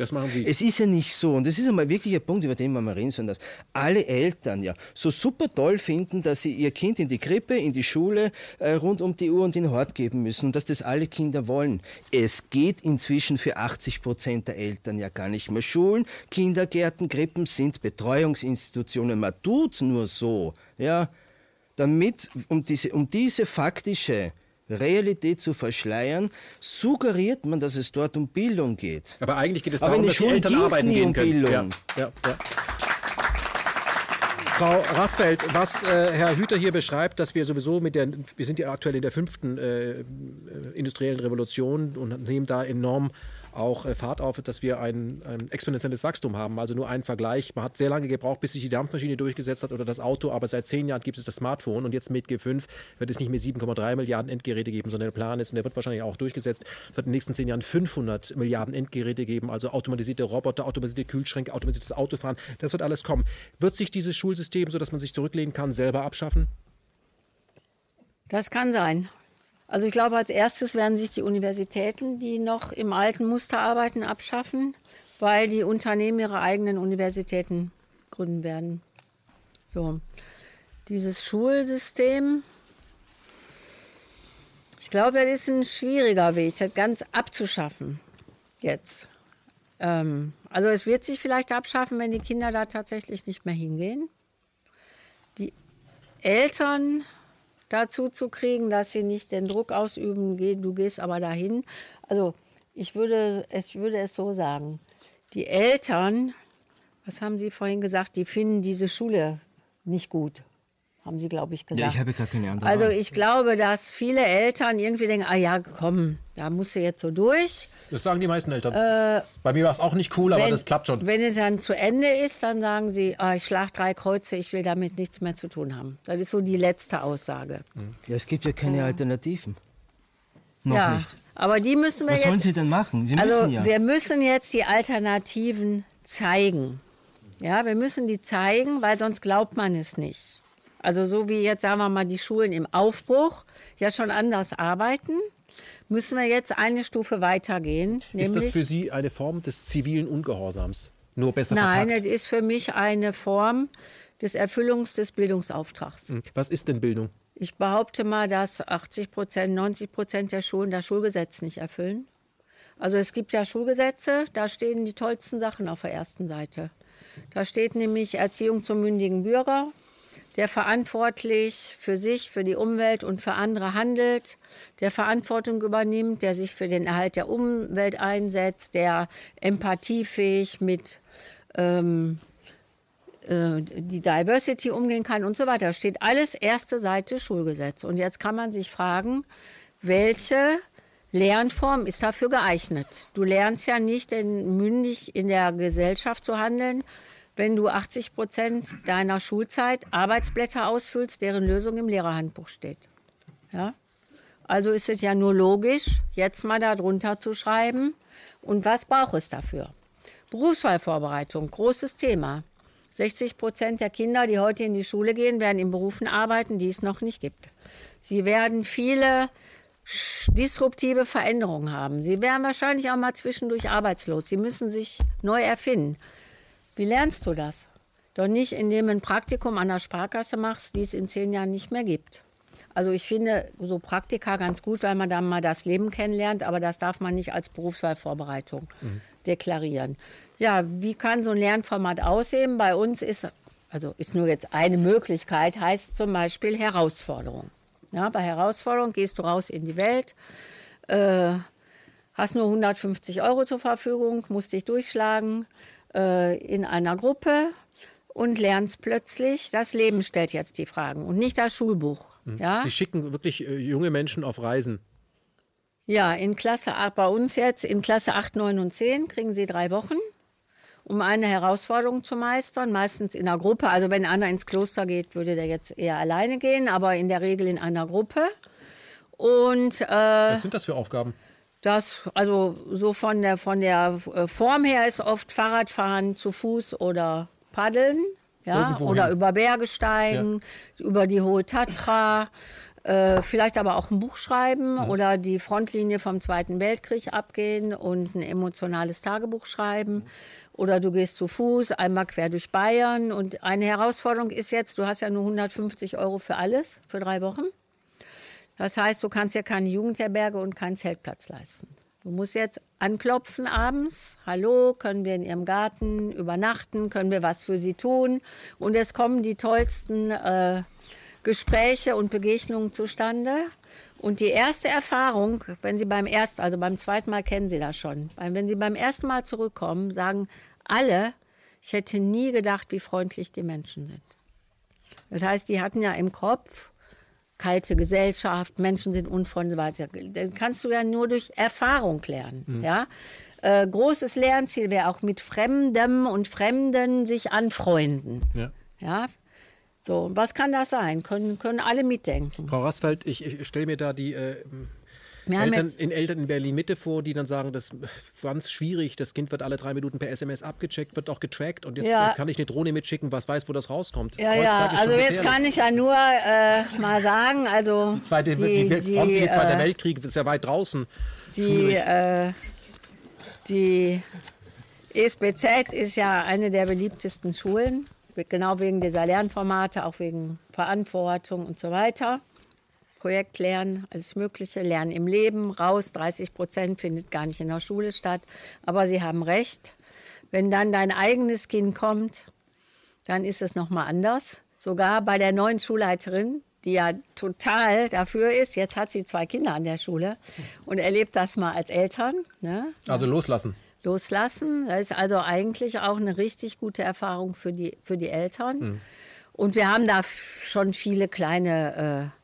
Das machen Sie. Es ist ja nicht so, und das ist einmal wirklich ein Punkt, über den wir mal reden sollen, dass alle Eltern ja so super toll finden, dass sie ihr Kind in die Krippe, in die Schule, äh, rund um die Uhr und in den Hort geben müssen und dass das alle Kinder wollen. Es geht inzwischen für 80 Prozent der Eltern ja gar nicht mehr. Schulen, Kindergärten, Krippen sind Betreuungsinstitutionen. Man tut nur so, ja, damit, um diese, um diese faktische Realität zu verschleiern, suggeriert man, dass es dort um Bildung geht. Aber eigentlich geht es darum, dass die Schulen Eltern arbeiten gehen um können. Bildung. Ja, ja, ja. Frau Rasfeld, was äh, Herr Hüter hier beschreibt, dass wir sowieso mit der, wir sind ja aktuell in der fünften äh, äh, industriellen Revolution und nehmen da enorm auch äh, Fahrt auf, dass wir ein, ein exponentielles Wachstum haben. Also nur ein Vergleich. Man hat sehr lange gebraucht, bis sich die Dampfmaschine durchgesetzt hat oder das Auto, aber seit zehn Jahren gibt es das Smartphone und jetzt mit G5 wird es nicht mehr 7,3 Milliarden Endgeräte geben, sondern der Plan ist, und der wird wahrscheinlich auch durchgesetzt, es wird in den nächsten zehn Jahren 500 Milliarden Endgeräte geben, also automatisierte Roboter, automatisierte Kühlschränke, automatisiertes Autofahren. Das wird alles kommen. Wird sich dieses Schulsystem, so dass man sich zurücklehnen kann, selber abschaffen? Das kann sein. Also ich glaube, als erstes werden sich die Universitäten, die noch im alten Muster arbeiten, abschaffen, weil die Unternehmen ihre eigenen Universitäten gründen werden. So. Dieses Schulsystem, ich glaube, das ist ein schwieriger Weg, das ganz abzuschaffen jetzt. Ähm, also es wird sich vielleicht abschaffen, wenn die Kinder da tatsächlich nicht mehr hingehen. Die Eltern dazu zu kriegen, dass sie nicht den Druck ausüben, geh, du gehst aber dahin. Also ich würde, ich würde es so sagen, die Eltern, was haben Sie vorhin gesagt, die finden diese Schule nicht gut, haben Sie, glaube ich, gesagt. Ja, ich habe gar keine andere Also Wahl. ich glaube, dass viele Eltern irgendwie denken, ah ja, komm, da musst du jetzt so durch. Das sagen die meisten Eltern. Bei mir war es auch nicht cool, aber das klappt schon. Wenn es dann zu Ende ist, dann sagen sie, ah, ich schlage drei Kreuze, ich will damit nichts mehr zu tun haben. Das ist so die letzte Aussage. Ja, es gibt ja keine Alternativen. Noch ja, nicht. aber die müssen wir Was sollen jetzt. sie denn machen? Sie also müssen ja. wir müssen jetzt die Alternativen zeigen. Ja, wir müssen die zeigen, weil sonst glaubt man es nicht. Also so wie jetzt sagen wir mal die Schulen im Aufbruch ja schon anders arbeiten, müssen wir jetzt eine Stufe weitergehen. Ist das für Sie eine Form des zivilen Ungehorsams? Nur besser Nein, verpackt? es ist für mich eine Form des Erfüllungs des Bildungsauftrags. Hm. Was ist denn Bildung? Ich behaupte mal, dass 80 Prozent, 90 Prozent der Schulen das Schulgesetz nicht erfüllen. Also es gibt ja Schulgesetze, da stehen die tollsten Sachen auf der ersten Seite. Da steht nämlich Erziehung zum mündigen Bürger, der verantwortlich für sich, für die Umwelt und für andere handelt, der Verantwortung übernimmt, der sich für den Erhalt der Umwelt einsetzt, der empathiefähig mit ähm, äh, die Diversity umgehen kann und so weiter. Steht alles erste Seite Schulgesetz. Und jetzt kann man sich fragen, welche Lernform ist dafür geeignet? Du lernst ja nicht, denn mündig in der Gesellschaft zu handeln, wenn du 80 Prozent deiner Schulzeit Arbeitsblätter ausfüllst, deren Lösung im Lehrerhandbuch steht. Ja? Also ist es ja nur logisch, jetzt mal darunter zu schreiben. Und was braucht es dafür? Berufswahlvorbereitung, großes Thema. 60 Prozent der Kinder, die heute in die Schule gehen, werden in Berufen arbeiten, die es noch nicht gibt. Sie werden viele disruptive Veränderungen haben. Sie werden wahrscheinlich auch mal zwischendurch arbeitslos. Sie müssen sich neu erfinden. Wie lernst du das? Doch nicht, indem du ein Praktikum an der Sparkasse machst, die es in zehn Jahren nicht mehr gibt. Also ich finde so Praktika ganz gut, weil man dann mal das Leben kennenlernt, aber das darf man nicht als Berufswahlvorbereitung deklarieren. Ja, wie kann so ein Lernformat aussehen? Bei uns ist, also ist nur jetzt eine Möglichkeit, heißt zum Beispiel Herausforderung. Ja, bei Herausforderung gehst du raus in die Welt, äh, hast nur 150 Euro zur Verfügung, musst dich durchschlagen äh, in einer Gruppe und lernst plötzlich, das Leben stellt jetzt die Fragen und nicht das Schulbuch. Ja? Sie schicken wirklich äh, junge Menschen auf Reisen. Ja, in Klasse 8, bei uns jetzt, in Klasse 8, 9 und 10 kriegen sie drei Wochen, um eine Herausforderung zu meistern, meistens in einer Gruppe. Also wenn einer ins Kloster geht, würde der jetzt eher alleine gehen, aber in der Regel in einer Gruppe. Und äh, Was sind das für Aufgaben? Das, also so von der, von der äh, Form her ist oft Fahrradfahren zu Fuß oder Paddeln. Ja, oder über Berge steigen, ja. über die Hohe Tatra, äh, vielleicht aber auch ein Buch schreiben ja. oder die Frontlinie vom Zweiten Weltkrieg abgehen und ein emotionales Tagebuch schreiben. Oder du gehst zu Fuß einmal quer durch Bayern. Und eine Herausforderung ist jetzt, du hast ja nur 150 Euro für alles, für drei Wochen. Das heißt, du kannst ja keine Jugendherberge und keinen Zeltplatz leisten. Du musst jetzt anklopfen abends. Hallo, können wir in Ihrem Garten übernachten? Können wir was für Sie tun? Und es kommen die tollsten äh, Gespräche und Begegnungen zustande. Und die erste Erfahrung, wenn Sie beim ersten, also beim zweiten Mal kennen Sie das schon, wenn Sie beim ersten Mal zurückkommen, sagen alle, ich hätte nie gedacht, wie freundlich die Menschen sind. Das heißt, die hatten ja im Kopf, kalte Gesellschaft, Menschen sind unfreundlich. Dann kannst du ja nur durch Erfahrung lernen. Mhm. Ja? Äh, großes Lernziel wäre auch mit Fremdem und Fremden sich anfreunden. Ja. ja? So, was kann das sein? Können, können alle mitdenken. Frau Rassfeld, ich, ich stelle mir da die äh, Eltern, in Eltern in Berlin-Mitte vor, die dann sagen, das ist ganz schwierig, das Kind wird alle drei Minuten per SMS abgecheckt, wird auch getrackt und jetzt ja. kann ich eine Drohne mitschicken, was weiß, wo das rauskommt. Ja, ja, also jetzt kann ich ja nur äh, mal sagen, also... Die zweite, die, die, die, der Zweite äh, Weltkrieg ist ja weit draußen. Die, äh, die ESBZ ist ja eine der beliebtesten Schulen, genau wegen dieser Lernformate, auch wegen Verantwortung und so weiter. Projekt lernen, alles Mögliche, Lernen im Leben, raus, 30 Prozent findet gar nicht in der Schule statt. Aber Sie haben recht, wenn dann dein eigenes Kind kommt, dann ist es nochmal anders. Sogar bei der neuen Schulleiterin, die ja total dafür ist, jetzt hat sie zwei Kinder an der Schule und erlebt das mal als Eltern. Ne? Also loslassen. Loslassen, das ist also eigentlich auch eine richtig gute Erfahrung für die, für die Eltern. Mhm. Und wir haben da schon viele kleine äh,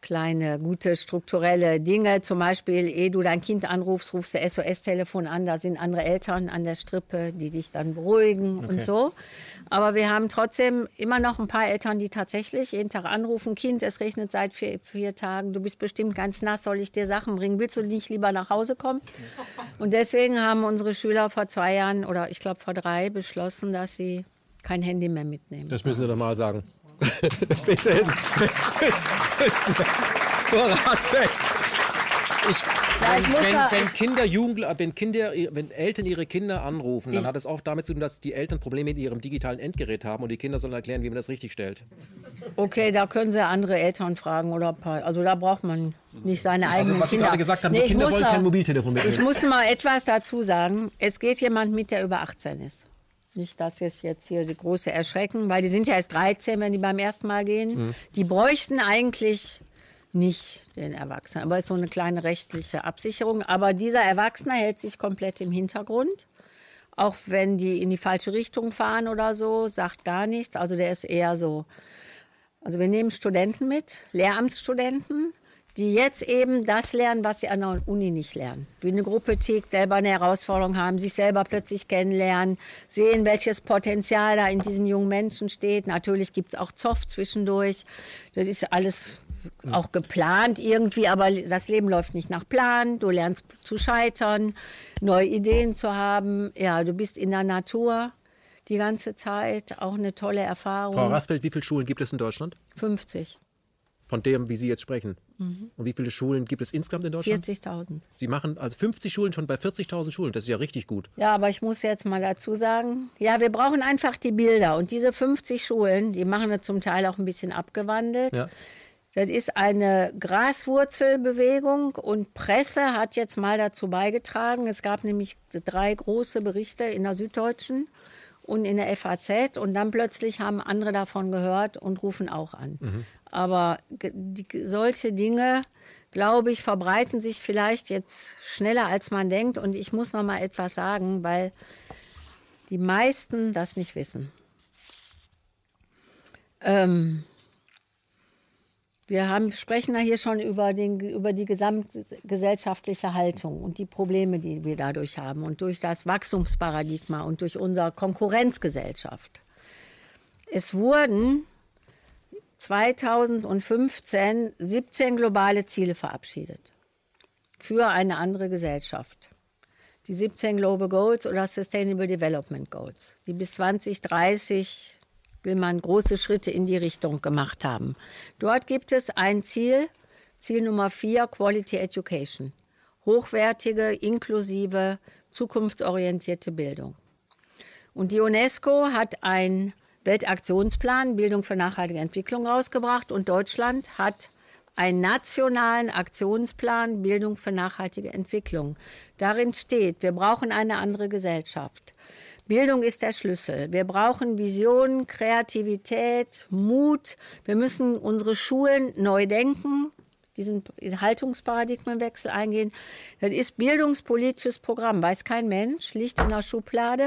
kleine, gute strukturelle Dinge. Zum Beispiel, ehe du dein Kind anrufst, rufst du SOS-Telefon an, da sind andere Eltern an der Strippe, die dich dann beruhigen okay. und so. Aber wir haben trotzdem immer noch ein paar Eltern, die tatsächlich jeden Tag anrufen, Kind, es regnet seit vier, vier Tagen, du bist bestimmt ganz nass, soll ich dir Sachen bringen? Willst du nicht lieber nach Hause kommen? Und deswegen haben unsere Schüler vor zwei Jahren oder ich glaube vor drei beschlossen, dass sie kein Handy mehr mitnehmen. Das müssen Sie doch mal sagen. Bitte. Ist, ich, wenn, wenn, wenn, Kinder, Jugendliche, wenn, Kinder, wenn Eltern ihre Kinder anrufen, dann hat es oft damit zu tun, dass die Eltern Probleme mit ihrem digitalen Endgerät haben und die Kinder sollen erklären, wie man das richtig stellt. Okay, da können Sie andere Eltern fragen oder also da braucht man nicht seine also, eigenen was Kinder. Sie gerade gesagt haben, nee, die Kinder wollen noch, kein Mobiltelefon mitnehmen. Ich muss mal etwas dazu sagen. Es geht jemand mit, der über 18 ist. Nicht, dass es jetzt hier die große Erschrecken, weil die sind ja erst 13, wenn die beim ersten Mal gehen. Mhm. Die bräuchten eigentlich nicht den Erwachsenen, aber es ist so eine kleine rechtliche Absicherung. Aber dieser Erwachsene hält sich komplett im Hintergrund. Auch wenn die in die falsche Richtung fahren oder so, sagt gar nichts. Also der ist eher so. Also wir nehmen Studenten mit, Lehramtsstudenten, die jetzt eben das lernen, was sie an der Uni nicht lernen. Wie eine Gruppe tickt, selber eine Herausforderung haben, sich selber plötzlich kennenlernen, sehen, welches Potenzial da in diesen jungen Menschen steht. Natürlich gibt es auch Zoff zwischendurch. Das ist alles auch geplant irgendwie, aber das Leben läuft nicht nach Plan. Du lernst zu scheitern, neue Ideen zu haben. Ja, du bist in der Natur die ganze Zeit. Auch eine tolle Erfahrung. Frau Rasfeld, wie viele Schulen gibt es in Deutschland? 50 von dem, wie Sie jetzt sprechen. Mhm. Und wie viele Schulen gibt es insgesamt in Deutschland? 40.000. Sie machen also 50 Schulen schon bei 40.000 Schulen. Das ist ja richtig gut. Ja, aber ich muss jetzt mal dazu sagen, ja, wir brauchen einfach die Bilder. Und diese 50 Schulen, die machen wir zum Teil auch ein bisschen abgewandelt. Ja. Das ist eine Graswurzelbewegung und Presse hat jetzt mal dazu beigetragen. Es gab nämlich drei große Berichte in der Süddeutschen und in der FAZ und dann plötzlich haben andere davon gehört und rufen auch an. Mhm. Aber die, solche Dinge, glaube ich, verbreiten sich vielleicht jetzt schneller, als man denkt. Und ich muss noch mal etwas sagen, weil die meisten das nicht wissen. Ähm, wir haben, sprechen ja hier schon über, den, über die gesamtgesellschaftliche Haltung und die Probleme, die wir dadurch haben und durch das Wachstumsparadigma und durch unsere Konkurrenzgesellschaft. Es wurden 2015 17 globale Ziele verabschiedet. für eine andere Gesellschaft. Die 17 Global Goals oder Sustainable Development Goals, die bis 2030 will man große Schritte in die Richtung gemacht haben. Dort gibt es ein Ziel, Ziel Nummer 4, Quality Education. Hochwertige, inklusive, zukunftsorientierte Bildung. Und die UNESCO hat einen Weltaktionsplan Bildung für nachhaltige Entwicklung rausgebracht und Deutschland hat einen nationalen Aktionsplan Bildung für nachhaltige Entwicklung. Darin steht, wir brauchen eine andere Gesellschaft. Bildung ist der Schlüssel. Wir brauchen Visionen, Kreativität, Mut. Wir müssen unsere Schulen neu denken, diesen Haltungsparadigmenwechsel eingehen. Das ist bildungspolitisches Programm, weiß kein Mensch, liegt in der Schublade.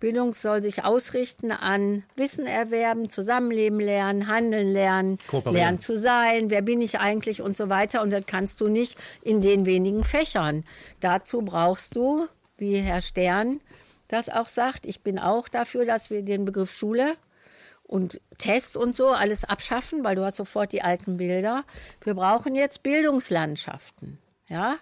Bildung soll sich ausrichten an Wissen erwerben, Zusammenleben lernen, handeln lernen, lernen zu sein, wer bin ich eigentlich und so weiter. Und das kannst du nicht in den wenigen Fächern. Dazu brauchst du, wie Herr Stern das auch sagt, ich bin auch dafür, dass wir den Begriff Schule und Test und so alles abschaffen, weil du hast sofort die alten Bilder. Wir brauchen jetzt Bildungslandschaften. Ja?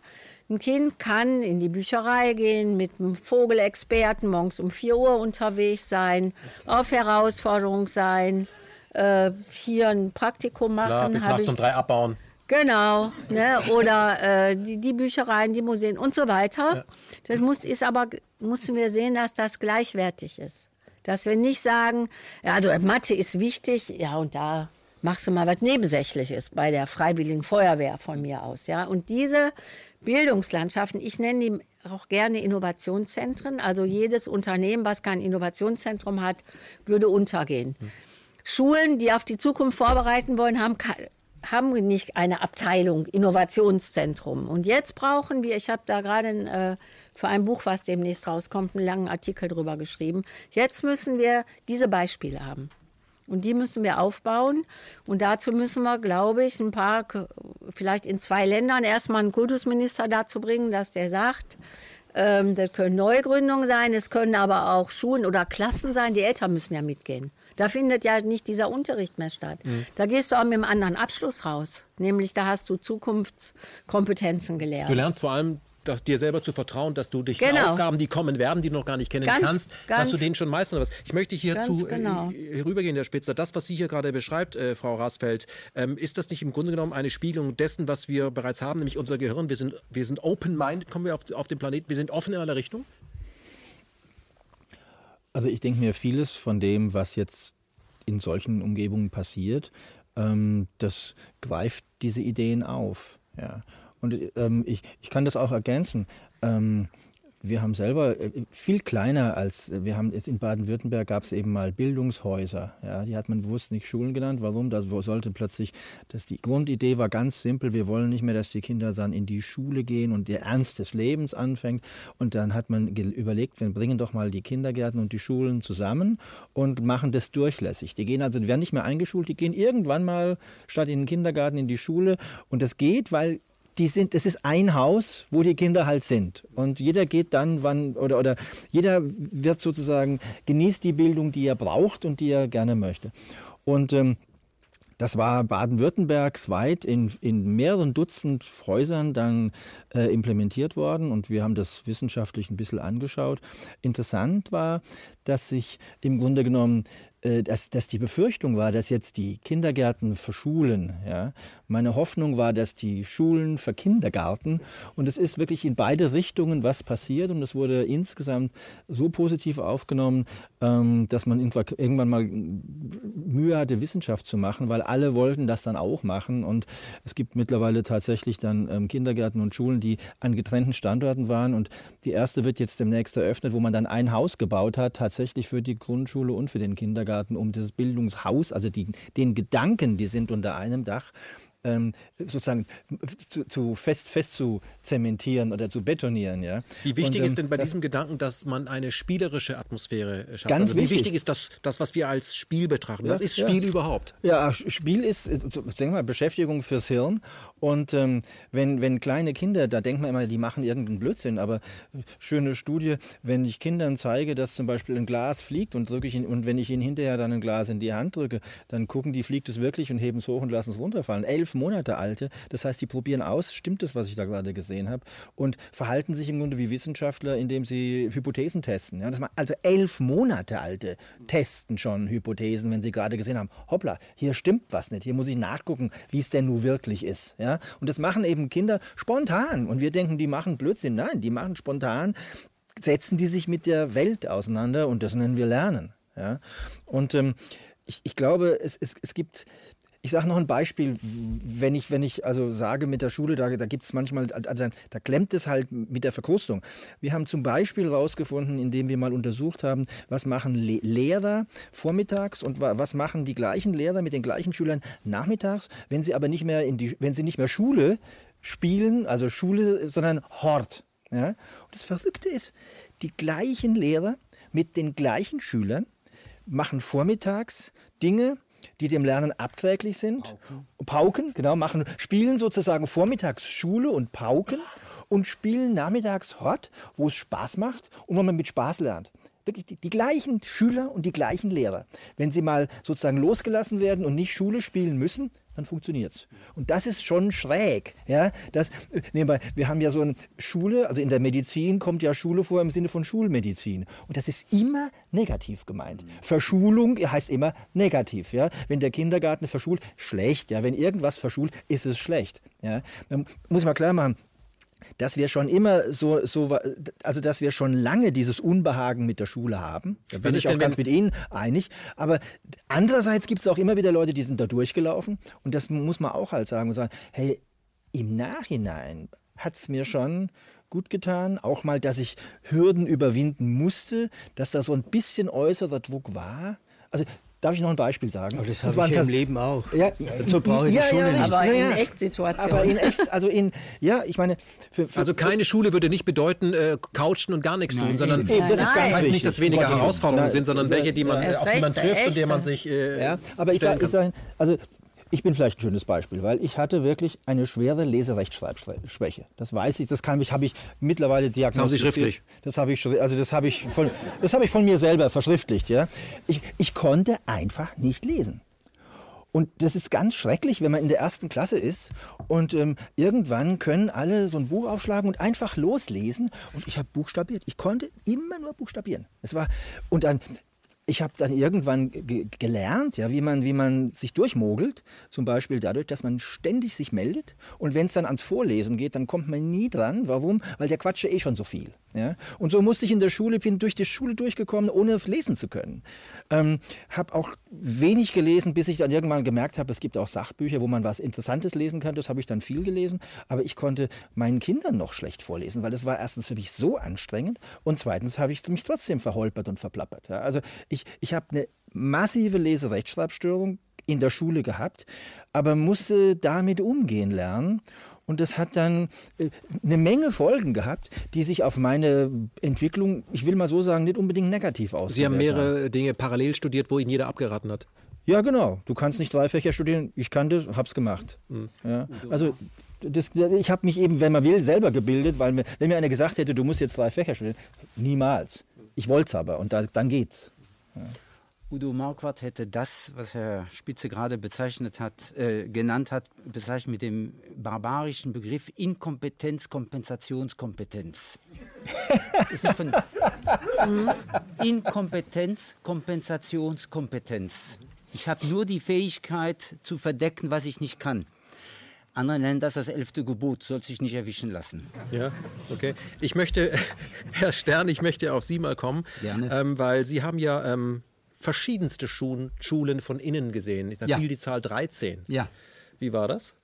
Ein Kind kann in die Bücherei gehen, mit einem Vogelexperten morgens um 4 Uhr unterwegs sein, auf Herausforderung sein, äh, hier ein Praktikum machen. Klar, bis nachts um drei abbauen. Genau, ne? oder äh, die, die Büchereien, die Museen und so weiter. Ja. Das muss, ist aber, müssen wir sehen, dass das gleichwertig ist. Dass wir nicht sagen, ja, also Mathe ist wichtig, ja, und da machst du mal was Nebensächliches bei der Freiwilligen Feuerwehr von mir aus. Ja? Und diese Bildungslandschaften, ich nenne die auch gerne Innovationszentren. Also jedes Unternehmen, was kein Innovationszentrum hat, würde untergehen. Hm. Schulen, die auf die Zukunft vorbereiten wollen, haben haben nicht eine Abteilung Innovationszentrum. Und jetzt brauchen wir, ich habe da gerade äh, für ein Buch, was demnächst rauskommt, einen langen Artikel drüber geschrieben. Jetzt müssen wir diese Beispiele haben. Und die müssen wir aufbauen. Und dazu müssen wir, glaube ich, ein paar, vielleicht in zwei Ländern, erstmal einen Kultusminister dazu bringen, dass der sagt, ähm, das können Neugründungen sein, es können aber auch Schulen oder Klassen sein. Die Eltern müssen ja mitgehen. Da findet ja nicht dieser Unterricht mehr statt. Mhm. Da gehst du auch mit einem anderen Abschluss raus. Nämlich da hast du Zukunftskompetenzen gelernt. Du lernst vor allem dass, dir selber zu vertrauen, dass du dich genau. Aufgaben, die kommen werden, die du noch gar nicht kennen ganz, kannst, ganz, dass du denen schon meistern wirst. Ich möchte hierzu äh, genau. äh, rübergehen, Herr Spitzer. Das, was Sie hier gerade beschreibt, äh, Frau Rasfeld, ähm, ist das nicht im Grunde genommen eine Spiegelung dessen, was wir bereits haben, nämlich unser Gehirn? Wir sind, wir sind open-minded, kommen wir auf, auf den Planeten, wir sind offen in alle Richtungen? Also ich denke mir, vieles von dem, was jetzt in solchen Umgebungen passiert, ähm, das greift diese Ideen auf. Ja. Und ähm, ich, ich kann das auch ergänzen. Ähm, wir haben selber äh, viel kleiner als wir haben jetzt in Baden-Württemberg gab es eben mal Bildungshäuser. Ja, die hat man bewusst nicht Schulen genannt. Warum? Das sollte plötzlich, dass die Grundidee war ganz simpel. Wir wollen nicht mehr, dass die Kinder dann in die Schule gehen und der Ernst des Lebens anfängt. Und dann hat man überlegt, wir bringen doch mal die Kindergärten und die Schulen zusammen und machen das durchlässig. Die gehen also, die werden nicht mehr eingeschult, die gehen irgendwann mal statt in den Kindergarten in die Schule. Und das geht, weil die sind, es ist ein Haus, wo die Kinder halt sind. Und jeder geht dann, wann, oder, oder jeder wird sozusagen, genießt die Bildung, die er braucht und die er gerne möchte. Und ähm, das war baden-württembergsweit in, in mehreren Dutzend Häusern dann äh, implementiert worden und wir haben das wissenschaftlich ein bisschen angeschaut. Interessant war, dass sich im Grunde genommen dass, dass die Befürchtung war, dass jetzt die Kindergärten verschulen. Ja. Meine Hoffnung war, dass die Schulen verkindergarten. Und es ist wirklich in beide Richtungen was passiert. Und es wurde insgesamt so positiv aufgenommen, ähm, dass man irgendwann mal Mühe hatte, Wissenschaft zu machen, weil alle wollten das dann auch machen. Und es gibt mittlerweile tatsächlich dann ähm, Kindergärten und Schulen, die an getrennten Standorten waren. Und die erste wird jetzt demnächst eröffnet, wo man dann ein Haus gebaut hat, tatsächlich für die Grundschule und für den Kindergarten. Kindergarten, um das Bildungshaus, also die, den Gedanken, die sind unter einem Dach, ähm, sozusagen zu, zu, fest, fest zu zementieren oder zu betonieren. Ja? Wie wichtig und, ähm, ist denn bei diesem Gedanken, dass man eine spielerische Atmosphäre schafft? Ganz also wie wichtig. wichtig ist das, das, was wir als Spiel betrachten? Ja, was ist Spiel ja. überhaupt? Ja, Spiel ist, äh, denk mal, Beschäftigung fürs Hirn. Und ähm, wenn, wenn kleine Kinder, da denkt man immer, die machen irgendeinen Blödsinn, aber schöne Studie, wenn ich Kindern zeige, dass zum Beispiel ein Glas fliegt und drücke ich ihn, und wenn ich ihnen hinterher dann ein Glas in die Hand drücke, dann gucken die, fliegt es wirklich und heben es hoch und lassen es runterfallen. Elf elf Monate alte. Das heißt, die probieren aus, stimmt das, was ich da gerade gesehen habe, und verhalten sich im Grunde wie Wissenschaftler, indem sie Hypothesen testen. Ja, also elf Monate alte testen schon Hypothesen, wenn sie gerade gesehen haben, hoppla, hier stimmt was nicht, hier muss ich nachgucken, wie es denn nun wirklich ist. Ja? Und das machen eben Kinder spontan. Und wir denken, die machen Blödsinn. Nein, die machen spontan, setzen die sich mit der Welt auseinander und das nennen wir Lernen. Ja? Und ähm, ich, ich glaube, es, es, es gibt ich sage noch ein Beispiel, wenn ich, wenn ich also sage mit der Schule, da, da gibt es manchmal, also da klemmt es halt mit der Verkrustung. Wir haben zum Beispiel herausgefunden, indem wir mal untersucht haben, was machen Le Lehrer vormittags und was machen die gleichen Lehrer mit den gleichen Schülern nachmittags, wenn sie aber nicht mehr in die, wenn sie nicht mehr Schule spielen, also Schule, sondern Hort. Ja? Und das Verrückte ist, die gleichen Lehrer mit den gleichen Schülern machen vormittags Dinge, die dem Lernen abträglich sind. Pauken. Pauken, genau, machen, spielen sozusagen vormittags Schule und Pauken und spielen nachmittags Hort, wo es Spaß macht und wo man mit Spaß lernt wirklich die, die, gleichen Schüler und die gleichen Lehrer. Wenn sie mal sozusagen losgelassen werden und nicht Schule spielen müssen, dann funktioniert es. Und das ist schon schräg. Ja? Das, nebenbei, wir haben ja so eine Schule, also in der Medizin kommt ja Schule vor im Sinne von Schulmedizin. Und das ist immer negativ gemeint. Verschulung heißt immer negativ. Ja? Wenn der Kindergarten verschult, schlecht. Ja? Wenn irgendwas verschult, ist es schlecht. Ja? Man muss mal klar machen, dass wir schon immer so, so, also dass wir schon lange dieses Unbehagen mit der Schule haben. Da bin ich auch ganz mit Ihnen einig. Aber andererseits gibt es auch immer wieder Leute, die sind da durchgelaufen. Und das muss man auch halt sagen und sagen, hey, im Nachhinein hat es mir schon gut getan. Auch mal, dass ich Hürden überwinden musste, dass da so ein bisschen äußerer Druck war. Also Darf ich noch ein Beispiel sagen? Aber das habe ich im Leben auch. Ja, Dazu brauche ich ja, Schule ja, Aber in Echtsituationen. Aber in echt, also in, ja, ich meine. Für, für also keine Schule würde nicht bedeuten, äh, couchen und gar nichts Nein, tun, sondern eben, das ist ganz heißt nicht, dass weniger Herausforderungen Nein, sind, sondern welche, die man, auf die man trifft und der man sich. Äh, ja, aber ich sage, sag, also ich bin vielleicht ein schönes Beispiel, weil ich hatte wirklich eine schwere Leserechtschreibschwäche. Das weiß ich, das kann ich, habe ich mittlerweile diagnostiziert. Das haben Sie schriftlich? Das habe ich, also das habe ich von, das habe ich von mir selber verschriftlicht. Ja, ich, ich konnte einfach nicht lesen. Und das ist ganz schrecklich, wenn man in der ersten Klasse ist und ähm, irgendwann können alle so ein Buch aufschlagen und einfach loslesen. Und ich habe buchstabiert. Ich konnte immer nur buchstabieren. Es war und dann ich habe dann irgendwann gelernt, ja, wie man, wie man sich durchmogelt. Zum Beispiel dadurch, dass man ständig sich meldet. Und wenn es dann ans Vorlesen geht, dann kommt man nie dran. Warum? Weil der quatscht ja eh schon so viel. Ja? Und so musste ich in der Schule, bin durch die Schule durchgekommen, ohne lesen zu können. Ähm, habe auch wenig gelesen, bis ich dann irgendwann gemerkt habe, es gibt auch Sachbücher, wo man was Interessantes lesen kann. Das habe ich dann viel gelesen. Aber ich konnte meinen Kindern noch schlecht vorlesen, weil es war erstens für mich so anstrengend und zweitens habe ich mich trotzdem verholpert und verplappert. Ja? Also ich, ich habe eine massive Leserechtschreibstörung in der Schule gehabt, aber musste damit umgehen lernen. Und das hat dann äh, eine Menge Folgen gehabt, die sich auf meine Entwicklung, ich will mal so sagen, nicht unbedingt negativ auswirken. Sie haben mehrere haben. Dinge parallel studiert, wo Ihnen jeder abgeraten hat. Ja, genau. Du kannst nicht drei Fächer studieren. Ich kannte, hab's gemacht. Mhm. Ja. Also das, ich habe mich eben, wenn man will, selber gebildet, weil mir, wenn mir einer gesagt hätte, du musst jetzt drei Fächer studieren, niemals. Ich wollte es aber und da, dann geht's. Udo Marquardt hätte das, was Herr Spitze gerade bezeichnet hat, äh, genannt hat, bezeichnet mit dem barbarischen Begriff Inkompetenz, Kompensationskompetenz. von Inkompetenz, Kompensationskompetenz. Ich habe nur die Fähigkeit zu verdecken, was ich nicht kann. Andere nennen das das elfte Gebot, soll sich nicht erwischen lassen. Ja, okay. Ich möchte, Herr Stern, ich möchte auf Sie mal kommen, ähm, weil Sie haben ja ähm, verschiedenste Schulen, Schulen von innen gesehen. Da ja. fiel die Zahl 13. Ja. Wie war das?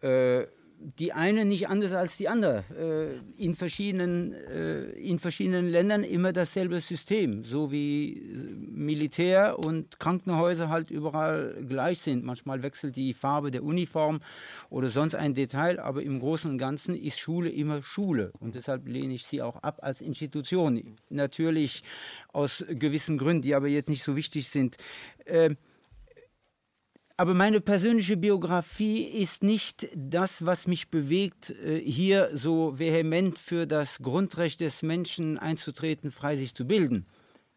Äh, die eine nicht anders als die andere. Äh, in, verschiedenen, äh, in verschiedenen Ländern immer dasselbe System, so wie äh, Militär und Krankenhäuser halt überall gleich sind. Manchmal wechselt die Farbe der Uniform oder sonst ein Detail, aber im Großen und Ganzen ist Schule immer Schule und deshalb lehne ich sie auch ab als Institution. Natürlich aus gewissen Gründen, die aber jetzt nicht so wichtig sind. Äh, aber meine persönliche Biografie ist nicht das, was mich bewegt, äh, hier so vehement für das Grundrecht des Menschen einzutreten, frei sich zu bilden.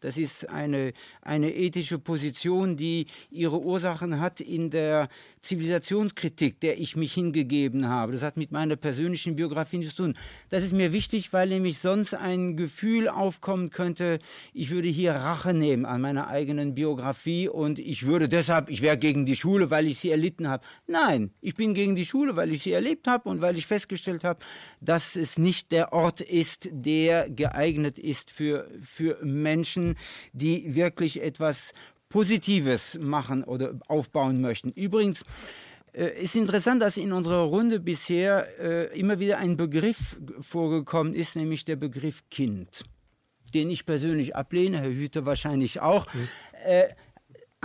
Das ist eine, eine ethische Position, die ihre Ursachen hat in der Zivilisationskritik, der ich mich hingegeben habe. Das hat mit meiner persönlichen Biografie nichts zu tun. Das ist mir wichtig, weil nämlich sonst ein Gefühl aufkommen könnte, ich würde hier Rache nehmen an meiner eigenen Biografie und ich würde deshalb, ich wäre gegen die Schule, weil ich sie erlitten habe. Nein, ich bin gegen die Schule, weil ich sie erlebt habe und weil ich festgestellt habe, dass es nicht der Ort ist, der geeignet ist für, für Menschen, die wirklich etwas Positives machen oder aufbauen möchten. Übrigens, äh, ist interessant, dass in unserer Runde bisher äh, immer wieder ein Begriff vorgekommen ist, nämlich der Begriff Kind, den ich persönlich ablehne, Herr Hüter wahrscheinlich auch. Mhm. Äh,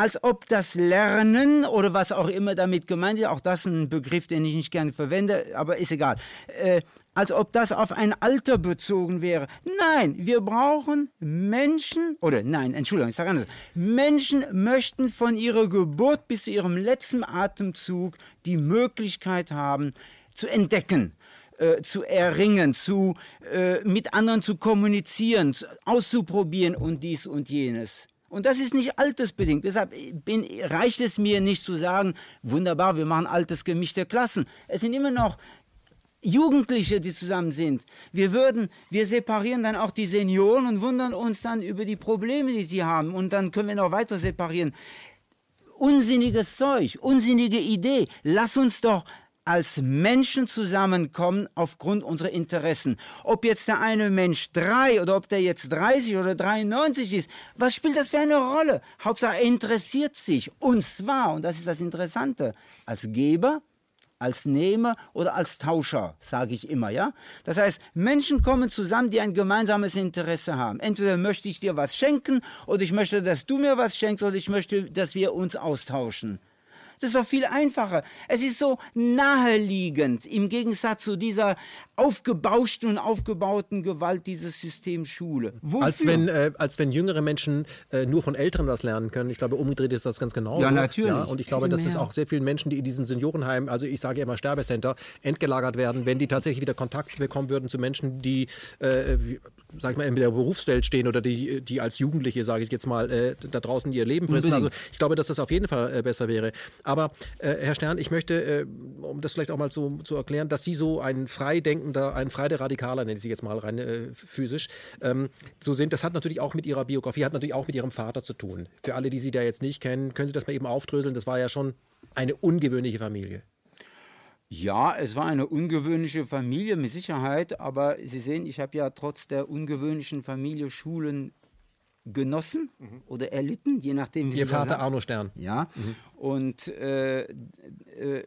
als ob das Lernen oder was auch immer damit gemeint ist, auch das ist ein Begriff, den ich nicht gerne verwende, aber ist egal, äh, als ob das auf ein Alter bezogen wäre. Nein, wir brauchen Menschen, oder nein, Entschuldigung, ich sage anders, Menschen möchten von ihrer Geburt bis zu ihrem letzten Atemzug die Möglichkeit haben, zu entdecken, äh, zu erringen, zu, äh, mit anderen zu kommunizieren, auszuprobieren und dies und jenes. Und das ist nicht altersbedingt. Deshalb bin, reicht es mir nicht zu sagen, wunderbar, wir machen altes gemischte Klassen. Es sind immer noch Jugendliche, die zusammen sind. Wir würden, wir separieren dann auch die Senioren und wundern uns dann über die Probleme, die sie haben. Und dann können wir noch weiter separieren. Unsinniges Zeug, unsinnige Idee. Lass uns doch als Menschen zusammenkommen aufgrund unserer Interessen. Ob jetzt der eine Mensch drei oder ob der jetzt 30 oder 93 ist, was spielt das für eine Rolle? Hauptsache er interessiert sich. Und zwar, und das ist das Interessante, als Geber, als Nehmer oder als Tauscher, sage ich immer, ja? Das heißt, Menschen kommen zusammen, die ein gemeinsames Interesse haben. Entweder möchte ich dir was schenken oder ich möchte, dass du mir was schenkst oder ich möchte, dass wir uns austauschen. Das ist doch viel einfacher. Es ist so naheliegend im Gegensatz zu dieser aufgebauschten und aufgebauten Gewalt dieses Systems Schule. Wofür? Als wenn, äh, als wenn jüngere Menschen äh, nur von Älteren was lernen können. Ich glaube, umgedreht ist das ganz genau. Ja, natürlich. Ja, und ich glaube, dass es auch sehr vielen Menschen, die in diesen Seniorenheimen, also ich sage immer Sterbecenter, entgelagert werden, wenn die tatsächlich wieder Kontakt bekommen würden zu Menschen, die, äh, sag ich mal, in der Berufswelt stehen oder die, die als Jugendliche, sage ich jetzt mal, äh, da draußen ihr Leben fristen. Also ich glaube, dass das auf jeden Fall äh, besser wäre. Aber äh, Herr Stern, ich möchte, äh, um das vielleicht auch mal so zu erklären, dass Sie so ein freidenkender, ein freider Radikaler, nenne ich Sie jetzt mal rein äh, physisch, ähm, so sind. Das hat natürlich auch mit Ihrer Biografie, hat natürlich auch mit Ihrem Vater zu tun. Für alle, die Sie da jetzt nicht kennen, können Sie das mal eben aufdröseln. Das war ja schon eine ungewöhnliche Familie. Ja, es war eine ungewöhnliche Familie mit Sicherheit, aber Sie sehen, ich habe ja trotz der ungewöhnlichen Familie Schulen genossen mhm. oder erlitten, je nachdem wie Ihr Vater Arno Stern. Ja. Mhm. Und äh, äh,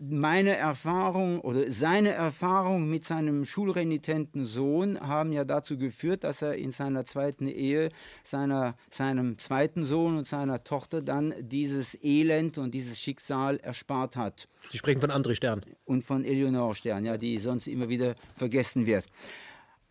meine Erfahrung oder seine Erfahrung mit seinem schulrenitenten Sohn haben ja dazu geführt, dass er in seiner zweiten Ehe seiner, seinem zweiten Sohn und seiner Tochter dann dieses Elend und dieses Schicksal erspart hat. Sie sprechen von André Stern. Und von Eleonore Stern, ja, die sonst immer wieder vergessen wird.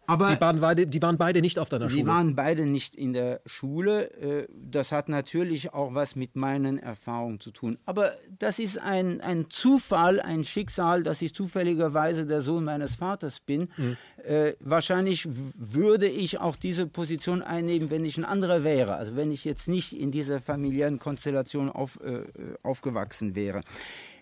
Aber die waren, beide, die waren beide nicht auf deiner Schule. Die waren beide nicht in der Schule. Äh, das hat natürlich auch was mit meinen Erfahrungen zu tun. Aber das ist ein, ein Zufall, ein Schicksal, dass ich zufälligerweise der Sohn meines Vaters bin. Mhm. Äh, wahrscheinlich würde ich auch diese Position einnehmen, wenn ich ein anderer wäre. Also wenn ich jetzt nicht in dieser familiären Konstellation auf, äh, aufgewachsen wäre.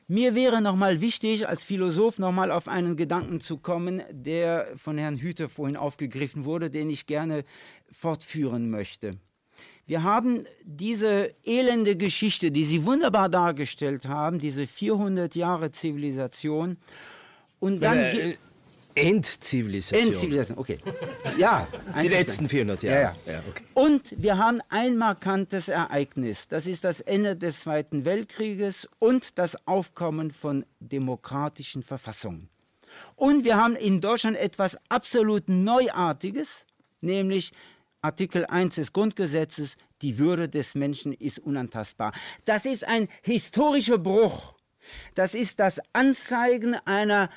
Mir wäre nochmal wichtig, als Philosoph nochmal auf einen Gedanken zu kommen, der von Herrn Hüter vorhin aufgegriffen wurde, den ich gerne fortführen möchte. Wir haben diese elende Geschichte, die Sie wunderbar dargestellt haben, diese 400 Jahre Zivilisation. Und dann. Äh, Endzivilisation. Endzivilisation, okay. Ja, die letzten 400 Jahre. Ja, ja. ja okay. Und wir haben ein markantes Ereignis. Das ist das Ende des Zweiten Weltkrieges und das Aufkommen von demokratischen Verfassungen. Und wir haben in Deutschland etwas absolut Neuartiges, nämlich Artikel 1 des Grundgesetzes, die Würde des Menschen ist unantastbar. Das ist ein historischer Bruch. Das ist das Anzeigen einer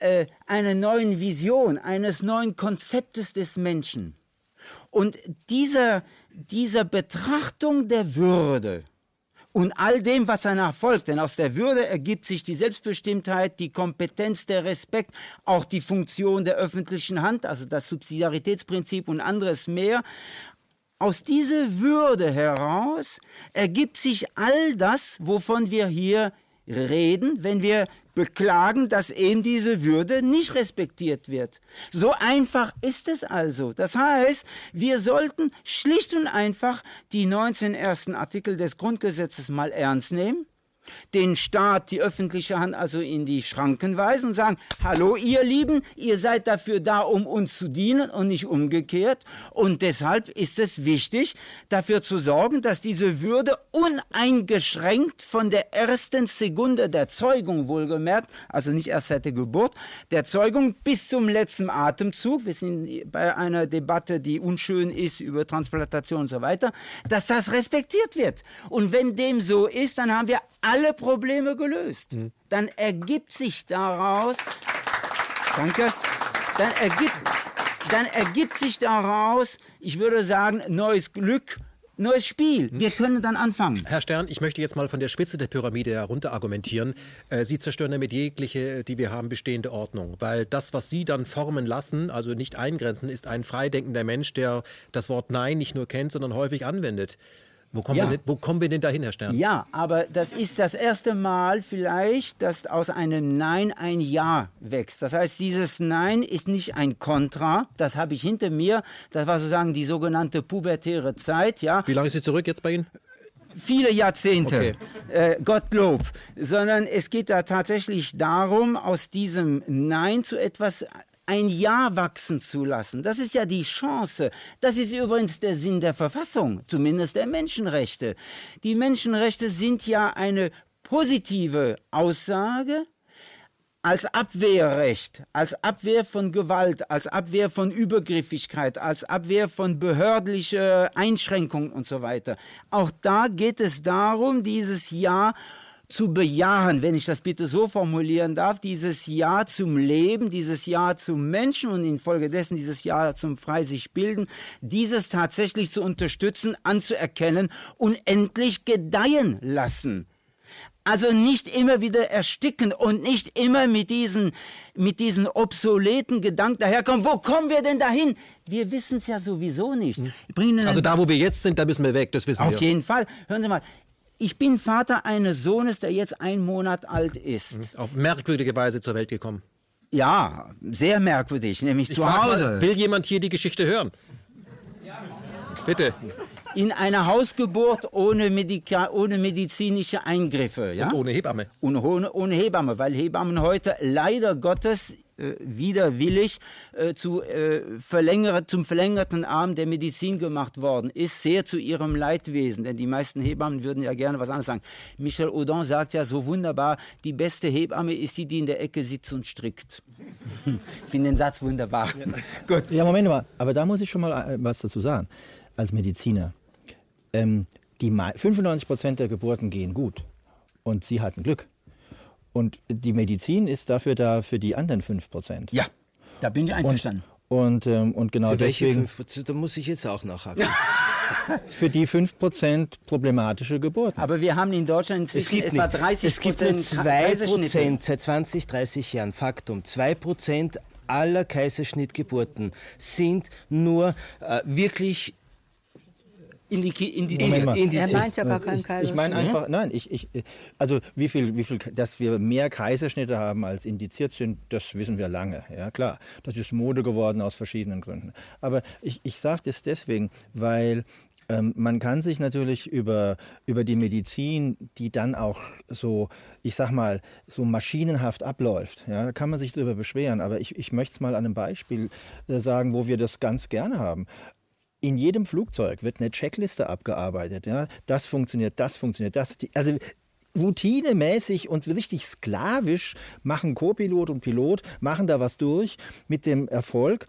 äh, einer neuen Vision, eines neuen Konzeptes des Menschen. Und dieser, dieser Betrachtung der Würde und all dem, was danach folgt, denn aus der Würde ergibt sich die Selbstbestimmtheit, die Kompetenz, der Respekt, auch die Funktion der öffentlichen Hand, also das Subsidiaritätsprinzip und anderes mehr. aus dieser Würde heraus ergibt sich all das, wovon wir hier reden, wenn wir beklagen, dass eben diese Würde nicht respektiert wird. So einfach ist es also. Das heißt, wir sollten schlicht und einfach die 19 ersten Artikel des Grundgesetzes mal ernst nehmen den Staat, die öffentliche Hand also in die Schranken weisen und sagen, hallo ihr Lieben, ihr seid dafür da, um uns zu dienen und nicht umgekehrt. Und deshalb ist es wichtig, dafür zu sorgen, dass diese Würde uneingeschränkt von der ersten Sekunde der Zeugung wohlgemerkt, also nicht erst seit der Geburt, der Zeugung bis zum letzten Atemzug, wir sind bei einer Debatte, die unschön ist über Transplantation und so weiter, dass das respektiert wird. Und wenn dem so ist, dann haben wir alle Probleme gelöst. Mhm. Dann ergibt sich daraus, danke, dann ergibt, dann ergibt sich daraus, ich würde sagen, neues Glück, neues Spiel. Wir können dann anfangen. Herr Stern, ich möchte jetzt mal von der Spitze der Pyramide herunter argumentieren. Äh, Sie zerstören damit jegliche, die wir haben, bestehende Ordnung. Weil das, was Sie dann formen lassen, also nicht eingrenzen, ist ein freidenkender Mensch, der das Wort Nein nicht nur kennt, sondern häufig anwendet. Wo kommen, ja. wir, denn, wo kommen wir denn dahin, Herr Stern? Ja, aber das ist das erste Mal vielleicht, dass aus einem Nein ein Ja wächst. Das heißt, dieses Nein ist nicht ein Kontra, das habe ich hinter mir. Das war sozusagen die sogenannte pubertäre Zeit. Ja. Wie lange ist sie zurück jetzt bei Ihnen? viele Jahrzehnte, okay. äh, Gottlob, sondern es geht da tatsächlich darum, aus diesem Nein zu etwas ein Ja wachsen zu lassen. Das ist ja die Chance. Das ist übrigens der Sinn der Verfassung, zumindest der Menschenrechte. Die Menschenrechte sind ja eine positive Aussage als Abwehrrecht, als Abwehr von Gewalt, als Abwehr von Übergriffigkeit, als Abwehr von behördlicher Einschränkung und so weiter. Auch da geht es darum, dieses Ja zu bejahen, wenn ich das bitte so formulieren darf, dieses Ja zum Leben, dieses Ja zum Menschen und infolgedessen dieses Ja zum frei sich bilden, dieses tatsächlich zu unterstützen, anzuerkennen und endlich gedeihen lassen. Also nicht immer wieder ersticken und nicht immer mit diesen, mit diesen obsoleten Gedanken daherkommen. Wo kommen wir denn dahin? Wir wissen es ja sowieso nicht. also da, wo wir jetzt sind, da müssen wir weg, das wissen auf wir. Auf jeden Fall. Hören Sie mal, ich bin Vater eines Sohnes, der jetzt ein Monat alt ist. Mhm. Auf merkwürdige Weise zur Welt gekommen. Ja, sehr merkwürdig, nämlich ich zu Hause. Mal, will jemand hier die Geschichte hören? Bitte. In einer Hausgeburt ohne, Medika ohne medizinische Eingriffe. Ja? Und ohne Hebamme. Und ohne, ohne Hebamme, weil Hebammen heute leider Gottes widerwillig äh, zu, äh, verlängert, zum verlängerten Arm der Medizin gemacht worden ist, sehr zu ihrem Leidwesen. Denn die meisten Hebammen würden ja gerne was anderes sagen. Michel Audin sagt ja so wunderbar, die beste Hebamme ist die, die in der Ecke sitzt und strickt. ich finde den Satz wunderbar. Ja. Gut. Ja, Moment mal, aber da muss ich schon mal äh, was dazu sagen, als Mediziner. Ähm, die 95 Prozent der Geburten gehen gut und Sie hatten Glück. Und die Medizin ist dafür da für die anderen 5 Prozent. Ja, da bin ich einverstanden. Und, und, ähm, und genau für deswegen. 5%, da muss ich jetzt auch nachhaken. für die 5% problematische Geburten. Aber wir haben in Deutschland inzwischen es etwa 30 Es gibt nur 2% seit 20, 30 Jahren. Faktum. 2% aller Kaiserschnittgeburten sind nur äh, wirklich Indi indi indi er meint ja gar keinen Kaiserschnitt. Ich meine einfach, nein, ich, ich, also wie viel, wie viel, dass wir mehr Kaiserschnitte haben als indiziert sind, das wissen wir lange. Ja klar, das ist Mode geworden aus verschiedenen Gründen. Aber ich, ich sage das deswegen, weil ähm, man kann sich natürlich über, über die Medizin, die dann auch so, ich sag mal, so maschinenhaft abläuft, ja, da kann man sich darüber beschweren. Aber ich, ich möchte es mal an einem Beispiel äh, sagen, wo wir das ganz gerne haben in jedem Flugzeug wird eine Checkliste abgearbeitet. Ja? Das funktioniert, das funktioniert, das. Also routinemäßig und richtig sklavisch machen Co-Pilot und Pilot, machen da was durch mit dem Erfolg,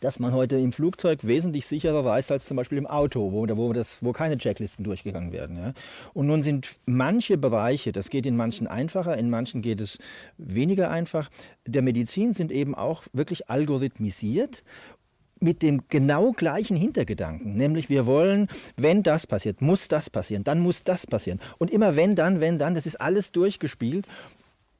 dass man heute im Flugzeug wesentlich sicherer reist als zum Beispiel im Auto, wo, wo, das, wo keine Checklisten durchgegangen werden. Ja. Und nun sind manche Bereiche, das geht in manchen einfacher, in manchen geht es weniger einfach, der Medizin sind eben auch wirklich algorithmisiert mit dem genau gleichen Hintergedanken, nämlich wir wollen, wenn das passiert, muss das passieren, dann muss das passieren. Und immer wenn, dann, wenn, dann, das ist alles durchgespielt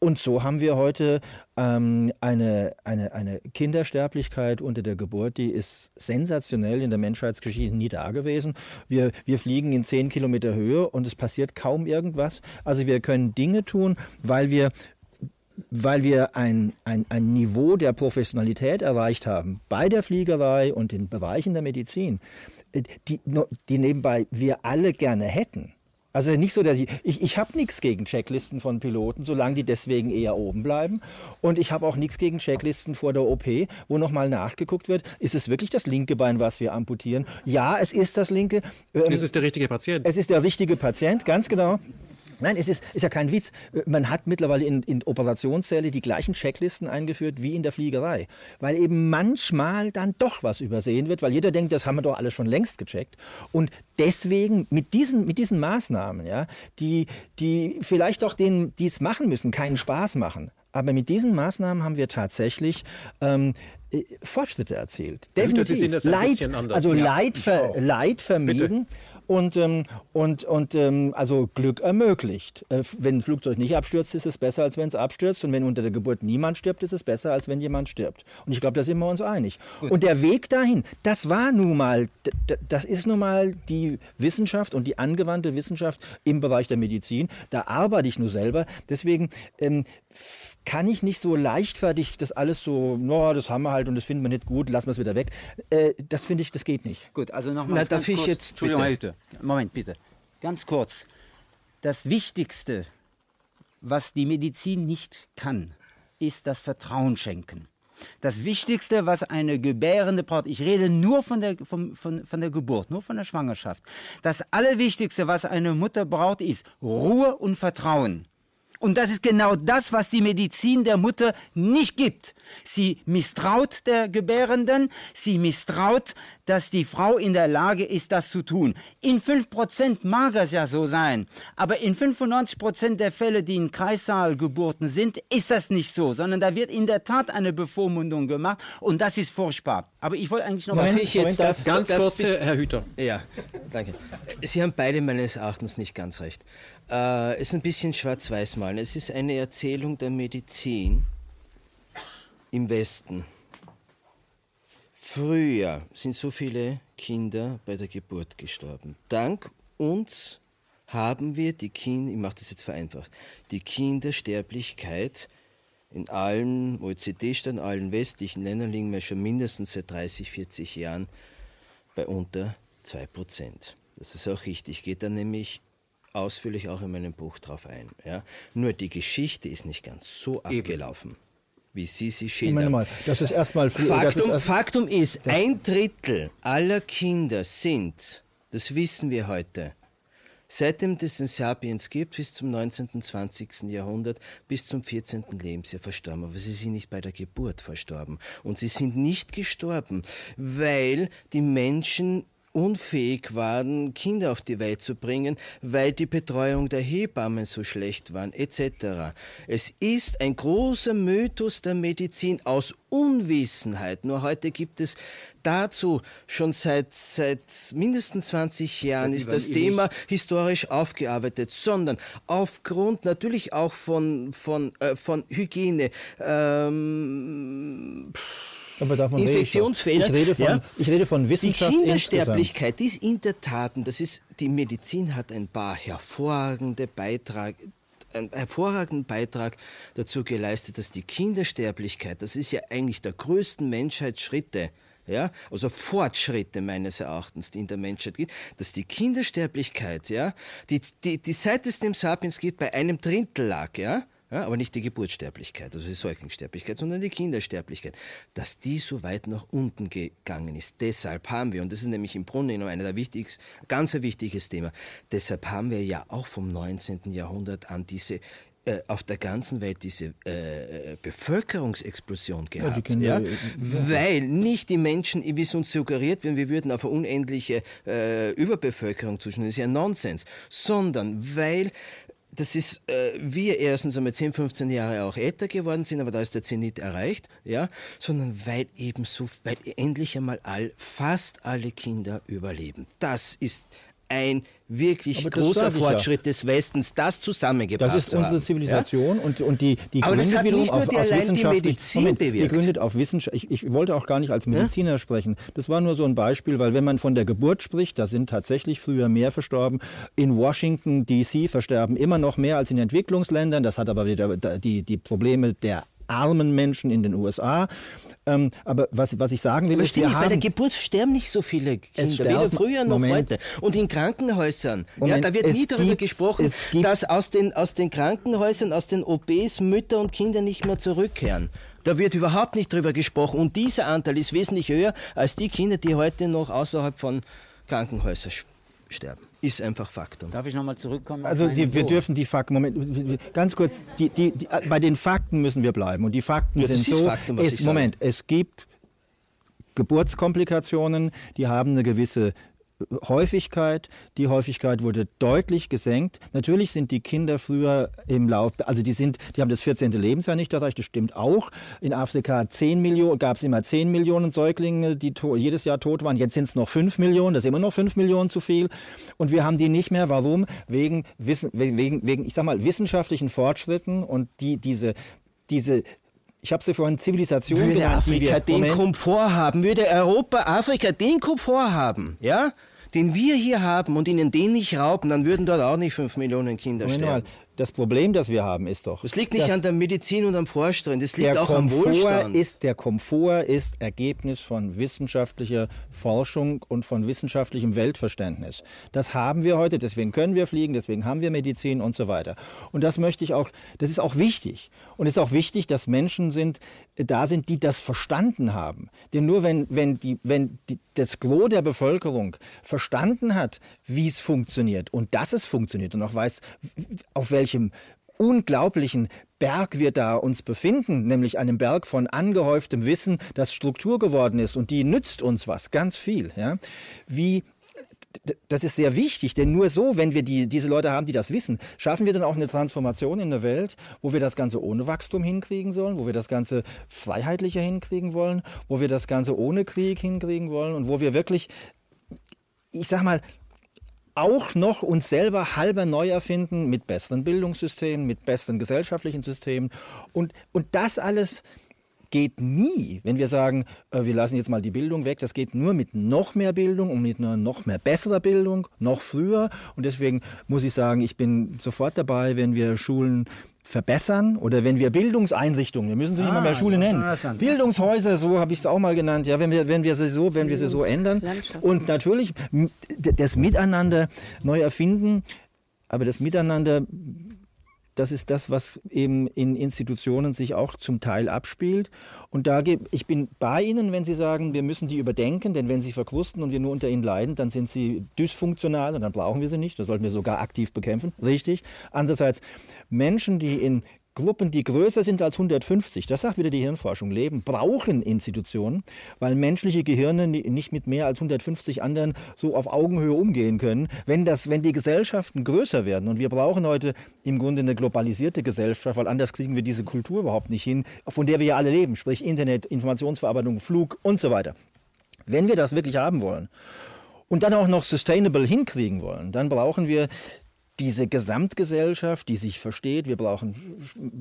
Und so haben wir heute ähm, eine, eine, eine Kindersterblichkeit unter der Geburt, die ist sensationell in der Menschheitsgeschichte nie da gewesen. Wir, wir fliegen in zehn Kilometer Höhe und es passiert kaum irgendwas. Also wir können Dinge tun, weil wir weil wir ein, ein, ein Niveau der Professionalität erreicht haben bei der Fliegerei und in Bereichen der Medizin, äh, die, die nebenbei wir alle gerne hätten. Also nicht so, dass ich, ich, ich habe nichts gegen Checklisten von Piloten, solange die deswegen eher oben bleiben. Und ich habe auch nichts gegen Checklisten vor der OP, wo nochmal nachgeguckt wird, ist es wirklich das linke Bein, was wir amputieren? Ja, es ist das linke. Ähm, es ist der richtige Patient. Es ist der richtige Patient, ganz genau. Nein, es ist, ist ja kein Witz. Man hat mittlerweile in, in Operationssäle die gleichen Checklisten eingeführt wie in der Fliegerei. Weil eben manchmal dann doch was übersehen wird, weil jeder denkt, das haben wir doch alles schon längst gecheckt. Und deswegen mit diesen, mit diesen Maßnahmen, ja, die, die vielleicht auch denen, die es machen müssen, keinen Spaß machen. Aber mit diesen Maßnahmen haben wir tatsächlich ähm, äh, Fortschritte erzielt. Definitiv. Leid, also ja, Leid, ver, Leid vermieden. Bitte und, ähm, und, und ähm, also Glück ermöglicht. Äh, wenn ein Flugzeug nicht abstürzt, ist es besser, als wenn es abstürzt. Und wenn unter der Geburt niemand stirbt, ist es besser, als wenn jemand stirbt. Und ich glaube, da sind wir uns einig. Gut. Und der Weg dahin, das war nun mal, das ist nun mal die Wissenschaft und die angewandte Wissenschaft im Bereich der Medizin. Da arbeite ich nur selber. Deswegen ähm, kann ich nicht so leichtfertig das alles so, no, das haben wir halt und das finden wir nicht gut, lassen wir es wieder weg. Äh, das finde ich, das geht nicht. Gut, also nochmal. Darf ich kurz, jetzt. Entschuldigung, bitte. Moment, bitte. Ganz kurz. Das Wichtigste, was die Medizin nicht kann, ist das Vertrauen schenken. Das Wichtigste, was eine Gebärende braucht, ich rede nur von der, von, von, von der Geburt, nur von der Schwangerschaft. Das Allerwichtigste, was eine Mutter braucht, ist Ruhe und Vertrauen. Und das ist genau das, was die Medizin der Mutter nicht gibt. Sie misstraut der Gebärenden, sie misstraut, dass die Frau in der Lage ist, das zu tun. In 5% mag es ja so sein, aber in 95% der Fälle, die in Kreissaalgeburten sind, ist das nicht so, sondern da wird in der Tat eine Bevormundung gemacht und das ist furchtbar. Aber ich wollte eigentlich noch mal ich jetzt darf, ganz darf, kurz, Herr Hüter. Ja, danke. Sie haben beide meines Erachtens nicht ganz recht. Äh, es ist ein bisschen schwarz-weiß malen. Es ist eine Erzählung der Medizin im Westen. Früher sind so viele Kinder bei der Geburt gestorben. Dank uns haben wir die Kinder, ich mache das jetzt vereinfacht, die Kindersterblichkeit in allen OECD-Staaten, allen westlichen Ländern liegen wir schon mindestens seit 30, 40 Jahren bei unter 2%. Das ist auch richtig. Geht dann nämlich ausführlich auch in meinem Buch drauf ein. Ja? Nur die Geschichte ist nicht ganz so abgelaufen. Wie Sie sie schildern. Mal, das ist erstmal Faktum, ist Faktum ist, ein Drittel aller Kinder sind, das wissen wir heute, seitdem es den Sapiens gibt, bis zum 19. und 20. Jahrhundert, bis zum 14. Lebensjahr verstorben. Aber sie sind nicht bei der Geburt verstorben. Und sie sind nicht gestorben, weil die Menschen unfähig waren, Kinder auf die Welt zu bringen, weil die Betreuung der Hebammen so schlecht war, etc. Es ist ein großer Mythos der Medizin aus Unwissenheit. Nur heute gibt es dazu schon seit, seit mindestens 20 Jahren ist das Thema historisch aufgearbeitet, sondern aufgrund natürlich auch von, von, äh, von Hygiene. Ähm, aber davon Infektionsfehler. Ich, rede von, ja? ich rede von Wissenschaft. Die Kindersterblichkeit ist in der Tat, das ist, die Medizin hat ein paar hervorragende Beiträge einen hervorragenden Beitrag dazu geleistet, dass die Kindersterblichkeit, das ist ja eigentlich der größten Menschheitsschritte, ja, also Fortschritte meines Erachtens, die in der Menschheit gibt, dass die Kindersterblichkeit, ja, die, die, die seit es dem Sapiens geht, bei einem Drittel lag, ja, ja, aber nicht die Geburtssterblichkeit, also die Säuglingssterblichkeit, sondern die Kindersterblichkeit, dass die so weit nach unten gegangen ist. Deshalb haben wir, und das ist nämlich im Grunde genommen einer der wichtigsten, ganz ein wichtiges Thema, deshalb haben wir ja auch vom 19. Jahrhundert an diese äh, auf der ganzen Welt diese äh, Bevölkerungsexplosion gehabt. Ja, ja? Weil nicht die Menschen, wie es uns suggeriert werden, wir würden auf eine unendliche äh, Überbevölkerung zuschauen, das ist ja Nonsens, sondern weil das ist, äh, wir erstens einmal 10, 15 Jahre auch älter geworden sind, aber da ist der Zenit erreicht, ja, sondern weil eben so, weil endlich einmal all, fast alle Kinder überleben. Das ist ein wirklich großer Fortschritt ja. des Westens, das zusammengebracht Das ist unsere Zivilisation ja? und, und die, die Aber gründet wiederum auf, auf wissenschaftlich. Moment, die gründet auf Wissenschaft. Ich, ich, wollte auch gar nicht als Mediziner ja? sprechen. Das war nur so ein Beispiel, weil wenn man von der Geburt spricht, da sind tatsächlich früher mehr verstorben. In Washington D.C. versterben immer noch mehr als in Entwicklungsländern. Das hat aber wieder die, die Probleme der armen Menschen in den USA. Ähm, aber was, was ich sagen will, aber ist, wir nicht, haben, bei der Geburt sterben nicht so viele Kinder, weder früher noch Moment. heute. Und in Krankenhäusern, Moment, ja, da wird nie darüber gibt, gesprochen, dass aus den, aus den Krankenhäusern, aus den OPs Mütter und Kinder nicht mehr zurückkehren. Da wird überhaupt nicht drüber gesprochen. Und dieser Anteil ist wesentlich höher als die Kinder, die heute noch außerhalb von Krankenhäusern sterben ist einfach Faktum. Darf ich nochmal zurückkommen? Also die, wir dürfen die Fakten, Moment, ganz kurz, die, die, die, bei den Fakten müssen wir bleiben. Und die Fakten ja, sind so, Faktum, es, Moment, es gibt Geburtskomplikationen, die haben eine gewisse Häufigkeit. Die Häufigkeit wurde deutlich gesenkt. Natürlich sind die Kinder früher im Lauf, also die sind, die haben das 14. Lebensjahr nicht erreicht, das stimmt auch. In Afrika 10 Millionen, gab es immer 10 Millionen Säuglinge, die jedes Jahr tot waren. Jetzt sind es noch 5 Millionen, das ist immer noch 5 Millionen zu viel. Und wir haben die nicht mehr. Warum? Wegen, Wissen, wegen, wegen ich sag mal, wissenschaftlichen Fortschritten und die, diese, diese ich habe sie vorhin Zivilisation würde genannt, Afrika wir, den Komfort haben, würde Europa, Afrika den Komfort haben, ja? Den wir hier haben und ihnen den nicht rauben, dann würden dort auch nicht fünf Millionen Kinder Moment sterben. Mal, das Problem, das wir haben, ist doch. Es liegt nicht an der Medizin und am Forschung, es liegt auch Komfort am Wohlstand. Ist, der Komfort ist Ergebnis von wissenschaftlicher Forschung und von wissenschaftlichem Weltverständnis. Das haben wir heute, deswegen können wir fliegen, deswegen haben wir Medizin und so weiter. Und das möchte ich auch, das ist auch wichtig. Und es ist auch wichtig, dass Menschen sind, da sind, die das verstanden haben. Denn nur wenn, wenn, die, wenn die, das Gros der Bevölkerung verstanden hat, wie es funktioniert und dass es funktioniert und auch weiß, auf welche welchem unglaublichen Berg wir da uns befinden, nämlich einem Berg von angehäuftem Wissen, das Struktur geworden ist und die nützt uns was, ganz viel. Ja? Wie das ist sehr wichtig, denn nur so, wenn wir die, diese Leute haben, die das wissen, schaffen wir dann auch eine Transformation in der Welt, wo wir das Ganze ohne Wachstum hinkriegen sollen, wo wir das Ganze freiheitlicher hinkriegen wollen, wo wir das Ganze ohne Krieg hinkriegen wollen und wo wir wirklich, ich sag mal, auch noch uns selber halber neu erfinden mit besseren Bildungssystemen, mit besseren gesellschaftlichen Systemen. Und, und das alles geht nie, wenn wir sagen, äh, wir lassen jetzt mal die Bildung weg. Das geht nur mit noch mehr Bildung und mit einer noch mehr besserer Bildung, noch früher. Und deswegen muss ich sagen, ich bin sofort dabei, wenn wir Schulen verbessern oder wenn wir Bildungseinrichtungen, wir müssen sie nicht ah, mal mehr Schule nennen, Bildungshäuser, so habe ich es auch mal genannt, ja, wenn wir, wenn wir sie so, wenn wir sie so ändern. Und natürlich das Miteinander neu erfinden, aber das Miteinander das ist das, was eben in Institutionen sich auch zum Teil abspielt. Und da ich bin bei Ihnen, wenn Sie sagen, wir müssen die überdenken, denn wenn sie verkrusten und wir nur unter ihnen leiden, dann sind sie dysfunktional und dann brauchen wir sie nicht. Das sollten wir sogar aktiv bekämpfen. Richtig. Andererseits Menschen, die in Gruppen, die größer sind als 150, das sagt wieder die Hirnforschung, leben, brauchen Institutionen, weil menschliche Gehirne nicht mit mehr als 150 anderen so auf Augenhöhe umgehen können. Wenn, das, wenn die Gesellschaften größer werden, und wir brauchen heute im Grunde eine globalisierte Gesellschaft, weil anders kriegen wir diese Kultur überhaupt nicht hin, von der wir ja alle leben, sprich Internet, Informationsverarbeitung, Flug und so weiter. Wenn wir das wirklich haben wollen, und dann auch noch sustainable hinkriegen wollen, dann brauchen wir diese Gesamtgesellschaft, die sich versteht, wir brauchen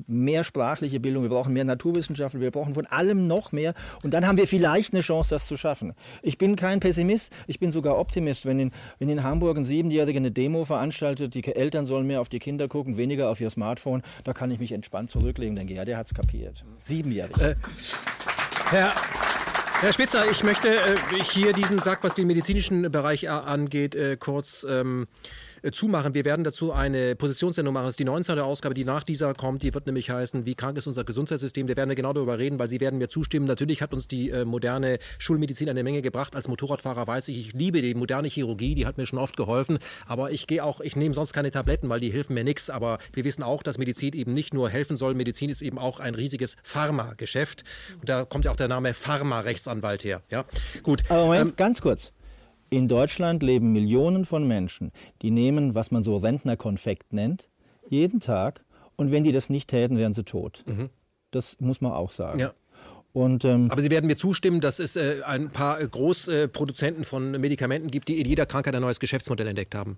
mehr sprachliche Bildung, wir brauchen mehr Naturwissenschaften, wir brauchen von allem noch mehr. Und dann haben wir vielleicht eine Chance, das zu schaffen. Ich bin kein Pessimist, ich bin sogar Optimist. Wenn in, wenn in Hamburg ein Siebenjähriger eine Demo veranstaltet, die Eltern sollen mehr auf die Kinder gucken, weniger auf ihr Smartphone, da kann ich mich entspannt zurücklegen denke, ja, der hat es kapiert. Siebenjährig. Äh, Herr Herr Spitzer, ich möchte äh, hier diesen Sack, was den medizinischen Bereich angeht, äh, kurz ähm, äh, zumachen. Wir werden dazu eine Positionssendung machen. Das ist die 19. Ausgabe, die nach dieser kommt. Die wird nämlich heißen, wie krank ist unser Gesundheitssystem. Da werden wir genau darüber reden, weil Sie werden mir zustimmen. Natürlich hat uns die äh, moderne Schulmedizin eine Menge gebracht. Als Motorradfahrer weiß ich, ich liebe die moderne Chirurgie, die hat mir schon oft geholfen. Aber ich gehe auch, ich nehme sonst keine Tabletten, weil die helfen mir nichts. Aber wir wissen auch, dass Medizin eben nicht nur helfen soll. Medizin ist eben auch ein riesiges Pharmageschäft. Und da kommt ja auch der Name Pharma-Rechtsanwalt her. Ja, gut. Aber Moment, ähm, ganz kurz. In Deutschland leben Millionen von Menschen, die nehmen, was man so Rentnerkonfekt nennt, jeden Tag. Und wenn die das nicht täten, wären sie tot. Mhm. Das muss man auch sagen. Ja. Und, ähm, Aber Sie werden mir zustimmen, dass es äh, ein paar Großproduzenten von Medikamenten gibt, die in jeder Krankheit ein neues Geschäftsmodell entdeckt haben.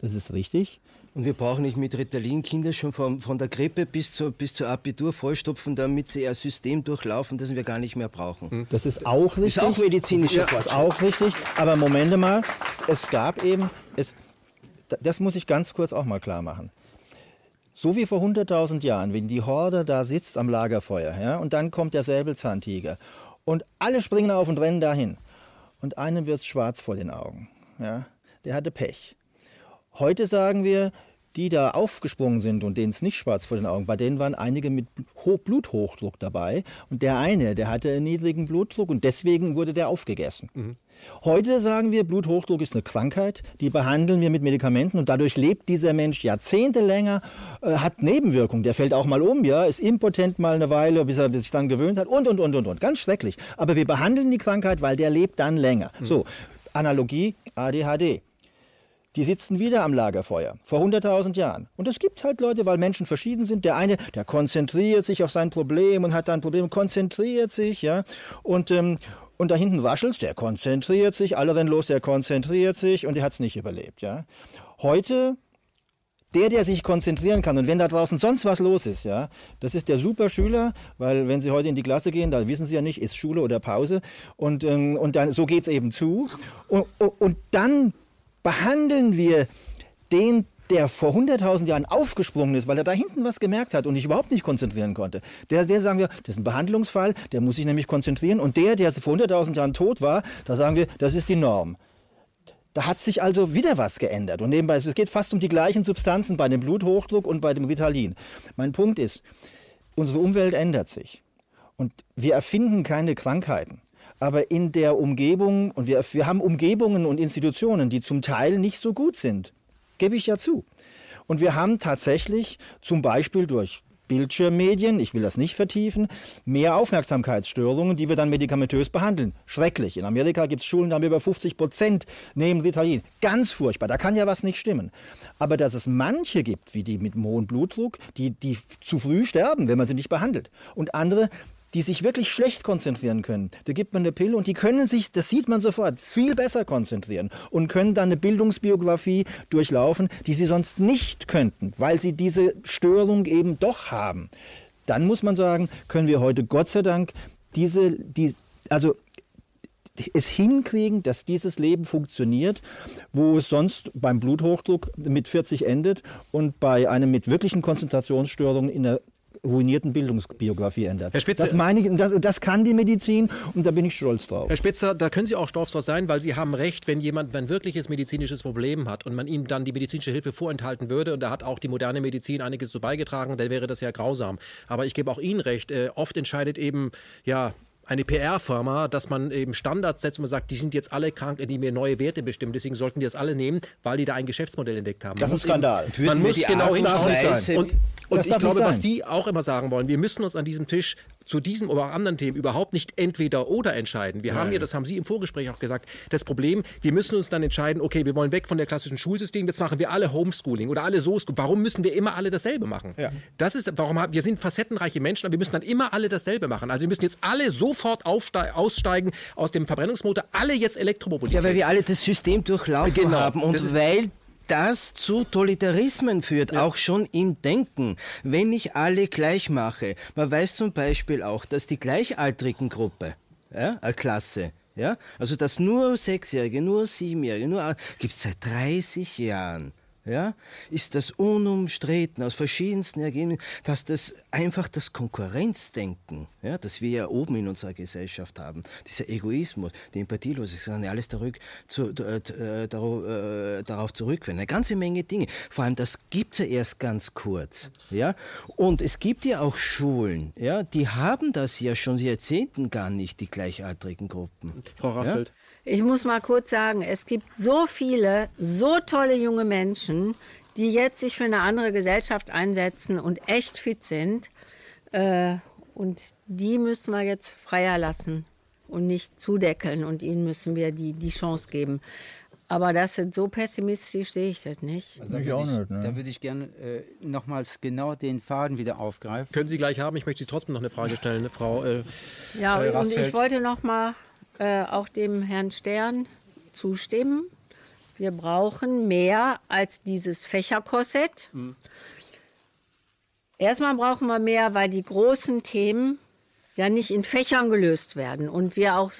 Das ist richtig. Und wir brauchen nicht mit Ritalin Kinder schon von, von der Grippe bis zur, bis zur Abitur vollstopfen, damit sie ein System durchlaufen, das wir gar nicht mehr brauchen. Hm. Das ist auch richtig. Ist auch medizinischer Das ist auch richtig. Aber Momente mal, es gab eben, es, das muss ich ganz kurz auch mal klar machen. So wie vor 100.000 Jahren, wenn die Horde da sitzt am Lagerfeuer, ja, und dann kommt der Säbelzahntiger und alle springen auf und rennen dahin. Und einem wird schwarz vor den Augen. Ja, der hatte Pech. Heute sagen wir, die da aufgesprungen sind und denen es nicht schwarz vor den Augen, bei denen waren einige mit Bluthochdruck dabei. Und der eine, der hatte einen niedrigen Blutdruck und deswegen wurde der aufgegessen. Mhm. Heute sagen wir, Bluthochdruck ist eine Krankheit, die behandeln wir mit Medikamenten und dadurch lebt dieser Mensch Jahrzehnte länger, äh, hat Nebenwirkungen, der fällt auch mal um, ja, ist impotent mal eine Weile, bis er sich dann gewöhnt hat und, und, und, und, und. Ganz schrecklich. Aber wir behandeln die Krankheit, weil der lebt dann länger. Mhm. So, Analogie, ADHD. Die sitzen wieder am Lagerfeuer, vor 100.000 Jahren. Und es gibt halt Leute, weil Menschen verschieden sind. Der eine, der konzentriert sich auf sein Problem und hat dann ein Problem, konzentriert sich, ja. Und, ähm, und da hinten raschelt der konzentriert sich, alle rennen los, der konzentriert sich und der hat es nicht überlebt, ja. Heute der, der sich konzentrieren kann und wenn da draußen sonst was los ist, ja, das ist der Superschüler, weil wenn Sie heute in die Klasse gehen, da wissen Sie ja nicht, ist Schule oder Pause und, ähm, und dann so geht es eben zu und, und dann behandeln wir den, der vor 100.000 Jahren aufgesprungen ist, weil er da hinten was gemerkt hat und sich überhaupt nicht konzentrieren konnte. Der, der sagen wir, das ist ein Behandlungsfall, der muss sich nämlich konzentrieren. Und der, der vor 100.000 Jahren tot war, da sagen wir, das ist die Norm. Da hat sich also wieder was geändert. Und nebenbei, es geht fast um die gleichen Substanzen bei dem Bluthochdruck und bei dem Ritalin. Mein Punkt ist, unsere Umwelt ändert sich. Und wir erfinden keine Krankheiten aber in der Umgebung, und wir, wir haben Umgebungen und Institutionen, die zum Teil nicht so gut sind, gebe ich ja zu. Und wir haben tatsächlich zum Beispiel durch Bildschirmmedien, ich will das nicht vertiefen, mehr Aufmerksamkeitsstörungen, die wir dann medikamentös behandeln. Schrecklich. In Amerika gibt es Schulen, da haben wir über 50 Prozent nehmen Ritalin. Ganz furchtbar. Da kann ja was nicht stimmen. Aber dass es manche gibt, wie die mit hohen Blutdruck, die, die zu früh sterben, wenn man sie nicht behandelt. Und andere, die sich wirklich schlecht konzentrieren können. Da gibt man eine Pille und die können sich, das sieht man sofort, viel besser konzentrieren und können dann eine Bildungsbiografie durchlaufen, die sie sonst nicht könnten, weil sie diese Störung eben doch haben. Dann muss man sagen, können wir heute Gott sei Dank diese, die, also es hinkriegen, dass dieses Leben funktioniert, wo es sonst beim Bluthochdruck mit 40 endet und bei einem mit wirklichen Konzentrationsstörungen in der ruinierten Bildungsbiografie ändert. Herr Spitzer, das meine ich, das, das kann die Medizin und da bin ich stolz drauf. Herr Spitzer, da können Sie auch stolz drauf sein, weil Sie haben recht, wenn jemand ein wirkliches medizinisches Problem hat und man ihm dann die medizinische Hilfe vorenthalten würde und da hat auch die moderne Medizin einiges zu beigetragen, dann wäre das ja grausam. Aber ich gebe auch Ihnen recht, äh, oft entscheidet eben, ja, eine PR-Firma, dass man eben Standards setzt und man sagt, die sind jetzt alle krank, die mir neue Werte bestimmen. Deswegen sollten die das alle nehmen, weil die da ein Geschäftsmodell entdeckt haben. Das ist ein Skandal. Eben, man muss genau hinschauen. Und, und ich glaube, was Sie auch immer sagen wollen, wir müssen uns an diesem Tisch zu diesem oder auch anderen Themen überhaupt nicht entweder oder entscheiden. Wir Nein. haben ja, das haben Sie im Vorgespräch auch gesagt, das Problem, wir müssen uns dann entscheiden, okay, wir wollen weg von der klassischen Schulsystem, jetzt machen wir alle Homeschooling oder alle so. Warum müssen wir immer alle dasselbe machen? Ja. Das ist, warum haben, wir sind facettenreiche Menschen, aber wir müssen dann immer alle dasselbe machen. Also wir müssen jetzt alle sofort aussteigen aus dem Verbrennungsmotor, alle jetzt Elektromobilität. Ja, weil wir alle das System durchlaufen genau. haben und weil das zu Totalitarismen führt, ja. auch schon im Denken, wenn ich alle gleich mache. Man weiß zum Beispiel auch, dass die gleichaltrigen Gruppe, ja, eine Klasse, ja, also dass nur Sechsjährige, nur Siebenjährige, nur gibt es seit 30 Jahren ja, ist das unumstritten aus verschiedensten Ergebnissen, dass das einfach das Konkurrenzdenken, ja, das wir ja oben in unserer Gesellschaft haben, dieser Egoismus, die Empathielosigkeit, alles zurück zu, äh, äh, darauf, äh, darauf zurückführen. Eine ganze Menge Dinge. Vor allem, das gibt es ja erst ganz kurz. Ja? Und es gibt ja auch Schulen, ja, die haben das ja schon Jahrzehnten gar nicht, die gleichaltrigen Gruppen. Frau Rassfeld. Ja? Ich muss mal kurz sagen, es gibt so viele, so tolle junge Menschen, die jetzt sich für eine andere Gesellschaft einsetzen und echt fit sind. Äh, und die müssen wir jetzt freier lassen und nicht zudeckeln. Und ihnen müssen wir die, die Chance geben. Aber das ist so pessimistisch sehe ich das nicht. Also da, würde ich, nicht, ne? da würde ich gerne äh, nochmals genau den Faden wieder aufgreifen. Können Sie gleich haben. Ich möchte Sie trotzdem noch eine Frage stellen, Frau. Äh, Ja, äh, und ich wollte noch mal äh, auch dem Herrn Stern zustimmen. Wir brauchen mehr als dieses Fächerkorsett. Erstmal brauchen wir mehr, weil die großen Themen ja nicht in Fächern gelöst werden und wir auch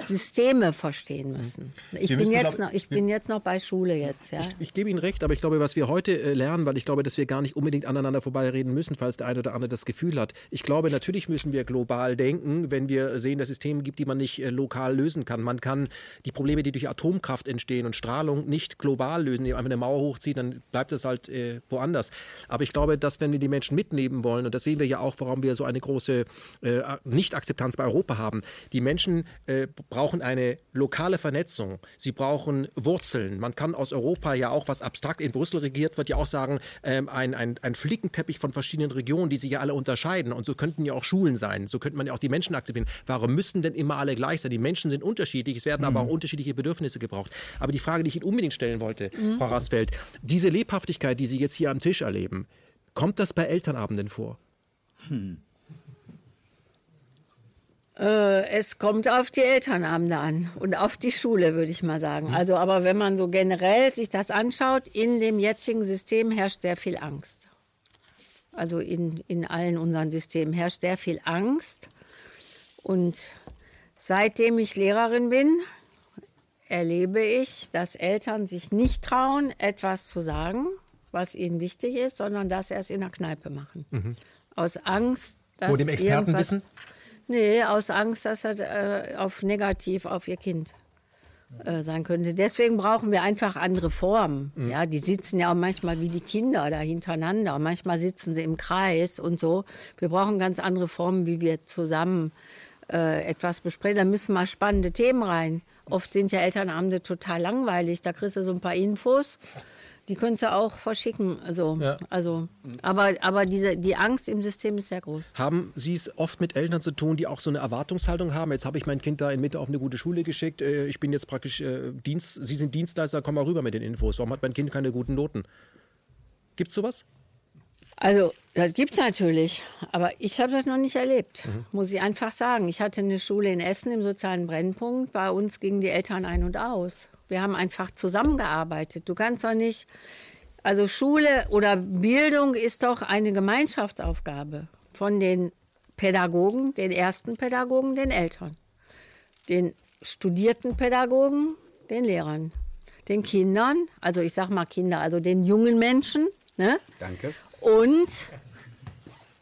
Systeme verstehen müssen. Ich, Wir bin müssen, jetzt glaub- noch, ich bin jetzt noch bei Schule jetzt, ja. Ich gebe Ihnen recht, aber ich glaube, was wir heute äh, lernen, weil ich glaube, dass wir gar nicht unbedingt aneinander vorbeireden müssen, falls der eine oder andere das Gefühl hat. Ich glaube, natürlich müssen wir global denken, wenn wir sehen, dass es Themen gibt, die man nicht äh, lokal lösen kann. Man kann die Probleme, die durch Atomkraft entstehen und Strahlung, nicht global lösen. Indem man einfach eine Mauer hochzieht, dann bleibt es halt äh, woanders. Aber ich glaube, dass wenn wir die Menschen mitnehmen wollen, und das sehen wir ja auch, warum wir so eine große äh, Nicht-Akzeptanz bei Europa haben, die Menschen äh, brauchen eine lokale Vernetzung. Sie brauchen Wurzeln. Man kann aus Europa ja auch, was abstrakt in Brüssel regiert wird, ja auch sagen, ähm, ein, ein, ein Flickenteppich von verschiedenen Regionen, die sich ja alle unterscheiden. Und so könnten ja auch Schulen sein. So könnte man ja auch die Menschen akzeptieren. Warum müssen denn immer alle gleich sein? Die Menschen sind unterschiedlich. Es werden aber auch unterschiedliche Bedürfnisse gebraucht. Aber die Frage, die ich Ihnen unbedingt stellen wollte, Frau Rasfeld, diese Lebhaftigkeit, die Sie jetzt hier am Tisch erleben, kommt das bei Elternabenden vor? Äh, es kommt auf die Elternabende an und auf die Schule, würde ich mal sagen. Also, aber wenn man so generell sich das anschaut, in dem jetzigen System herrscht sehr viel Angst. Also in, in allen unseren Systemen herrscht sehr viel Angst. Und seitdem ich Lehrerin bin, erlebe ich, dass Eltern sich nicht trauen, etwas zu sagen, was ihnen wichtig ist, sondern das erst in der Kneipe machen. Aus Angst, dass Vor dem Expertenwissen? irgendwas- Nee, aus Angst, dass er äh, auf negativ auf ihr Kind äh, sein könnte. Deswegen brauchen wir einfach andere Formen. Ja, die sitzen ja auch manchmal wie die Kinder da hintereinander. Und manchmal sitzen sie im Kreis und so. Wir brauchen ganz andere Formen, wie wir zusammen äh, etwas besprechen. Da müssen mal spannende Themen rein. Oft sind ja Elternabende total langweilig. Da kriegst du so ein paar Infos. Die könntest du auch verschicken. Also, Ja. also, aber, aber diese, die Angst im System ist sehr groß. Haben Sie es oft mit Eltern zu tun, die auch so eine Erwartungshaltung haben? Jetzt habe ich mein Kind da in Mitte auf eine gute Schule geschickt. äh, Ich bin jetzt praktisch äh, Dienst, Sie sind Dienstleister, komm mal rüber mit den Infos. Warum hat mein Kind keine guten Noten? Gibt es sowas? Also, das gibt es natürlich, aber ich habe das noch nicht erlebt, muss ich einfach sagen. Ich hatte eine Schule in Essen im sozialen Brennpunkt. Bei uns gingen die Eltern ein und aus. Wir haben einfach zusammengearbeitet. Du kannst doch nicht. Also, Schule oder Bildung ist doch eine Gemeinschaftsaufgabe von den Pädagogen, den ersten Pädagogen, den Eltern, den studierten Pädagogen, den Lehrern, den Kindern, also ich sag mal Kinder, also den jungen Menschen, ne? Danke. und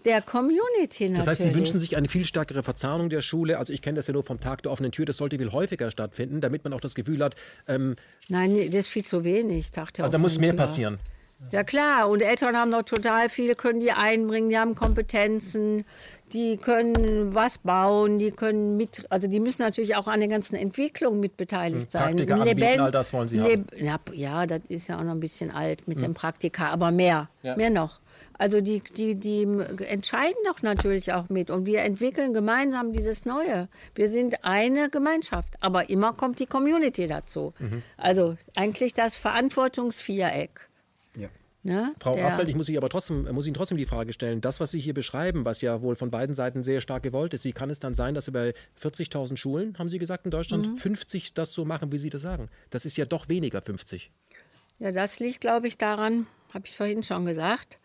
der Community natürlich. Das heißt, Sie wünschen sich eine viel stärkere Verzahnung der Schule. Also ich kenne das ja nur vom Tag der offenen Tür. Das sollte viel häufiger stattfinden, damit man auch das Gefühl hat, ähm, Nein, das ist viel zu wenig. Dachte also da muss mehr passieren. Ja klar, und Eltern haben doch total viele, können die einbringen, die haben Kompetenzen, die können was bauen, die können mit, also die müssen natürlich auch an der ganzen Entwicklung mit beteiligt sein. Praktika anbieten, Leben- all das wollen Sie Leb- Ja, ja, das ist ja auch noch ein bisschen alt mit dem Praktika, aber mehr, mehr noch. Also die, die, die entscheiden doch natürlich auch mit und wir entwickeln gemeinsam dieses Neue. Wir sind eine Gemeinschaft, aber immer kommt die Community dazu. Also eigentlich das Verantwortungsviereck. Ja. Ne? Frau Der- Rasfeld, ich muss, Sie aber trotzdem, muss Ihnen trotzdem die Frage stellen, das, was Sie hier beschreiben, was ja wohl von beiden Seiten sehr stark gewollt ist, wie kann es dann sein, dass Sie bei 40.000 Schulen, haben Sie gesagt, in Deutschland, Mhm. 50 das so machen, wie Sie das sagen? Das ist ja doch weniger 50. Ja, das liegt, glaube ich, daran, habe ich vorhin schon gesagt,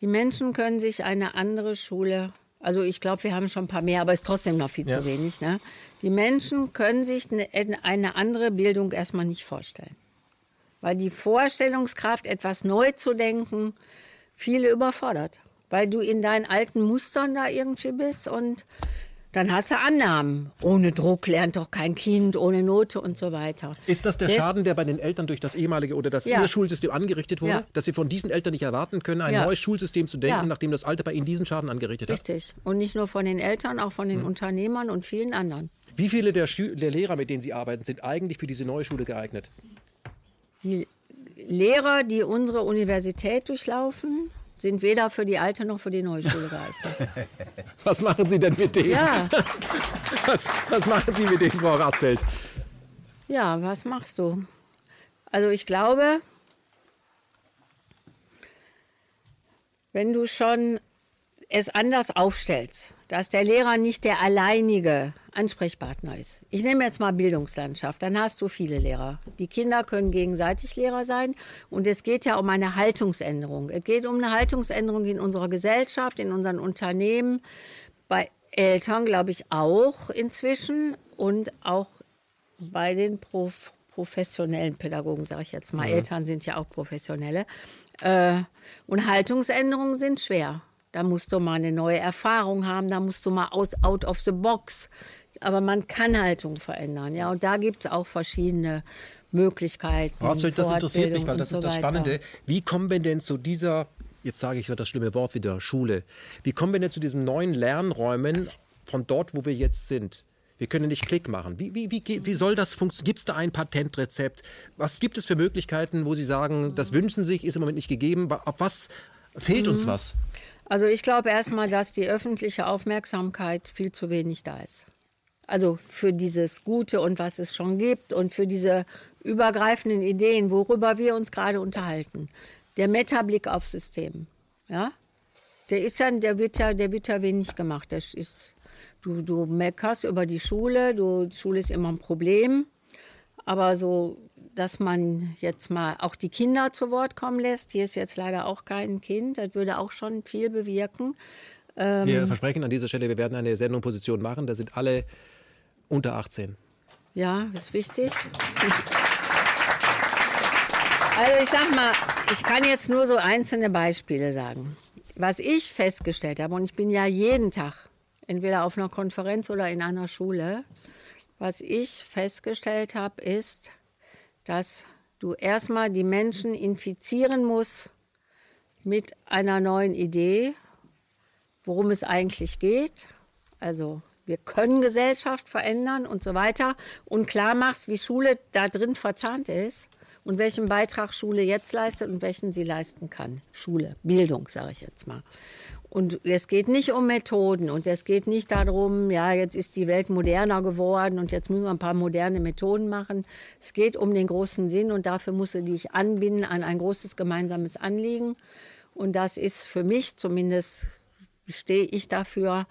die Menschen können sich eine andere Schule, also ich glaube, wir haben schon ein paar mehr, aber ist trotzdem noch viel Ja. zu wenig. Ne? Die Menschen können sich eine, eine andere Bildung erstmal nicht vorstellen. Weil die Vorstellungskraft, etwas neu zu denken, viele überfordert. Weil du in deinen alten Mustern da irgendwie bist und dann hast du Annahmen. Ohne Druck lernt doch kein Kind, ohne Note und so weiter. Ist das der Das- Schaden, der bei den Eltern durch das ehemalige oder das Ja. Schulsystem angerichtet wurde? Ja. Dass Sie von diesen Eltern nicht erwarten können, ein Ja. neues Schulsystem zu denken, nachdem das alte bei Ihnen diesen Schaden angerichtet hat? Richtig. Und nicht nur von den Eltern, auch von den Hm. Unternehmern und vielen anderen. Wie viele der, der Lehrer, mit denen Sie arbeiten, sind eigentlich für diese neue Schule geeignet? Die Lehrer, die unsere Universität durchlaufen, sind weder für die alte noch für die neue Schule geeignet. Was machen Sie denn mit denen? Ja, Was, was machen Sie mit denen, Frau Rasfeld? ja, was machst du? Also ich glaube, wenn du schon es anders aufstellst, dass der Lehrer nicht der alleinige Ansprechpartner ist. Ich nehme jetzt mal Bildungslandschaft, dann hast du viele Lehrer. Die Kinder können gegenseitig Lehrer sein und es geht ja um eine Haltungsänderung. Es geht um eine Haltungsänderung in unserer Gesellschaft, in unseren Unternehmen, bei Eltern glaube ich auch inzwischen und auch bei den Prof professionellen Pädagogen, sage ich jetzt mal. Ja. Eltern sind ja auch professionelle. Äh, und Haltungsänderungen sind schwer. Da musst du mal eine neue Erfahrung haben, da musst du mal aus, out of the box. Aber man kann Haltung verändern. Ja, und da gibt es auch verschiedene Möglichkeiten. Ratschel, das interessiert mich, weil das ist das Spannende. Wie kommen wir denn zu dieser, jetzt sage ich das schlimme Wort wieder, Schule? Wie kommen wir denn zu diesen neuen Lernräumen von dort, wo wir jetzt sind? Wir können nicht Klick machen. Wie, wie, wie, wie soll das funktionieren? Gibt es da ein Patentrezept? Was gibt es für Möglichkeiten, wo Sie sagen, das wünschen Sie sich, ist im Moment nicht gegeben? Auf was fehlt uns mhm. was? Also ich glaube erstmal, dass die öffentliche Aufmerksamkeit viel zu wenig da ist. Also für dieses Gute und was es schon gibt und für diese übergreifenden Ideen, worüber wir uns gerade unterhalten. Der Metablick aufs System, ja, der ist ja, der wird ja, der wird ja wenig gemacht. Das ist, du, du meckerst über die Schule, du, die Schule ist immer ein Problem, aber so dass man jetzt mal auch die Kinder zu Wort kommen lässt. Hier ist jetzt leider auch kein Kind. Das würde auch schon viel bewirken. Ähm wir versprechen an dieser Stelle, wir werden eine Sendungsposition machen. Da sind alle unter 18. Ja, das ist wichtig. Also ich sag mal, ich kann jetzt nur so einzelne Beispiele sagen. Was ich festgestellt habe, und ich bin ja jeden Tag entweder auf einer Konferenz oder in einer Schule, was ich festgestellt habe, ist, dass du erstmal die Menschen infizieren musst mit einer neuen Idee, worum es eigentlich geht. Also wir können Gesellschaft verändern und so weiter. Und klar machst, wie Schule da drin verzahnt ist und welchen Beitrag Schule jetzt leistet und welchen sie leisten kann. Schule, Bildung, sage ich jetzt mal. Und es geht nicht um Methoden und es geht nicht darum, ja, jetzt ist die Welt moderner geworden und jetzt müssen wir ein paar moderne Methoden machen. Es geht um den großen Sinn und dafür muss du dich anbinden an ein großes gemeinsames Anliegen. Und das ist für mich zumindest, stehe ich dafür,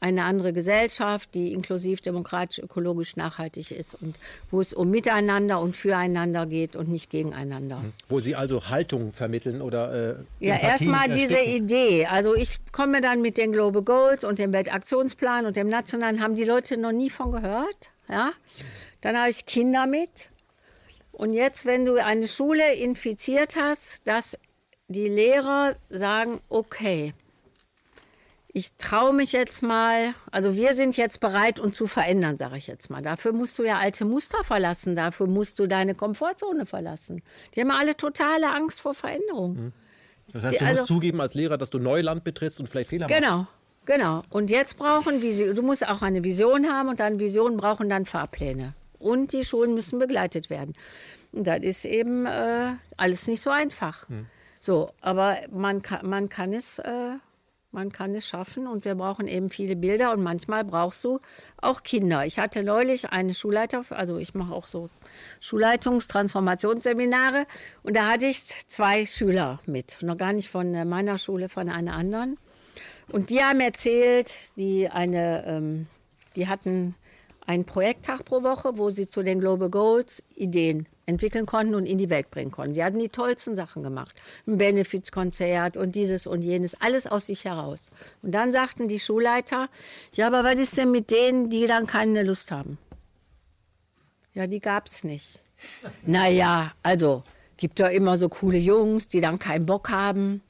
eine andere Gesellschaft, die inklusiv, demokratisch, ökologisch nachhaltig ist und wo es um Miteinander und Füreinander geht und nicht gegeneinander. Mhm. Wo Sie also Haltung vermitteln oder äh, Ja, erstmal diese Idee. Also ich komme dann mit den Global Goals und dem Weltaktionsplan und dem Nationalen, haben die Leute noch nie von gehört. Ja? Dann habe ich Kinder mit. Und jetzt, wenn du eine Schule infiziert hast, dass die Lehrer sagen, okay, ich traue mich jetzt mal, also wir sind jetzt bereit, uns zu verändern, sage ich jetzt mal. Dafür musst du ja alte Muster verlassen, dafür musst du deine Komfortzone verlassen. Die haben alle totale Angst vor Veränderung. Mhm. Das heißt, du also, musst zugeben als Lehrer, dass du Neuland betrittst und vielleicht Fehler genau, machst. Genau, genau. Und jetzt brauchen wir, du musst auch eine Vision haben und dann Visionen brauchen dann Fahrpläne. Und die Schulen müssen begleitet werden. Und das ist eben äh, alles nicht so einfach. Mhm. So, aber man kann, man kann es... Äh, man kann es schaffen und wir brauchen eben viele Bilder und manchmal brauchst du auch Kinder. Ich hatte neulich eine Schulleiter, also ich mache auch so Schulleitungstransformationsseminare und da hatte ich zwei Schüler mit, noch gar nicht von meiner Schule, von einer anderen. Und die haben erzählt, die eine, ähm, die hatten einen Projekttag pro Woche, wo sie zu den Global Goals Ideen entwickeln konnten und in die Welt bringen konnten. Sie hatten die tollsten Sachen gemacht. Ein Benefizkonzert und dieses und jenes, alles aus sich heraus. Und dann sagten die Schulleiter, ja, aber was ist denn mit denen, die dann keine Lust haben? Ja, die gab es nicht. naja, also gibt ja immer so coole Jungs, die dann keinen Bock haben.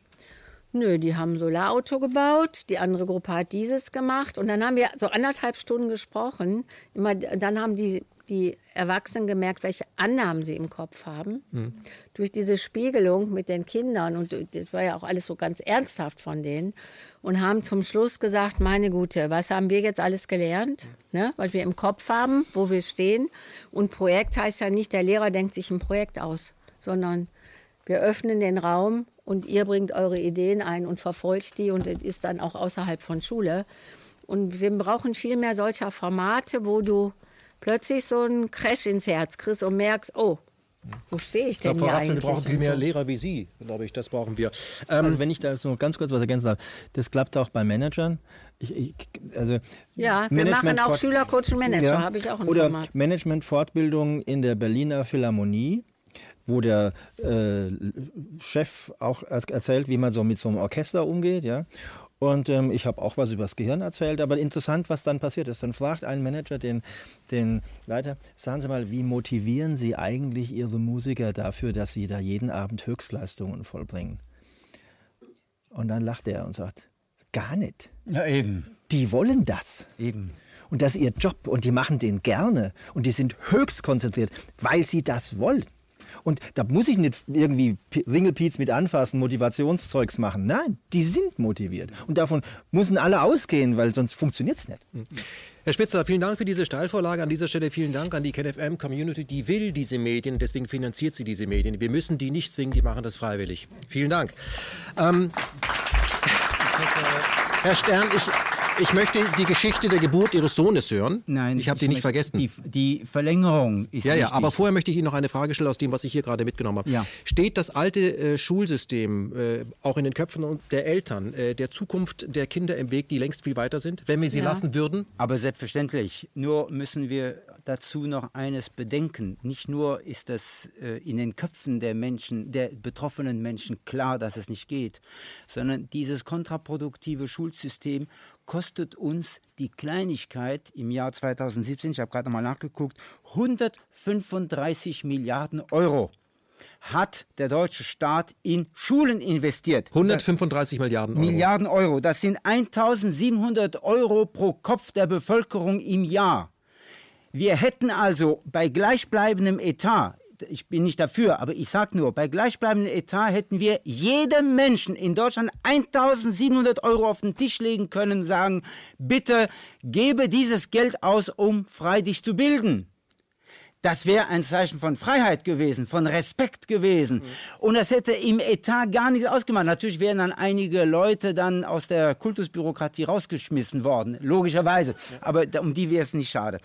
Nö, die haben Solarauto gebaut, die andere Gruppe hat dieses gemacht und dann haben wir so anderthalb Stunden gesprochen. Immer, dann haben die die Erwachsenen gemerkt, welche Annahmen sie im Kopf haben. Mhm. Durch diese Spiegelung mit den Kindern, und das war ja auch alles so ganz ernsthaft von denen, und haben zum Schluss gesagt, meine Gute, was haben wir jetzt alles gelernt, ne? was wir im Kopf haben, wo wir stehen. Und Projekt heißt ja nicht, der Lehrer denkt sich ein Projekt aus, sondern wir öffnen den Raum und ihr bringt eure Ideen ein und verfolgt die und es ist dann auch außerhalb von Schule. Und wir brauchen viel mehr solcher Formate, wo du plötzlich so einen Crash ins Herz kriegst und merkst, oh, Wo stehe ich denn ich glaube, hier eigentlich? wir brauchen viel mehr Lehrer wie Sie, glaube ich. Das brauchen wir. Ähm, Also wenn ich da so ganz kurz was ergänzen darf, das klappt auch bei Managern. Ich, ich, also Ja, wir machen auch Schülercoach und Manager, habe ich auch ein Oder Format. Management-Fortbildung in der Berliner Philharmonie, wo der äh, Chef auch er- erzählt, wie man so mit so einem Orchester umgeht. Ja? Und ähm, ich habe auch was über das Gehirn erzählt, aber interessant, was dann passiert ist. Dann fragt ein Manager den, den Leiter, sagen Sie mal, wie motivieren Sie eigentlich Ihre Musiker dafür, dass sie da jeden Abend Höchstleistungen vollbringen? Und dann lacht er und sagt, gar nicht. Ja, eben. Die wollen das. Eben. Und das ist ihr Job und die machen den gerne und die sind höchst konzentriert, weil sie das wollen. Und da muss ich nicht irgendwie Ringelpiez mit anfassen, Motivationszeugs machen. Nein, die sind motiviert. Und davon müssen alle ausgehen, weil sonst funktioniert es nicht. Herr Spitzer, vielen Dank für diese Steilvorlage. An dieser Stelle vielen Dank an die KenFM-Community. Die will diese Medien, deswegen finanziert sie diese Medien. Wir müssen die nicht zwingen, die machen das freiwillig. Vielen Dank. Ähm, Herr Stern, ich, ich möchte die Geschichte der Geburt Ihres Sohnes hören. Nein, ich habe die nicht vergessen. Die, die Verlängerung ist ja, ja, wichtig. aber vorher möchte ich Ihnen noch eine Frage stellen aus dem, was ich hier gerade mitgenommen habe. Ja. Steht das alte äh, Schulsystem äh, auch in den Köpfen der Eltern äh, der Zukunft der Kinder im Weg, die längst viel weiter sind, wenn wir sie Ja. lassen würden? Aber selbstverständlich. Nur müssen wir dazu noch eines bedenken. Nicht nur ist das äh, in den Köpfen der Menschen, der betroffenen Menschen klar, dass es nicht geht, sondern dieses kontraproduktive Schulsystem kostet uns die Kleinigkeit im Jahr 2017, ich habe gerade mal nachgeguckt, 135 Milliarden Euro hat der deutsche Staat in Schulen investiert. 135 Milliarden Euro. Milliarden Euro. Das sind 1700 Euro pro Kopf der Bevölkerung im Jahr. Wir hätten also bei gleichbleibendem Etat, ich bin nicht dafür, aber ich sage nur, bei gleichbleibendem Etat hätten wir jedem Menschen in Deutschland 1700 Euro auf den Tisch legen können und sagen, bitte gebe dieses Geld aus, um frei dich zu bilden. Das wäre ein Zeichen von Freiheit gewesen, von Respekt gewesen. Und das hätte im Etat gar nichts ausgemacht. Natürlich wären dann einige Leute dann aus der Kultusbürokratie rausgeschmissen worden, logischerweise. Aber da- um die wäre es nicht schade.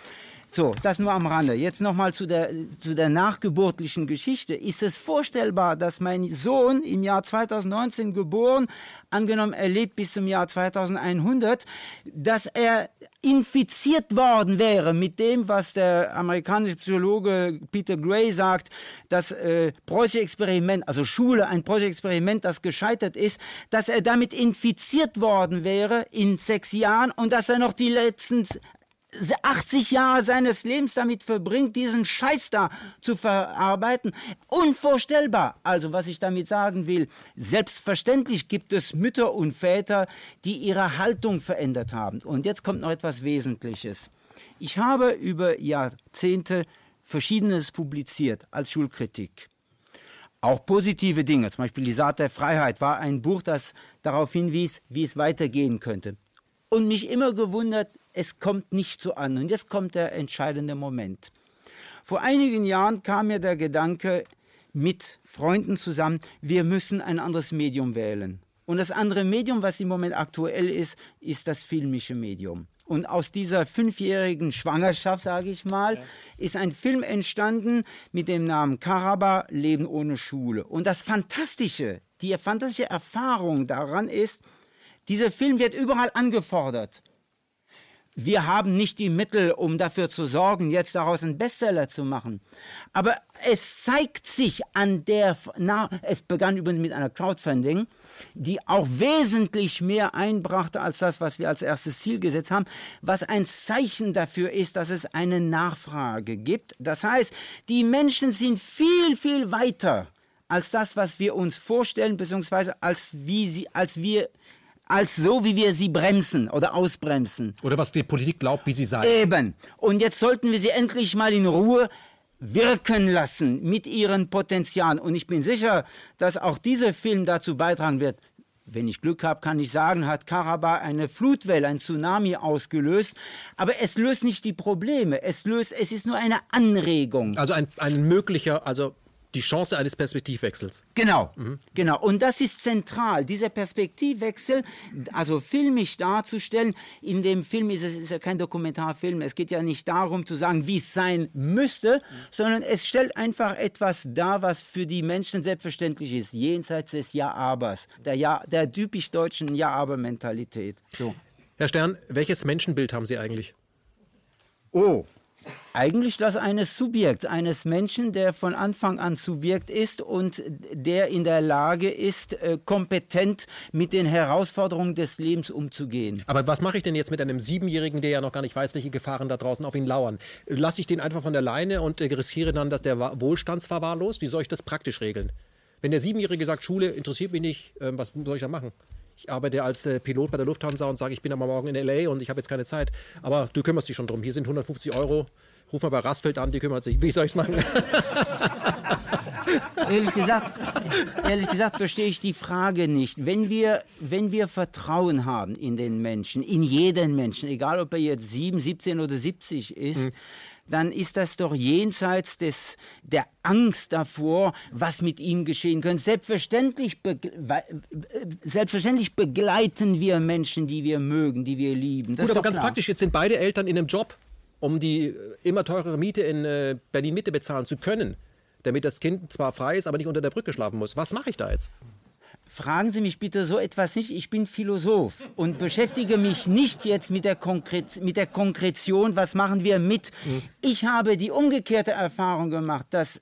So, das nur am Rande. Jetzt nochmal zu der, zu der nachgeburtlichen Geschichte. Ist es vorstellbar, dass mein Sohn im Jahr 2019 geboren, angenommen er lebt bis zum Jahr 2100, dass er infiziert worden wäre mit dem, was der amerikanische Psychologe Peter Gray sagt, das äh, preußische Experiment, also Schule, ein preußisches Experiment, das gescheitert ist, dass er damit infiziert worden wäre in sechs Jahren und dass er noch die letzten 80 Jahre seines Lebens damit verbringt, diesen Scheiß da zu verarbeiten. Unvorstellbar. Also, was ich damit sagen will, selbstverständlich gibt es Mütter und Väter, die ihre Haltung verändert haben. Und jetzt kommt noch etwas Wesentliches. Ich habe über Jahrzehnte Verschiedenes publiziert als Schulkritik. Auch positive Dinge, zum Beispiel die Saat der Freiheit war ein Buch, das darauf hinwies, wie es weitergehen könnte. Und mich immer gewundert, es kommt nicht so an. Und jetzt kommt der entscheidende Moment. Vor einigen Jahren kam mir der Gedanke mit Freunden zusammen, wir müssen ein anderes Medium wählen. Und das andere Medium, was im Moment aktuell ist, ist das filmische Medium. Und aus dieser fünfjährigen Schwangerschaft, sage ich mal, ist ein Film entstanden mit dem Namen Karaba, Leben ohne Schule. Und das Fantastische, die fantastische Erfahrung daran ist, dieser Film wird überall angefordert. Wir haben nicht die Mittel, um dafür zu sorgen, jetzt daraus einen Bestseller zu machen. Aber es zeigt sich an der, na, es begann übrigens mit einer Crowdfunding, die auch wesentlich mehr einbrachte als das, was wir als erstes Ziel gesetzt haben, was ein Zeichen dafür ist, dass es eine Nachfrage gibt. Das heißt, die Menschen sind viel, viel weiter als das, was wir uns vorstellen, beziehungsweise als wie sie, als wir, als so, wie wir sie bremsen oder ausbremsen. Oder was die Politik glaubt, wie sie sei. Eben. Und jetzt sollten wir sie endlich mal in Ruhe wirken lassen mit ihren Potenzialen. Und ich bin sicher, dass auch dieser Film dazu beitragen wird. Wenn ich Glück habe, kann ich sagen, hat Karabach eine Flutwelle, ein Tsunami ausgelöst. Aber es löst nicht die Probleme. Es löst, es ist nur eine Anregung. Also ein, ein möglicher, also die Chance eines Perspektivwechsels. Genau, mhm. genau. Und das ist zentral, dieser Perspektivwechsel, also filmisch darzustellen. In dem Film ist es ist ja kein Dokumentarfilm. Es geht ja nicht darum zu sagen, wie es sein müsste, sondern es stellt einfach etwas dar, was für die Menschen selbstverständlich ist, jenseits des Ja-Abers, der, ja, der typisch deutschen Ja-Aber-Mentalität. So. Herr Stern, welches Menschenbild haben Sie eigentlich? Oh, eigentlich das eines Subjekts, eines Menschen, der von Anfang an Subjekt ist und der in der Lage ist, äh, kompetent mit den Herausforderungen des Lebens umzugehen. Aber was mache ich denn jetzt mit einem Siebenjährigen, der ja noch gar nicht weiß, welche Gefahren da draußen auf ihn lauern? Lasse ich den einfach von der Leine und äh, riskiere dann, dass der Wohlstandsverwahrlost? Wie soll ich das praktisch regeln? Wenn der Siebenjährige sagt, Schule interessiert mich nicht, ähm, was soll ich da machen? Ich arbeite als äh, Pilot bei der Lufthansa und sage, ich bin aber morgen in LA und ich habe jetzt keine Zeit. Aber du kümmerst dich schon drum. Hier sind 150 Euro. Ruf mal bei Rastfeld an, die kümmert sich. Wie soll ich es machen? ehrlich gesagt, ehrlich gesagt verstehe ich die Frage nicht. Wenn wir, wenn wir Vertrauen haben in den Menschen, in jeden Menschen, egal ob er jetzt 7, 17 oder 70 ist, mhm dann ist das doch jenseits des, der Angst davor, was mit ihm geschehen könnte. Selbstverständlich, begle selbstverständlich begleiten wir Menschen, die wir mögen, die wir lieben. Das Gut, aber ganz klar. praktisch, jetzt sind beide Eltern in einem Job, um die äh, immer teurere Miete in äh, Berlin-Mitte bezahlen zu können, damit das Kind zwar frei ist, aber nicht unter der Brücke schlafen muss. Was mache ich da jetzt? Fragen Sie mich bitte so etwas nicht. Ich bin Philosoph und beschäftige mich nicht jetzt mit der, Konkret mit der Konkretion, was machen wir mit. Mhm. Ich habe die umgekehrte Erfahrung gemacht, dass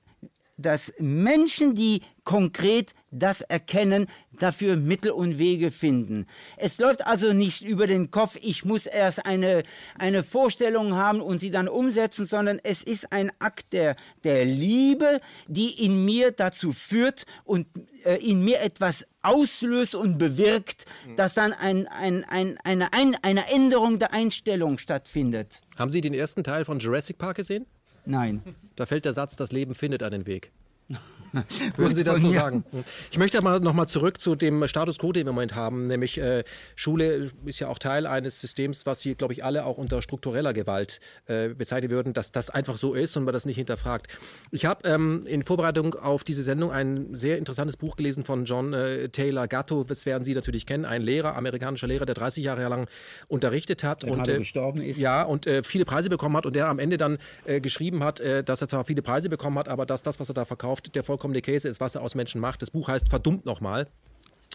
dass Menschen, die konkret das erkennen, dafür Mittel und Wege finden. Es läuft also nicht über den Kopf, ich muss erst eine, eine Vorstellung haben und sie dann umsetzen, sondern es ist ein Akt der, der Liebe, die in mir dazu führt und äh, in mir etwas auslöst und bewirkt, dass dann ein, ein, ein, eine, ein, eine Änderung der Einstellung stattfindet. Haben Sie den ersten Teil von Jurassic Park gesehen? Nein. Da fällt der Satz, das Leben findet einen Weg. Würden Sie das so sagen? Ich möchte aber noch mal zurück zu dem Status quo, den wir im Moment haben, nämlich äh, Schule ist ja auch Teil eines Systems, was Sie, glaube ich, alle auch unter struktureller Gewalt äh, bezeichnen würden, dass das einfach so ist und man das nicht hinterfragt. Ich habe ähm, in Vorbereitung auf diese Sendung ein sehr interessantes Buch gelesen von John äh, Taylor Gatto, das werden Sie natürlich kennen, ein Lehrer, amerikanischer Lehrer, der 30 Jahre lang unterrichtet hat der und äh, gestorben ist. Ja, und äh, viele Preise bekommen hat und der am Ende dann äh, geschrieben hat, dass er zwar viele Preise bekommen hat, aber dass das, was er da verkauft, der vollkommen vollkommene Käse ist, was er aus Menschen macht. Das Buch heißt Verdummt nochmal.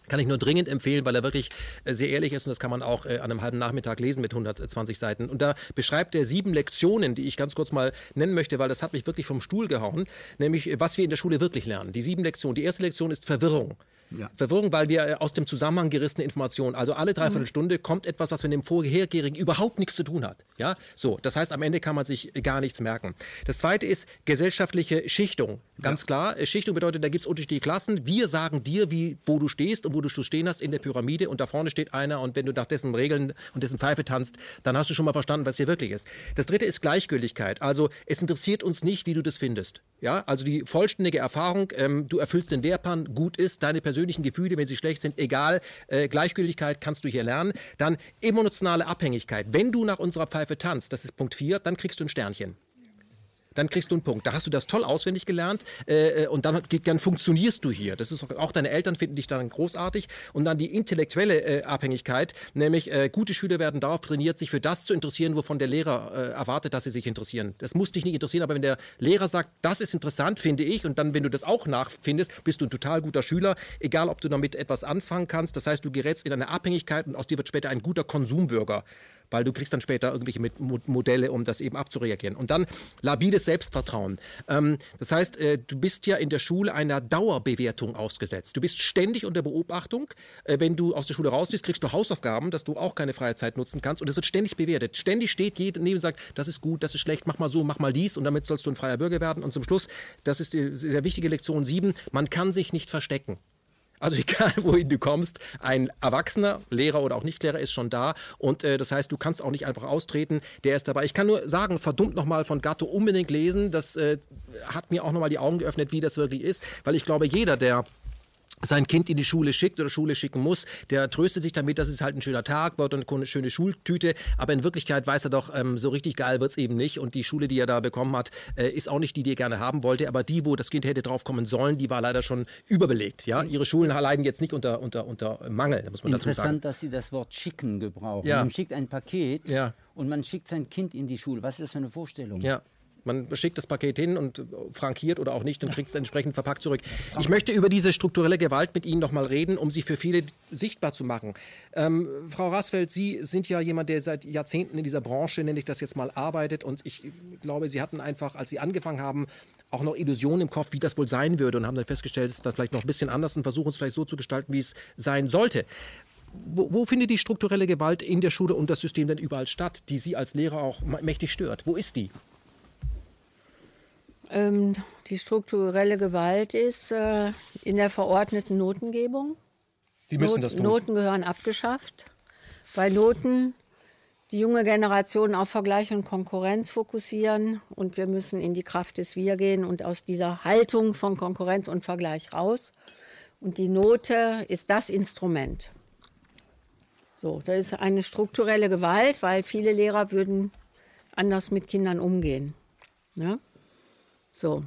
Kann ich nur dringend empfehlen, weil er wirklich äh, sehr ehrlich ist und das kann man auch äh, an einem halben Nachmittag lesen mit 120 Seiten. Und da beschreibt er sieben Lektionen, die ich ganz kurz mal nennen möchte, weil das hat mich wirklich vom Stuhl gehauen, nämlich was wir in der Schule wirklich lernen. Die sieben Lektionen. Die erste Lektion ist Verwirrung. Ja. Verwirrung, weil wir äh, aus dem Zusammenhang gerissene Informationen, also alle dreiviertel mhm. Stunde kommt etwas, was mit dem vorhergehenden überhaupt nichts zu tun hat. Ja, so. Das heißt, am Ende kann man sich gar nichts merken. Das zweite ist gesellschaftliche Schichtung. Ganz ja. klar. Äh, Schichtung bedeutet, da gibt es unterschiedliche Klassen. Wir sagen dir, wie, wo du stehst und wo du stehen hast in der Pyramide und da vorne steht einer und wenn du nach dessen Regeln und dessen Pfeife tanzt, dann hast du schon mal verstanden, was hier wirklich ist. Das dritte ist Gleichgültigkeit. Also es interessiert uns nicht, wie du das findest. Ja, also die vollständige Erfahrung, ähm, du erfüllst den Lehrplan, gut ist, deine persönlichen Gefühle, wenn sie schlecht sind, egal, äh, Gleichgültigkeit kannst du hier lernen. Dann emotionale Abhängigkeit. Wenn du nach unserer Pfeife tanzt, das ist Punkt 4, dann kriegst du ein Sternchen dann kriegst du einen Punkt. Da hast du das toll auswendig gelernt äh, äh und dann, dann funktionierst du hier. Das ist auch, auch, deine Eltern finden dich dann großartig. Und dann die intellektuelle äh, Abhängigkeit, nämlich äh, gute Schüler werden darauf trainiert, sich für das zu interessieren, wovon der Lehrer äh, erwartet, dass sie sich interessieren. Das muss dich nicht interessieren, aber wenn der Lehrer sagt, das ist interessant, finde ich, und dann, wenn du das auch nachfindest, bist du ein total guter Schüler, egal ob du damit etwas anfangen kannst. Das heißt, du gerätst in eine Abhängigkeit und aus dir wird später ein guter Konsumbürger weil du kriegst dann später irgendwelche Modelle, um das eben abzureagieren. Und dann labiles Selbstvertrauen. Ähm, das heißt, äh, du bist ja in der Schule einer Dauerbewertung ausgesetzt. Du bist ständig unter Beobachtung. Äh, wenn du aus der Schule raus kriegst du Hausaufgaben, dass du auch keine freie Zeit nutzen kannst. Und es wird ständig bewertet. Ständig steht jeder neben und sagt, das ist gut, das ist schlecht, mach mal so, mach mal dies und damit sollst du ein freier Bürger werden. Und zum Schluss, das ist die sehr wichtige Lektion 7, man kann sich nicht verstecken. Also egal, wohin du kommst, ein Erwachsener, Lehrer oder auch Nichtlehrer ist schon da. Und äh, das heißt, du kannst auch nicht einfach austreten, der ist dabei. Ich kann nur sagen, verdummt nochmal von Gatto unbedingt lesen, das äh, hat mir auch nochmal die Augen geöffnet, wie das wirklich ist, weil ich glaube, jeder, der sein Kind in die Schule schickt oder Schule schicken muss, der tröstet sich damit, dass es halt ein schöner Tag wird und eine schöne Schultüte. Aber in Wirklichkeit weiß er doch, ähm, so richtig geil wird's eben nicht. Und die Schule, die er da bekommen hat, äh, ist auch nicht die, die er gerne haben wollte. Aber die, wo das Kind hätte drauf kommen sollen, die war leider schon überbelegt. Ja, ihre Schulen leiden jetzt nicht unter, unter, unter Mangel, muss man dazu sagen. Interessant, dass Sie das Wort schicken gebrauchen. Ja. Man schickt ein Paket ja. und man schickt sein Kind in die Schule. Was ist das für eine Vorstellung? Ja. Man schickt das Paket hin und frankiert oder auch nicht und kriegt es entsprechend verpackt zurück. Ich möchte über diese strukturelle Gewalt mit Ihnen noch mal reden, um sie für viele sichtbar zu machen. Ähm, Frau Rasfeld, Sie sind ja jemand, der seit Jahrzehnten in dieser Branche, nenne ich das jetzt mal, arbeitet. Und ich glaube, Sie hatten einfach, als Sie angefangen haben, auch noch Illusionen im Kopf, wie das wohl sein würde und haben dann festgestellt, es ist dann vielleicht noch ein bisschen anders und versuchen es vielleicht so zu gestalten, wie es sein sollte. Wo, wo, findet die strukturelle Gewalt in der Schule und das System denn überall statt, die Sie als Lehrer auch mächtig stört? Wo ist die? Ähm, die strukturelle Gewalt ist äh, in der verordneten Notengebung. Die müssen Not das tun. Noten gehören abgeschafft, weil Noten die junge Generation auf Vergleich und Konkurrenz fokussieren und wir müssen in die Kraft des Wir gehen und aus dieser Haltung von Konkurrenz und Vergleich raus. Und die Note ist das Instrument. So, das ist eine strukturelle Gewalt, weil viele Lehrer würden anders mit Kindern umgehen. Ja? So.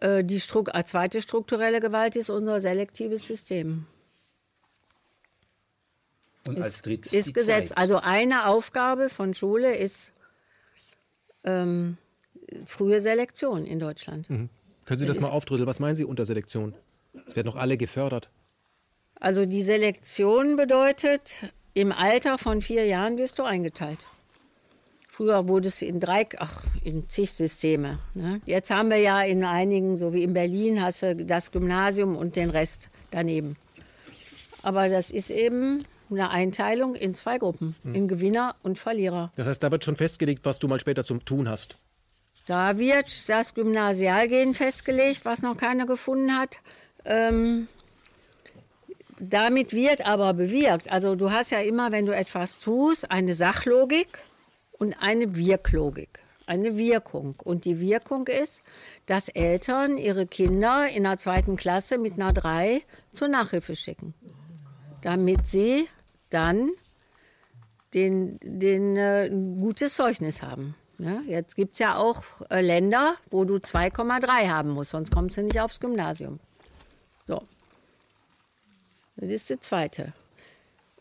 Äh, die Stru äh, zweite strukturelle Gewalt ist unser selektives System. Und als drittes ist Gesetz. Zeit. Also eine Aufgabe von Schule ist ähm, frühe Selektion in Deutschland. Mhm. Können Sie das, das mal aufdrüsseln? Was meinen Sie unter Selektion? Es werden noch alle gefördert. Also die Selektion bedeutet, im Alter von vier Jahren wirst du eingeteilt. Früher wurde es in drei, ach, in zig Systeme. Ne? Jetzt haben wir ja in einigen, so wie in Berlin, hast du das Gymnasium und den Rest daneben. Aber das ist eben eine Einteilung in zwei Gruppen, hm. in Gewinner und Verlierer. Das heißt, da wird schon festgelegt, was du mal später zum Tun hast. Da wird das Gymnasialgehen festgelegt, was noch keiner gefunden hat. Ähm, damit wird aber bewirkt, also du hast ja immer, wenn du etwas tust, eine Sachlogik und eine Wirklogik, eine Wirkung. Und die Wirkung ist, dass Eltern ihre Kinder in der zweiten Klasse mit einer 3 zur Nachhilfe schicken, damit sie dann den, den äh, ein gutes Zeugnis haben. Ja, jetzt gibt es ja auch äh, Länder, wo du 2,3 haben musst, sonst kommst du nicht aufs Gymnasium. So. Das ist die zweite.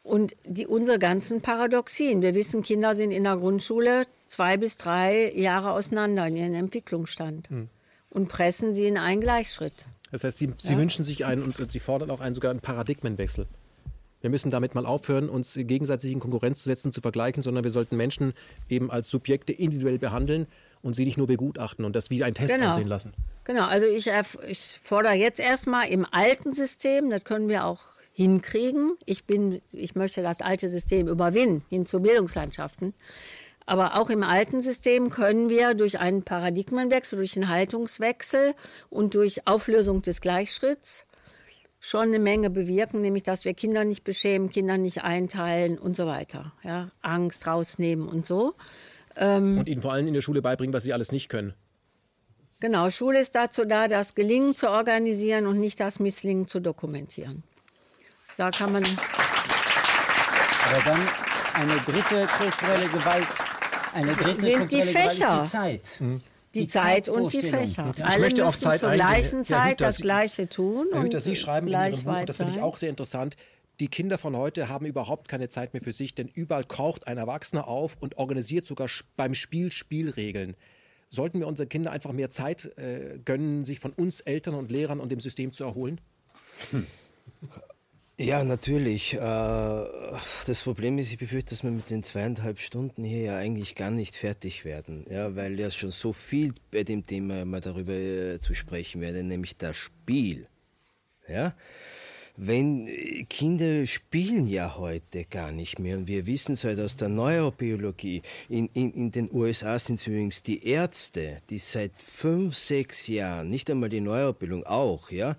Und die, unsere ganzen Paradoxien. Wir wissen, Kinder sind in der Grundschule zwei bis drei Jahre auseinander in ihrem Entwicklungsstand hm. und pressen sie in einen Gleichschritt. Das heißt, Sie, sie ja? wünschen sich einen und Sie fordern auch einen sogar einen Paradigmenwechsel. Wir müssen damit mal aufhören, uns gegenseitig in Konkurrenz zu setzen, zu vergleichen, sondern wir sollten Menschen eben als Subjekte individuell behandeln und sie nicht nur begutachten und das wie ein Test genau. ansehen lassen. Genau, also ich, ich fordere jetzt erstmal im alten System, das können wir auch hinkriegen. Ich, bin, ich möchte das alte System überwinden, hin zu Bildungslandschaften. Aber auch im alten System können wir durch einen Paradigmenwechsel, durch einen Haltungswechsel und durch Auflösung des Gleichschritts schon eine Menge bewirken, nämlich dass wir Kinder nicht beschämen, Kinder nicht einteilen und so weiter. Ja? Angst rausnehmen und so. Ähm, und ihnen vor allem in der Schule beibringen, was sie alles nicht können. Genau, Schule ist dazu da, das Gelingen zu organisieren und nicht das Misslingen zu dokumentieren. Da kann man. Aber dann eine dritte strukturelle Gewalt. Eine dritte sind die Fächer. die Zeit. Mhm. Die, die, Zeit und die Fächer. Ich Alle möchte auf Zeit zur gleichen Zeit das Gleiche tun. Herr Hüter, Sie schreiben in Ihrem Buch, das finde ich auch sehr interessant, die Kinder von heute haben überhaupt keine Zeit mehr für sich, denn überall kocht ein Erwachsener auf und organisiert sogar beim Spiel Spielregeln. Sollten wir unseren Kindern einfach mehr Zeit äh, gönnen, sich von uns Eltern und Lehrern und dem System zu erholen? Hm. Ja, natürlich. Äh, das Problem ist, ich befürchte, dass wir mit den zweieinhalb Stunden hier ja eigentlich gar nicht fertig werden, ja, weil ja schon so viel bei dem Thema mal darüber äh, zu sprechen wäre, nämlich das Spiel. Ja? Wenn äh, Kinder spielen ja heute gar nicht mehr. Und wir wissen es halt aus der Neurobiologie. In, in, in den USA sind es übrigens die Ärzte, die seit fünf, sechs Jahren, nicht einmal die Neurobiologie auch, ja,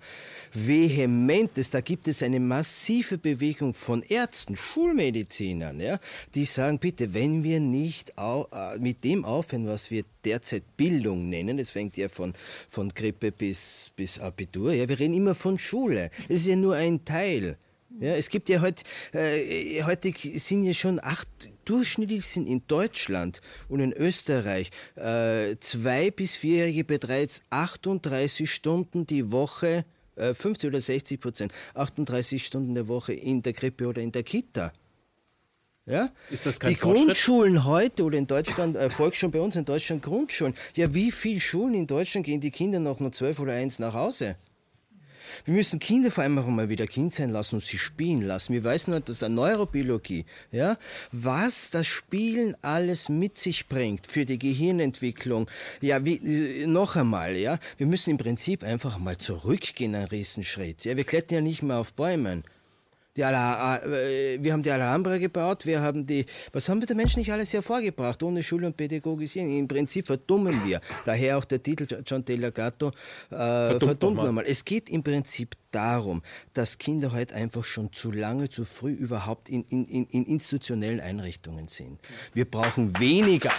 vehement ist, da gibt es eine massive Bewegung von Ärzten, Schulmedizinern, ja, die sagen, bitte, wenn wir nicht äh, mit dem aufhören, was wir derzeit Bildung nennen, es fängt ja von, von Grippe bis, bis Abitur, ja, wir reden immer von Schule. Es ist ja nur ein Teil. Ja, es gibt ja heute, äh, heute sind ja schon acht, durchschnittlich sind in Deutschland und in Österreich äh, zwei- bis vierjährige bereits 38 Stunden die Woche, äh, 50 oder 60 Prozent, 38 Stunden der Woche in der Krippe oder in der Kita. Ja? Ist das kein Die Grundschulen heute oder in Deutschland, äh, Volksschulen bei uns in Deutschland Grundschulen. Ja, wie viele Schulen in Deutschland gehen die Kinder noch nur zwölf oder eins nach Hause? Wir müssen Kinder vor allem auch mal wieder Kind sein lassen und sie spielen lassen. Wir wissen halt aus der Neurobiologie, ja, was das Spielen alles mit sich bringt für die Gehirnentwicklung. Ja, wie, äh, noch einmal, ja, wir müssen im Prinzip einfach mal zurückgehen, einen Riesenschritt. Ja, wir klettern ja nicht mehr auf Bäumen. Die Ala, äh, wir haben die Alhambra gebaut, wir haben die, was haben wir den Menschen nicht alles hervorgebracht, ohne Schule und Pädagogisierung? Im Prinzip verdummen wir. Daher auch der Titel John Gatto, äh, verdummt, verdummt nochmal. Es geht im Prinzip darum, dass Kinder heute einfach schon zu lange, zu früh überhaupt in, in, in institutionellen Einrichtungen sind. Wir brauchen weniger.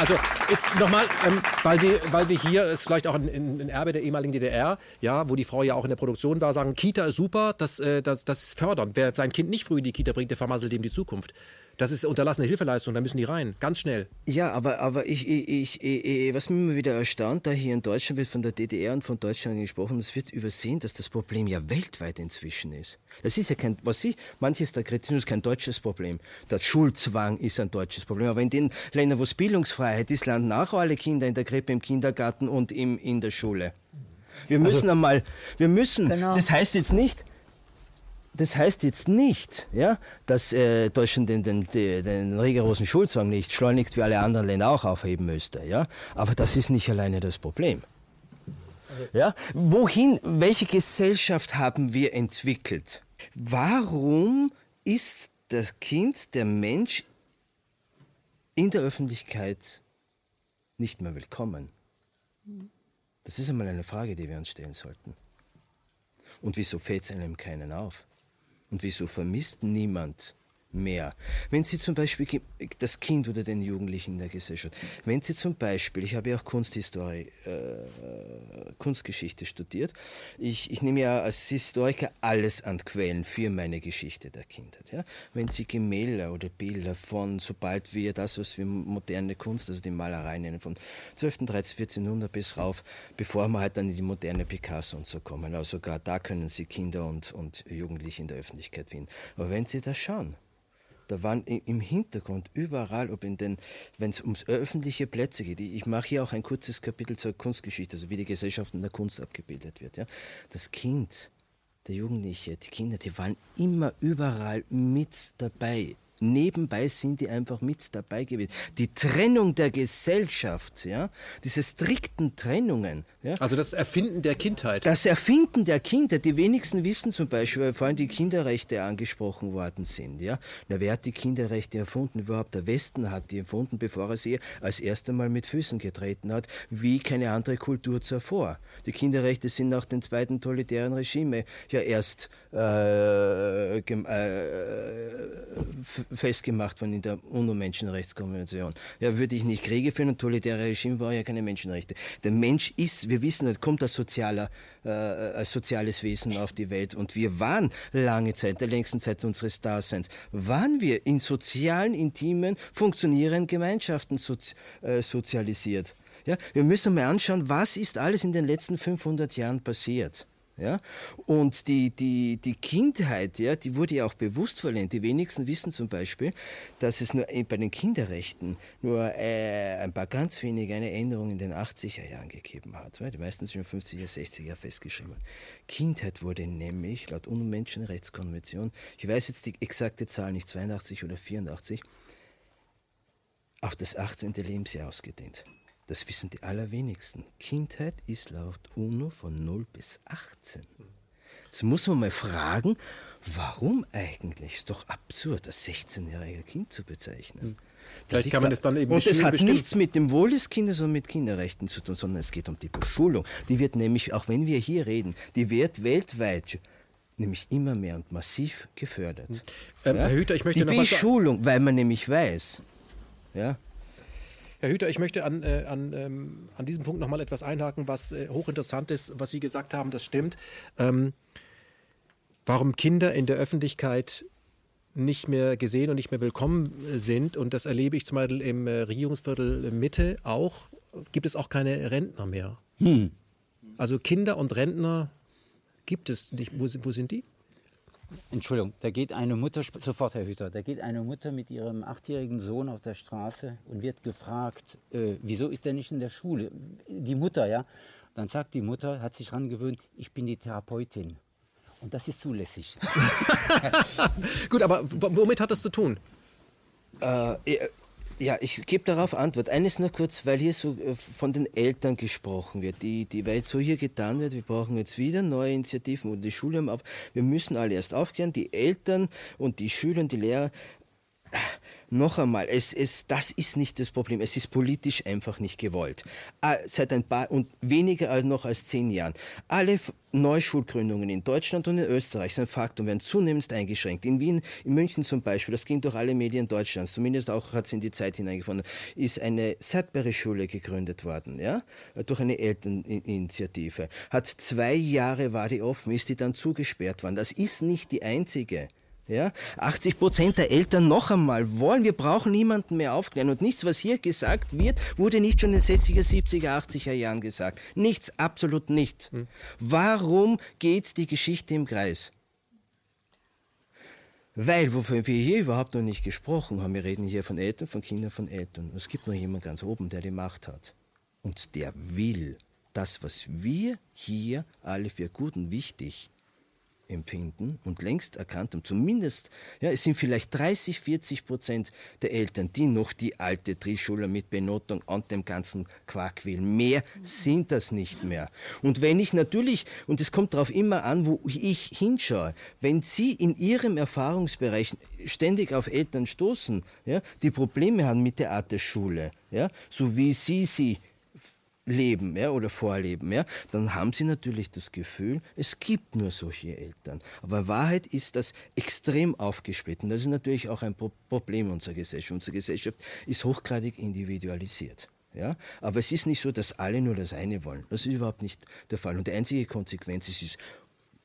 Also ist nochmal, ähm, weil, wir, weil wir hier, ist vielleicht auch ein, ein, Erbe der ehemaligen DDR, ja, wo die Frau ja auch in der Produktion war, sagen, Kita ist super, das, äh, das, das ist fördernd. Wer sein Kind nicht früh in die Kita bringt, der vermasselt ihm die Zukunft. Das ist unterlassene Hilfeleistung, da müssen die rein, ganz schnell. Ja, aber, aber ich, ich, ich, was mich immer wieder erstaunt, da hier in Deutschland wird von der DDR und von Deutschland gesprochen, es wird übersehen, dass das Problem ja weltweit inzwischen ist. Das ist ja kein, was ich, manches der Kritik ist kein deutsches Problem. Der Schulzwang ist ein deutsches Problem. Aber in den Ländern, wo es Bildungsfreiheit ist, landen auch alle Kinder in der Krippe, im Kindergarten und im, in der Schule. Wir müssen also, einmal, wir müssen, genau. das heißt jetzt nicht, das heißt jetzt nicht, ja, dass äh, Deutschland den, den, den, rigorosen Schulzwang nicht schleunigst wie alle anderen Länder auch aufheben müsste. Ja? Aber das ist nicht alleine das Problem. Ja? Wohin, welche Gesellschaft haben wir entwickelt? Warum ist das Kind, der Mensch in der Öffentlichkeit nicht mehr willkommen? Das ist einmal eine Frage, die wir uns stellen sollten. Und wieso fällt es einem keinen auf? Und wieso vermisst niemand mehr. Wenn Sie zum Beispiel das Kind oder den Jugendlichen in der Gesellschaft, wenn Sie zum Beispiel, ich habe ja auch Kunsthistorie, äh, Kunstgeschichte studiert, ich, ich nehme ja als Historiker alles an Quellen für meine Geschichte der Kindheit. Ja? Wenn Sie Gemälde oder Bilder von, sobald wir das, was wir moderne Kunst, also die Malerei nennen, von 12., 13., 1400 bis rauf, bevor wir halt dann in die moderne Picasso und so kommen, also sogar da können Sie Kinder und, und Jugendliche in der Öffentlichkeit finden. Aber wenn Sie das schauen, da waren im Hintergrund überall, ob in den, wenn es ums öffentliche Plätze geht, ich mache hier auch ein kurzes Kapitel zur Kunstgeschichte, also wie die Gesellschaft in der Kunst abgebildet wird. Ja. Das Kind, der Jugendliche, die Kinder, die waren immer überall mit dabei nebenbei sind die einfach mit dabei gewesen. Die Trennung der Gesellschaft, ja, diese strikten Trennungen. Ja, also das Erfinden der Kindheit. Das Erfinden der Kindheit. Die wenigsten wissen zum Beispiel, weil vorhin die Kinderrechte angesprochen worden sind. Ja, Na, wer hat die Kinderrechte erfunden? Überhaupt der Westen hat die erfunden, bevor er sie als erstes Mal mit Füßen getreten hat, wie keine andere Kultur zuvor. Die Kinderrechte sind nach dem zweiten totalitären Regime ja erst äh, äh, festgemacht von in der UNO-Menschenrechtskonvention. Ja, würde ich nicht Kriege führen und totalitäre Regime brauche ja keine Menschenrechte. Der Mensch ist, wir wissen, kommt als, sozialer, äh, als soziales Wesen auf die Welt und wir waren lange Zeit, der längsten Zeit unseres Daseins, waren wir in sozialen, intimen, funktionierenden Gemeinschaften sozi äh, sozialisiert. Ja, wir müssen mal anschauen, was ist alles in den letzten 500 Jahren passiert. Ja? Und die, die, die Kindheit, ja, die wurde ja auch bewusst verlernt. Die wenigsten wissen zum Beispiel, dass es nur bei den Kinderrechten nur äh, ein paar ganz wenige eine Änderung in den 80er Jahren gegeben hat. Die meisten sind schon 50er, 60er festgeschrieben. Kindheit wurde nämlich laut UNO-Menschenrechtskonvention, ich weiß jetzt die exakte Zahl nicht, 82 oder 84, auf das 18. Lebensjahr ausgedehnt. Das wissen die allerwenigsten. Kindheit ist laut UNO von 0 bis 18. Jetzt muss man mal fragen, warum eigentlich? Ist doch absurd, das 16-jährige Kind zu bezeichnen. Hm. Vielleicht kann man das dann eben Und es hat bestimmt. nichts mit dem Wohl des Kindes und mit Kinderrechten zu tun, sondern es geht um die Beschulung. Die wird nämlich, auch wenn wir hier reden, die wird weltweit nämlich immer mehr und massiv gefördert. Ähm, ja? Herr Hüter, ich möchte die noch Beschulung, weil man nämlich weiß, ja, Herr Hüter, ich möchte an, äh, an, ähm, an diesem Punkt noch mal etwas einhaken, was äh, hochinteressant ist, was Sie gesagt haben, das stimmt. Ähm, warum Kinder in der Öffentlichkeit nicht mehr gesehen und nicht mehr willkommen sind. Und das erlebe ich zum Beispiel im äh, Regierungsviertel Mitte auch. Gibt es auch keine Rentner mehr. Hm. Also Kinder und Rentner gibt es nicht. Wo, wo sind die? Entschuldigung, da geht eine Mutter, sofort Herr Hüter, da geht eine Mutter mit ihrem achtjährigen Sohn auf der Straße und wird gefragt, äh, wieso ist er nicht in der Schule? Die Mutter, ja. Dann sagt die Mutter, hat sich daran gewöhnt, ich bin die Therapeutin. Und das ist zulässig. Gut, aber womit hat das zu tun? Äh, ja, ich gebe darauf Antwort. Eines nur kurz, weil hier so äh, von den Eltern gesprochen wird, die, die, weil jetzt so hier getan wird, wir brauchen jetzt wieder neue Initiativen und die Schule haben auf. Wir müssen alle erst aufklären, die Eltern und die Schüler und die Lehrer noch einmal, es, es, das ist nicht das Problem. Es ist politisch einfach nicht gewollt. Ah, seit ein paar und weniger als noch als zehn Jahren. Alle Neuschulgründungen in Deutschland und in Österreich sind Faktum, werden zunehmend eingeschränkt. In Wien, in München zum Beispiel, das ging durch alle Medien Deutschlands, zumindest auch hat es in die Zeit hineingefunden, ist eine Sudbury-Schule gegründet worden, ja, durch eine Elterninitiative. Hat zwei Jahre war die offen, ist die dann zugesperrt worden. Das ist nicht die einzige. Ja? 80 Prozent der Eltern noch einmal wollen, wir brauchen niemanden mehr aufklären. Und nichts, was hier gesagt wird, wurde nicht schon in den 60er, 70er, 80er Jahren gesagt. Nichts, absolut nicht. Hm. Warum geht die Geschichte im Kreis? Weil, wofür wir hier überhaupt noch nicht gesprochen haben, wir reden hier von Eltern, von Kindern, von Eltern. Es gibt nur jemanden ganz oben, der die Macht hat. Und der will das, was wir hier alle für gut und wichtig empfinden und längst erkannt haben, zumindest, ja, es sind vielleicht 30, 40 Prozent der Eltern, die noch die alte Trischule mit Benotung und dem ganzen Quark wählen. Mehr sind das nicht mehr. Und wenn ich natürlich, und es kommt darauf immer an, wo ich hinschaue, wenn Sie in Ihrem Erfahrungsbereich ständig auf Eltern stoßen, ja, die Probleme haben mit der Art der Schule, ja, so wie Sie sie leben ja, oder vorleben, ja, dann haben sie natürlich das Gefühl, es gibt nur solche Eltern. Aber Wahrheit ist das extrem aufgesplitten. Das ist natürlich auch ein Problem unserer Gesellschaft. Unsere Gesellschaft ist hochgradig individualisiert. Ja? Aber es ist nicht so, dass alle nur das eine wollen. Das ist überhaupt nicht der Fall. Und die einzige Konsequenz ist, ist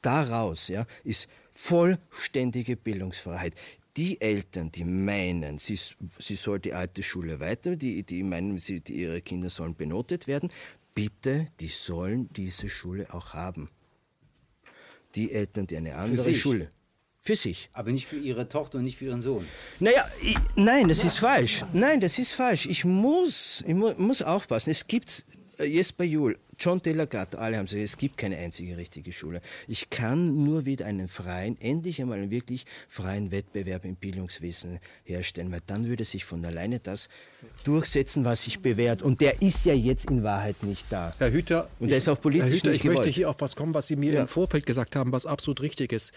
daraus ja, ist vollständige Bildungsfreiheit die Eltern, die meinen, sie, sie soll die alte Schule weiter, die, die meinen, sie, die, ihre Kinder sollen benotet werden, bitte, die sollen diese Schule auch haben. Die Eltern, die eine andere Schule. Für sich. Aber nicht für ihre Tochter und nicht für ihren Sohn. Naja, ich, nein, das ist falsch. Nein, das ist falsch. Ich muss, ich mu muss aufpassen. Es gibt äh, Jesper Juhl, John de la Gatta, alle haben gesagt, es gibt keine einzige richtige Schule. Ich kann nur wieder einen freien, endlich einmal einen wirklich freien Wettbewerb im Bildungswesen herstellen, weil dann würde sich von alleine das durchsetzen, was sich bewährt. Und der ist ja jetzt in Wahrheit nicht da. Herr Hüter, und der ist auch politisch Herr Hüter, ich gewollt. möchte hier auf was kommen, was Sie mir ja. im Vorfeld gesagt haben, was absolut richtig ist.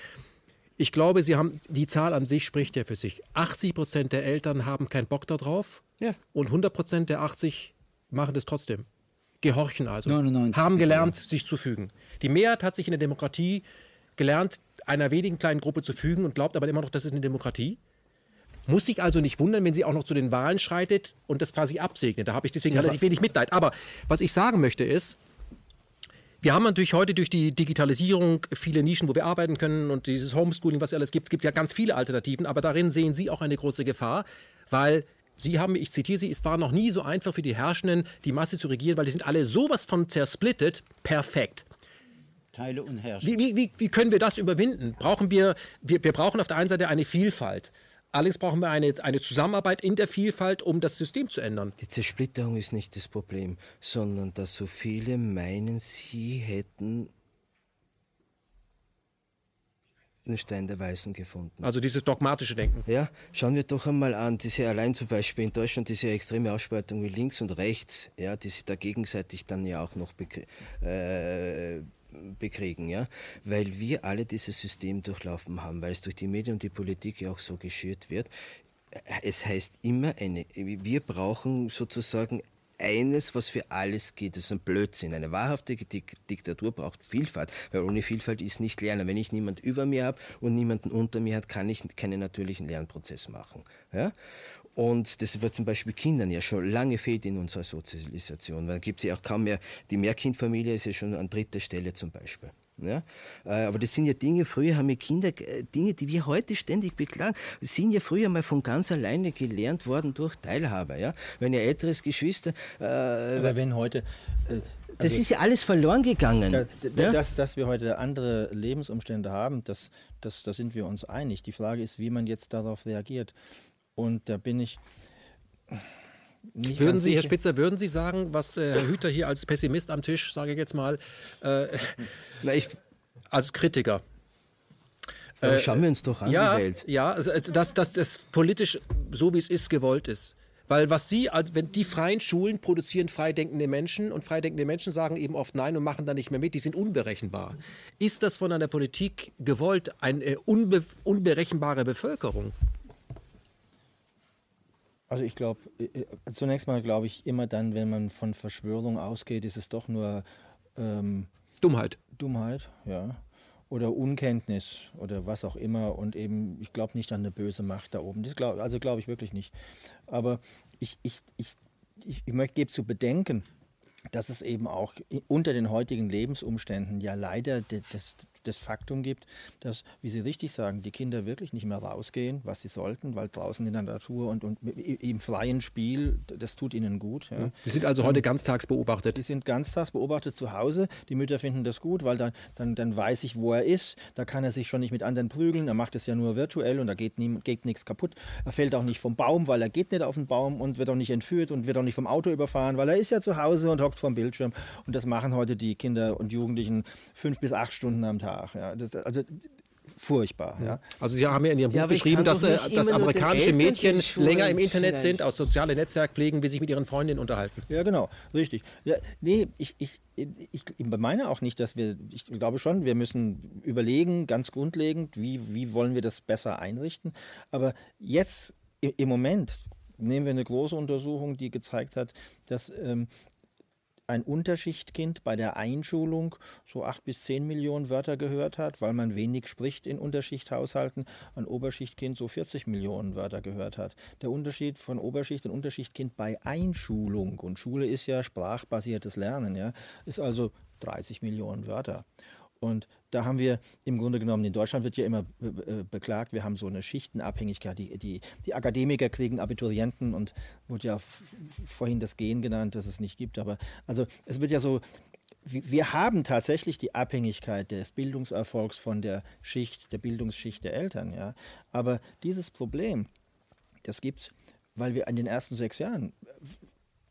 Ich glaube, Sie haben, die Zahl an sich spricht ja für sich. 80 Prozent der Eltern haben keinen Bock darauf ja. und 100 Prozent der 80 machen das trotzdem gehorchen also, 99, haben gelernt, sich zu fügen. Die Mehrheit hat sich in der Demokratie gelernt, einer wenigen kleinen Gruppe zu fügen und glaubt aber immer noch, das ist eine Demokratie. Muss sich also nicht wundern, wenn sie auch noch zu den Wahlen schreitet und das quasi absegnet. Da habe ich deswegen ja, relativ wenig Mitleid. Aber was ich sagen möchte ist, wir haben natürlich heute durch die Digitalisierung viele Nischen, wo wir arbeiten können und dieses Homeschooling, was es alles gibt, gibt ja ganz viele Alternativen. Aber darin sehen Sie auch eine große Gefahr, weil Sie haben, ich zitiere Sie, es war noch nie so einfach für die Herrschenden, die Masse zu regieren, weil die sind alle sowas von zersplittet. Perfekt. Teile und herrschen. Wie, wie, wie können wir das überwinden? Brauchen wir, wir, wir brauchen auf der einen Seite eine Vielfalt. Allerdings brauchen wir eine, eine Zusammenarbeit in der Vielfalt, um das System zu ändern. Die Zersplitterung ist nicht das Problem, sondern dass so viele meinen, sie hätten den Stein der Weisen gefunden. Also dieses dogmatische Denken. Ja, schauen wir doch einmal an, diese allein zum Beispiel in Deutschland diese extreme Ausspaltung wie links und rechts, ja, die sich da gegenseitig dann ja auch noch äh, bekriegen, ja, weil wir alle dieses System durchlaufen haben, weil es durch die Medien und die Politik ja auch so geschürt wird. Es heißt immer eine, wir brauchen sozusagen eines, was für alles geht. Das ist ein Blödsinn. Eine wahrhafte Diktatur braucht Vielfalt, weil ohne Vielfalt ist nicht Lernen. Wenn ich niemand über mir habe und niemanden unter mir hat, kann ich keinen natürlichen Lernprozess machen. Ja? Und das wird zum Beispiel Kindern ja schon lange fehlt in unserer Sozialisation. Da gibt es ja auch kaum mehr, die Mehrkindfamilie ist ja schon an dritter Stelle zum Beispiel. Ja? Äh, aber das sind ja Dinge, früher haben wir Kinder, äh, Dinge, die wir heute ständig beklagen, sind ja früher mal von ganz alleine gelernt worden durch Teilhabe. Ja? Wenn ihr älteres Geschwister. Äh, aber wenn heute. Äh, das also, ist ja alles verloren gegangen. Da, da, ja? dass, dass wir heute andere Lebensumstände haben, das, das, da sind wir uns einig. Die Frage ist, wie man jetzt darauf reagiert. Und da bin ich. Nicht würden Sie, Herr Spitzer, würden Sie sagen, was äh, Herr Hüter hier als Pessimist am Tisch, sage ich jetzt mal, äh, Na, ich, als Kritiker? Äh, schauen wir uns doch an ja, die Welt. Ja, also, also dass, dass das politisch so wie es ist gewollt ist. Weil was Sie, also wenn die freien Schulen produzieren freidenkende Menschen und freidenkende Menschen sagen eben oft Nein und machen da nicht mehr mit, die sind unberechenbar. Ist das von einer Politik gewollt, eine unbe unberechenbare Bevölkerung? Also ich glaube, äh, äh, zunächst mal glaube ich immer dann, wenn man von Verschwörung ausgeht, ist es doch nur ähm, Dummheit. Dummheit, ja. Oder Unkenntnis oder was auch immer. Und eben, ich glaube nicht an eine böse Macht da oben. Das glaub, also glaube ich wirklich nicht. Aber ich, ich, ich, ich, ich möchte gebe zu bedenken, dass es eben auch unter den heutigen Lebensumständen ja leider das, das Faktum gibt, dass, wie Sie richtig sagen, die Kinder wirklich nicht mehr rausgehen, was sie sollten, weil draußen in der Natur und, und im freien Spiel, das tut ihnen gut. Ja. Die sind also heute ganztags beobachtet? Die sind ganztags beobachtet zu Hause. Die Mütter finden das gut, weil dann, dann, dann weiß ich, wo er ist. Da kann er sich schon nicht mit anderen prügeln. Er macht es ja nur virtuell und da geht, nie, geht nichts kaputt. Er fällt auch nicht vom Baum, weil er geht nicht auf den Baum und wird auch nicht entführt und wird auch nicht vom Auto überfahren, weil er ist ja zu Hause und hockt vom Bildschirm. Und das machen heute die Kinder und Jugendlichen fünf bis acht Stunden am Tag nach. Ja. Das, also furchtbar. Ja. Also Sie haben ja in Ihrem Buch ja, beschrieben, dass, äh, dass amerikanische Mädchen länger im Internet sind, aus soziale Netzwerk pflegen, wie sich mit ihren Freundinnen unterhalten. Ja, genau, richtig. Ja, nee, ich, ich, ich, ich meine auch nicht, dass wir, ich glaube schon, wir müssen überlegen, ganz grundlegend, wie, wie wollen wir das besser einrichten. Aber jetzt im Moment nehmen wir eine große Untersuchung, die gezeigt hat, dass ähm, ein Unterschichtkind bei der Einschulung so acht bis zehn Millionen Wörter gehört hat, weil man wenig spricht in Unterschichthaushalten, ein Oberschichtkind so 40 Millionen Wörter gehört hat. Der Unterschied von Oberschicht und Unterschichtkind bei Einschulung, und Schule ist ja sprachbasiertes Lernen, ja, ist also 30 Millionen Wörter. Und da haben wir im Grunde genommen, in Deutschland wird ja immer beklagt, wir haben so eine Schichtenabhängigkeit. Die, die, die Akademiker kriegen Abiturienten und wurde ja vorhin das Gen genannt, das es nicht gibt. Aber also es wird ja so, wir haben tatsächlich die Abhängigkeit des Bildungserfolgs von der Schicht, der Bildungsschicht der Eltern. Ja. Aber dieses Problem, das gibt es, weil wir in den ersten sechs Jahren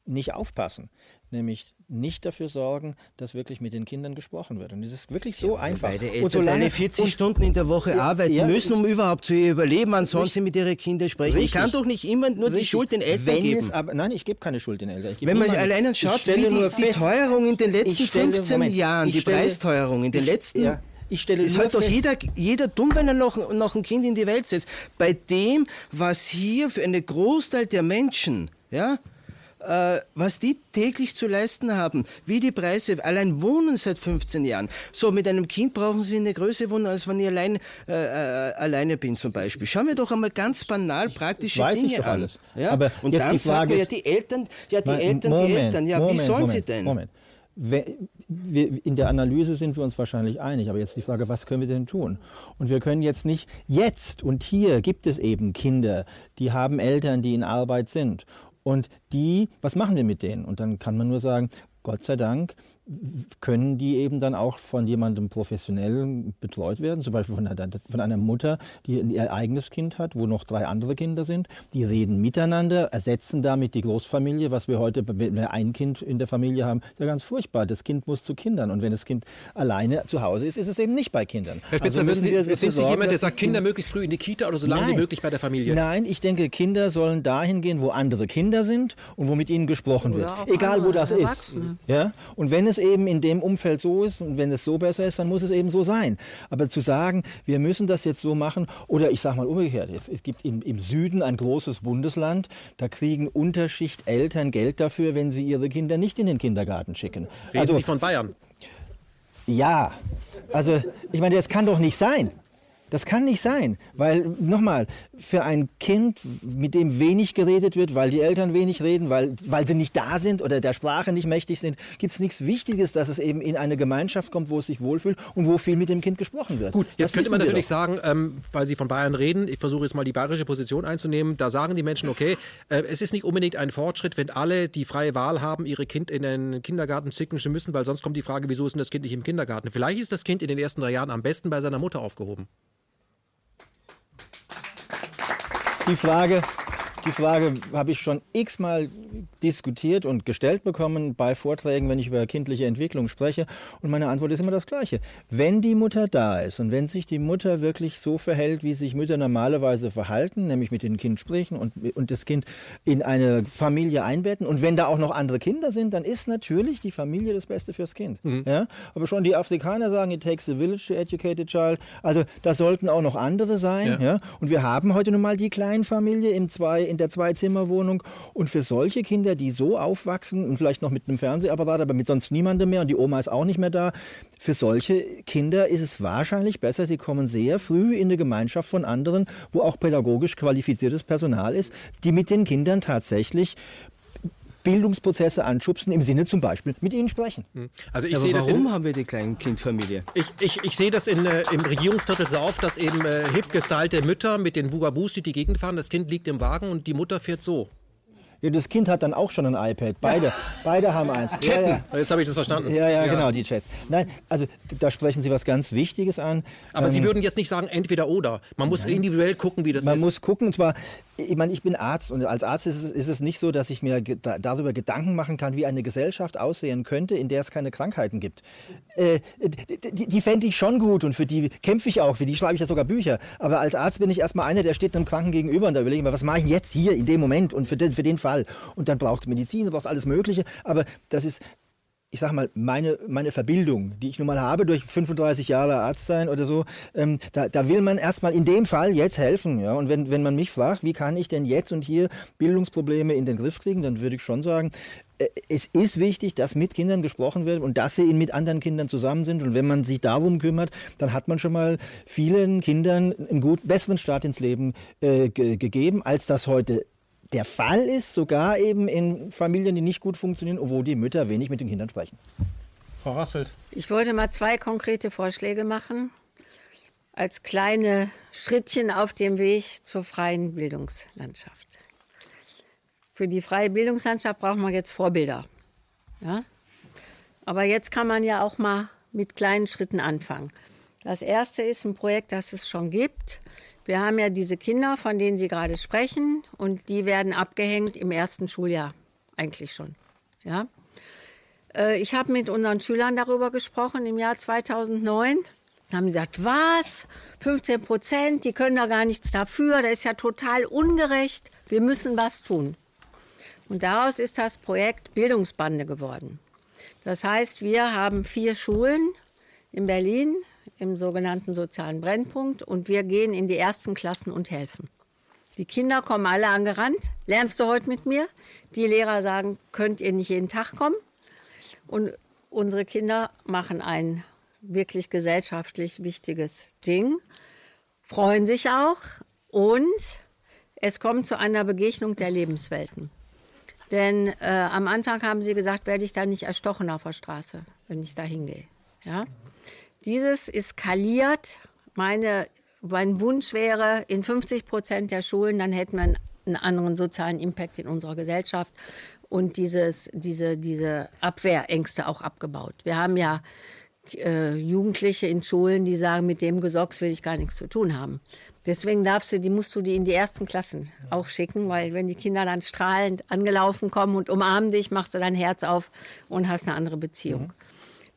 nicht aufpassen. Nämlich nicht dafür sorgen, dass wirklich mit den Kindern gesprochen wird. Und es ist wirklich so ja, einfach. Beide Eltern und solange 40 und, Stunden in der Woche ja, arbeiten ja, müssen, um überhaupt zu überleben, ansonsten mit ihren Kindern sprechen. Richtig, ich kann doch nicht immer nur richtig, die Schuld den Eltern wenn geben. Aber, nein, ich gebe keine Schuld den Eltern. Wenn man allein schaut, wie die, die, Teuerung in den letzten stelle, 15 Moment, Jahren, die stelle, Preisteuerung in den ich, letzten... Ich stelle es halt doch jeder, jeder dumm, wenn er noch, noch ein Kind in die Welt setzt. Bei dem, was hier für einen Großteil der Menschen, ja, was die täglich zu leisten haben, wie die Preise, allein wohnen seit 15 Jahren. So, mit einem Kind brauchen sie eine größere Wohnung, als wenn ich allein, äh, äh, alleine bin zum Beispiel. Schauen wir doch einmal ganz banal praktische weiß Dinge ich doch an. Alles. Ja? Aber Und jetzt dann die Frage man, ja, die Eltern, ja, die Eltern, Moment, die Eltern, ja, Moment, wie sollen Moment, sie denn? Moment. In der Analyse sind wir uns wahrscheinlich einig, aber jetzt die Frage, was können wir denn tun? Und wir können jetzt nicht, jetzt und hier gibt es eben Kinder, die haben Eltern, die in Arbeit sind. Und die, was machen wir mit denen? Und dann kann man nur sagen, Gott sei Dank können die eben dann auch von jemandem professionell betreut werden, zum Beispiel von einer, von einer, Mutter, die ihr eigenes Kind hat, wo noch drei andere Kinder sind. Die reden miteinander, ersetzen damit die Großfamilie, was wir heute, wenn wir ein Kind in der Familie haben, ist ja ganz furchtbar. Das Kind muss zu Kindern und wenn das Kind alleine zu Hause ist, ist es eben nicht bei Kindern. Herr Spitzer, also Sie, wir, sind Sie sorgen, jemand, der sagt, Kinder möglichst früh in die Kita oder so lange nein, wie möglich bei der Familie? Nein, ich denke, Kinder sollen dahin gehen, wo andere Kinder sind und wo mit ihnen gesprochen oder wird. Egal, wo das ist. Ja? Und wenn es eben in dem Umfeld so ist und wenn es so besser ist, dann muss es eben so sein. Aber zu sagen, wir müssen das jetzt so machen, oder ich sage mal umgekehrt, es, es gibt im, im Süden ein großes Bundesland, da kriegen Unterschicht Eltern Geld dafür, wenn sie ihre Kinder nicht in den Kindergarten schicken. Reden also, Sie von Bayern? Ja, also ich meine, das kann doch nicht sein. Das kann nicht sein, weil nochmal, für ein Kind, mit dem wenig geredet wird, weil die Eltern wenig reden, weil, weil sie nicht da sind oder der Sprache nicht mächtig sind, gibt es nichts Wichtiges, dass es eben in eine Gemeinschaft kommt, wo es sich wohlfühlt und wo viel mit dem Kind gesprochen wird. Gut, jetzt das könnte man natürlich doch. sagen, ähm, weil Sie von Bayern reden, ich versuche jetzt mal die bayerische Position einzunehmen, da sagen die Menschen, okay, äh, es ist nicht unbedingt ein Fortschritt, wenn alle die freie Wahl haben, ihre Kind in den Kindergarten schicken müssen, weil sonst kommt die Frage, wieso ist denn das Kind nicht im Kindergarten? Vielleicht ist das Kind in den ersten drei Jahren am besten bei seiner Mutter aufgehoben. Die Frage, die Frage habe ich schon x-mal diskutiert und gestellt bekommen bei Vorträgen, wenn ich über kindliche Entwicklung spreche. Und meine Antwort ist immer das Gleiche. Wenn die Mutter da ist und wenn sich die Mutter wirklich so verhält, wie sich Mütter normalerweise verhalten, nämlich mit dem Kind sprechen und, und das Kind in eine Familie einbetten und wenn da auch noch andere Kinder sind, dann ist natürlich die Familie das Beste fürs Kind. Mhm. Ja? Aber schon die Afrikaner sagen, it takes a village to educate a child. Also da sollten auch noch andere sein. Ja. ja? Und wir haben heute nun mal die Kleinfamilie im zwei, in der Zweizimmerwohnung. Und für solche Kinder, die so aufwachsen und vielleicht noch mit einem Fernsehapparat, aber mit sonst niemandem mehr und die Oma ist auch nicht mehr da, für solche Kinder ist es wahrscheinlich besser, sie kommen sehr früh in eine Gemeinschaft von anderen, wo auch pädagogisch qualifiziertes Personal ist, die mit den Kindern tatsächlich Bildungsprozesse anschubsen, im Sinne zum Beispiel mit ihnen sprechen. Hm. Also ich sehe warum in, haben wir die Kleinkindfamilie? Ich, ich, ich sehe das in, äh, im Regierungsviertel so oft, dass eben äh, hip gestylte Mütter mit den Bugabus durch die Gegend fahren, das Kind liegt im Wagen und die Mutter fährt so. Ja, das Kind hat dann auch schon ein iPad. Beide, beide haben eins. Ja, ja. Jetzt habe ich das verstanden. Ja, ja, ja, genau, die Chat. Nein, also da sprechen Sie was ganz Wichtiges an. Aber ähm, Sie würden jetzt nicht sagen entweder oder. Man muss nein. individuell gucken, wie das Man ist. Man muss gucken, und zwar, ich meine, ich bin Arzt und als Arzt ist es, ist es nicht so, dass ich mir darüber Gedanken machen kann, wie eine Gesellschaft aussehen könnte, in der es keine Krankheiten gibt. Äh, die, die fände ich schon gut und für die kämpfe ich auch, für die schreibe ich ja sogar Bücher. Aber als Arzt bin ich erstmal einer, der steht einem Kranken gegenüber und da überlege ich mir, was mache ich jetzt hier in dem Moment und für den, für den Fall. Und dann braucht es Medizin, braucht es alles Mögliche. Aber das ist, ich sag mal, meine, meine Verbildung, die ich nun mal habe durch 35 Jahre Arzt sein oder so, ähm, da, da will man erstmal in dem Fall jetzt helfen. Ja? Und wenn, wenn man mich fragt, wie kann ich denn jetzt und hier Bildungsprobleme in den Griff kriegen, dann würde ich schon sagen, äh, es ist wichtig, dass mit Kindern gesprochen wird und dass sie mit anderen Kindern zusammen sind. Und wenn man sich darum kümmert, dann hat man schon mal vielen Kindern einen gut, besseren Start ins Leben äh, gegeben, als das heute der Fall ist, sogar eben in Familien, die nicht gut funktionieren, wo die Mütter wenig mit den Kindern sprechen. Frau Rassfeld. Ich wollte mal zwei konkrete Vorschläge machen, als kleine Schrittchen auf dem Weg zur freien Bildungslandschaft. Für die freie Bildungslandschaft braucht man jetzt Vorbilder. Ja? Aber jetzt kann man ja auch mal mit kleinen Schritten anfangen. Das erste ist ein Projekt, das es schon gibt. Wir haben ja diese Kinder, von denen Sie gerade sprechen, und die werden abgehängt im ersten Schuljahr eigentlich schon. Ja? Äh, ich habe mit unseren Schülern darüber gesprochen im Jahr 2009. Da haben sie gesagt, was? 15 Prozent, die können da gar nichts dafür, das ist ja total ungerecht, wir müssen was tun. Und daraus ist das Projekt Bildungsbande geworden. Das heißt, wir haben vier Schulen in Berlin, im sogenannten sozialen Brennpunkt und wir gehen in die ersten Klassen und helfen. Die Kinder kommen alle angerannt. Lernst du heute mit mir? Die Lehrer sagen, könnt ihr nicht jeden Tag kommen? Und unsere Kinder machen ein wirklich gesellschaftlich wichtiges Ding, freuen sich auch und es kommt zu einer Begegnung der Lebenswelten. Denn äh, am Anfang haben sie gesagt, werde ich da nicht erstochen auf der Straße, wenn ich da hingehe. Ja? Dieses ist skaliert. Meine, mein Wunsch wäre, in 50 Prozent der Schulen, dann hätten wir einen, anderen sozialen Impact in unserer Gesellschaft und dieses, diese, diese Abwehrängste auch abgebaut. Wir haben ja äh, Jugendliche in Schulen, die sagen, mit dem Gesocks will ich gar nichts zu tun haben. Deswegen darfst du, die musst du die in die ersten Klassen auch schicken, weil wenn die Kinder dann strahlend angelaufen kommen und umarmen dich, machst du dein Herz auf und hast eine andere Beziehung. Mhm.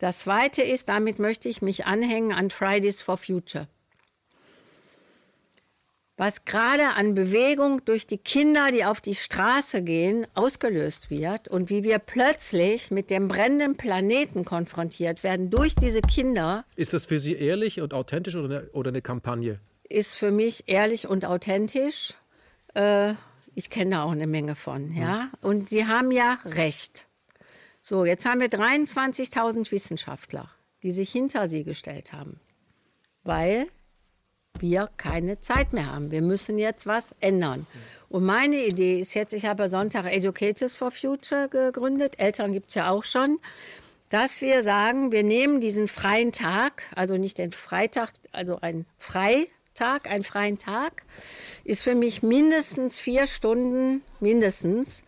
Das zweite ist, damit möchte ich mich anhängen an Fridays for Future. was gerade an Bewegung durch die Kinder, die auf die Straße gehen, ausgelöst wird und wie wir plötzlich mit dem brennenden Planeten konfrontiert werden durch diese Kinder. Ist das für Sie ehrlich und authentisch oder eine, oder eine Kampagne? Ist für mich ehrlich und authentisch. Äh, ich kenne da auch eine Menge von, ja. Und Sie haben ja recht. So, jetzt haben wir 23.000 Wissenschaftler, die sich hinter Sie gestellt haben, weil wir keine Zeit mehr haben. Wir müssen jetzt was ändern. Und meine Idee ist jetzt, ich habe Sonntag Educators for Future gegründet, Eltern gibt es ja auch schon, dass wir sagen, wir nehmen diesen freien Tag, also nicht den Freitag, also ein Freitag, einen freien Tag, ist für mich mindestens vier Stunden, mindestens,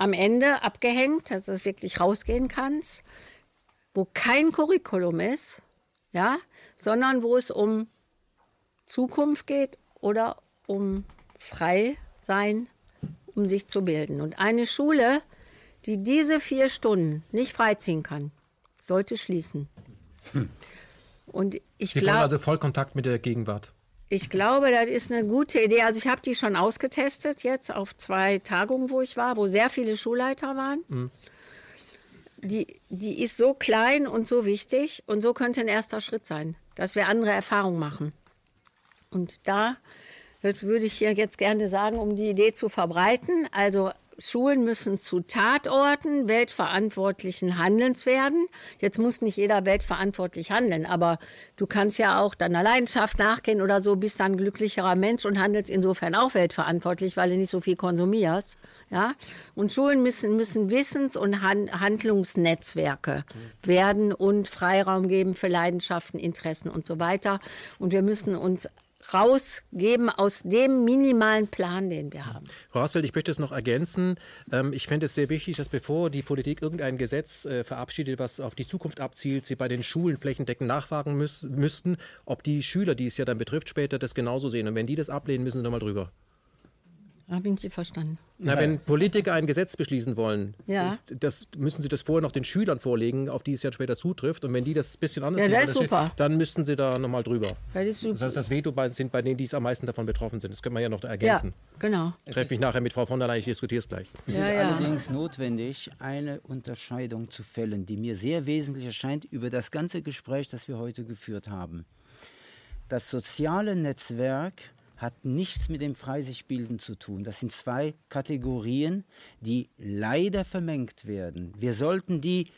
am Ende abgehängt, dass du wirklich rausgehen kannst, wo kein Curriculum ist, ja, sondern wo es um Zukunft geht oder um frei sein, um sich zu bilden. Und eine Schule, die diese vier Stunden nicht freiziehen kann, sollte schließen. Und ich Sie wollen glaube, also Vollkontakt mit der Gegenwart. Ich glaube, das ist eine gute Idee. Also ich habe die schon ausgetestet jetzt auf zwei Tagungen, wo ich war, wo sehr viele Schulleiter waren. Die, die ist so klein und so wichtig und so könnte ein erster Schritt sein, dass wir andere Erfahrungen machen. Und da würde ich hier jetzt gerne sagen, um die Idee zu verbreiten, also Schulen müssen zu Tatorten weltverantwortlichen Handelns werden. Jetzt muss nicht jeder weltverantwortlich handeln, aber du kannst ja auch deiner Leidenschaft nachgehen oder so, bist dann ein glücklicherer Mensch und handelst insofern auch weltverantwortlich, weil du nicht so viel konsumierst. Ja? Und Schulen müssen, müssen Wissens- und Han Handlungsnetzwerke werden und Freiraum geben für Leidenschaften, Interessen und so weiter. Und wir müssen uns rausgeben aus dem minimalen Plan, den wir haben. Frau Hassfeld, ich möchte es noch ergänzen. Ähm, ich fände es sehr wichtig, dass bevor die Politik irgendein Gesetz äh, verabschiedet, was auf die Zukunft abzielt, sie bei den Schulen flächendeckend nachfragen müssten, ob die Schüler, die es ja dann betrifft, später das genauso sehen. Und wenn die das ablehnen, müssen sie nochmal drüber. Habe ich nicht verstanden. Na, wenn Politiker ein Gesetz beschließen wollen, Ja. ist, das, müssen sie das vorher noch den Schülern vorlegen, auf die es ja später zutrifft. Und wenn die das ein bisschen anders Ja, sehen, steht, dann müssten sie da nochmal drüber. Das ist super. Das heißt, das Veto bei, sind bei denen, die es am meisten davon betroffen sind. Das können wir ja noch Ja, ergänzen. genau. Ich treffe mich nachher mit Frau von der Leyen, ich diskutiere es gleich. Es Ja, ist ja. allerdings notwendig, eine Unterscheidung zu fällen, die mir sehr wesentlich erscheint über das ganze Gespräch, das wir heute geführt haben. Das soziale Netzwerk hat nichts mit dem Freisichbilden zu tun. Das sind zwei Kategorien, die leider vermengt werden. Wir sollten die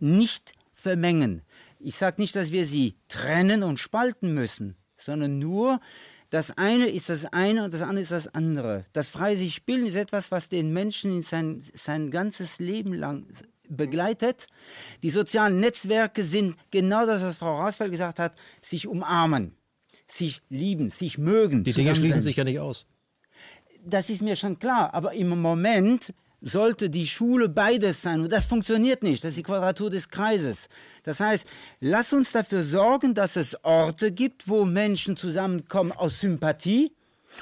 nicht vermengen. Ich sage nicht, dass wir sie trennen und spalten müssen, sondern nur, das eine ist das eine und das andere ist das andere. Das frei sich bilden ist etwas, was den Menschen in sein, sein ganzes Leben lang begleitet. Die sozialen Netzwerke sind genau das, was Frau Rasfeld gesagt hat, sich umarmen, sich lieben, sich mögen. Die Dinge schließen sich ja nicht aus. das ist mir schon klar, aber im Moment sollte die Schule beides sein und das funktioniert nicht. Das ist die Quadratur des Kreises. Das heißt, lass uns dafür sorgen, dass es Orte gibt, wo Menschen zusammenkommen aus Sympathie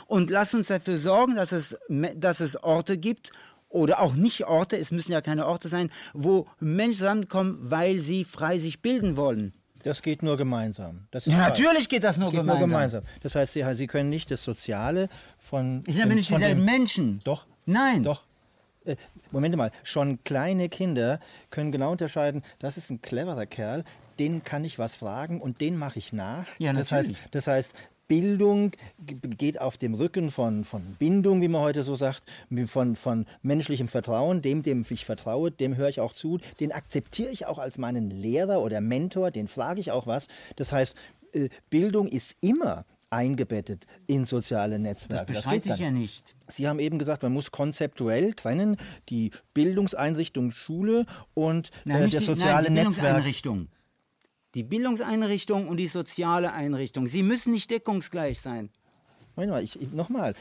und lass uns dafür sorgen, dass es, dass es Orte gibt oder auch nicht Orte, es müssen ja keine Orte sein, wo Menschen zusammenkommen, weil sie frei sich bilden wollen. Das geht nur gemeinsam. Ja, falsch. natürlich geht das nur Das geht gemeinsam. nur gemeinsam. Das heißt, Sie, Sie können nicht das Soziale von. Es sind aber nicht von dieselben Menschen. Doch. Nein. Doch. Äh, Moment mal, schon kleine Kinder können genau unterscheiden, das ist ein cleverer Kerl, den kann ich was fragen und den mache ich nach. Ja, das heißt, natürlich. das heißt, Bildung geht auf dem Rücken von, von Bindung, wie man heute so sagt, von, von menschlichem Vertrauen, dem, dem ich vertraue, dem höre ich auch zu, den akzeptiere ich auch als meinen Lehrer oder Mentor, den frage ich auch was. Das heißt, äh, Bildung ist immer eingebettet in soziale Das Netzwerke. bestreite geht ich ja nicht. Sie haben eben gesagt, man muss konzeptuell trennen, die Bildungseinrichtung Schule und Nein, äh, das die, soziale nein, die Netzwerk. Die Bildungseinrichtung und die soziale Einrichtung. Sie müssen nicht deckungsgleich sein. Moment mal, ich, ich, nochmal.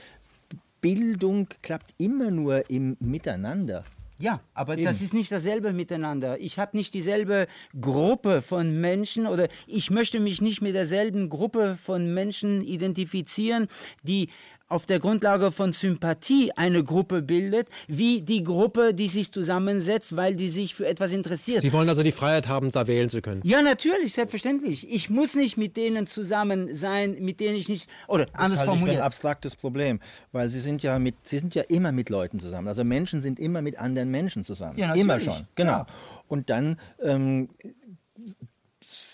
Bildung klappt immer nur im Miteinander. Ja, aber Eben. das ist nicht dasselbe miteinander. Ich habe nicht dieselbe Gruppe von Menschen oder ich möchte mich nicht mit derselben Gruppe von Menschen identifizieren, die auf der Grundlage von Sympathie eine Gruppe bildet, wie die Gruppe, die sich zusammensetzt, weil die sich für etwas interessiert. Sie wollen also die Freiheit haben, da wählen zu können. Ja, natürlich, selbstverständlich. Ich muss nicht mit denen zusammen sein, mit denen ich nicht oder Das anders halte ich für formuliert. ein abstraktes Problem, weil sie sind ja mit, sie sind ja immer mit Leuten zusammen. Also Menschen sind immer mit anderen Menschen zusammen. Ja, immer natürlich. schon, genau. Ja. Und dann ähm,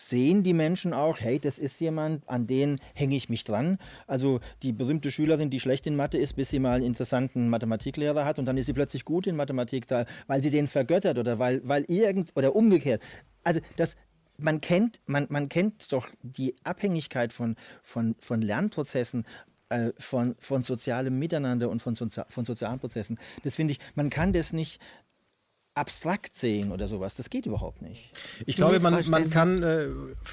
sehen die Menschen auch, hey, das ist jemand, an den hänge ich mich dran. Also die berühmte Schülerin, die schlecht in Mathe ist, bis sie mal einen interessanten Mathematiklehrer hat und dann ist sie plötzlich gut in Mathematik, weil sie den vergöttert oder weil, weil irgend oder umgekehrt. Also das man kennt, man, man kennt doch die Abhängigkeit von, von, von Lernprozessen, äh, von, von sozialem Miteinander und von, von sozialen Prozessen. Das finde ich, man kann das nicht abstrakt sehen oder sowas. Das geht überhaupt nicht. Ich glaube, man, man kann äh,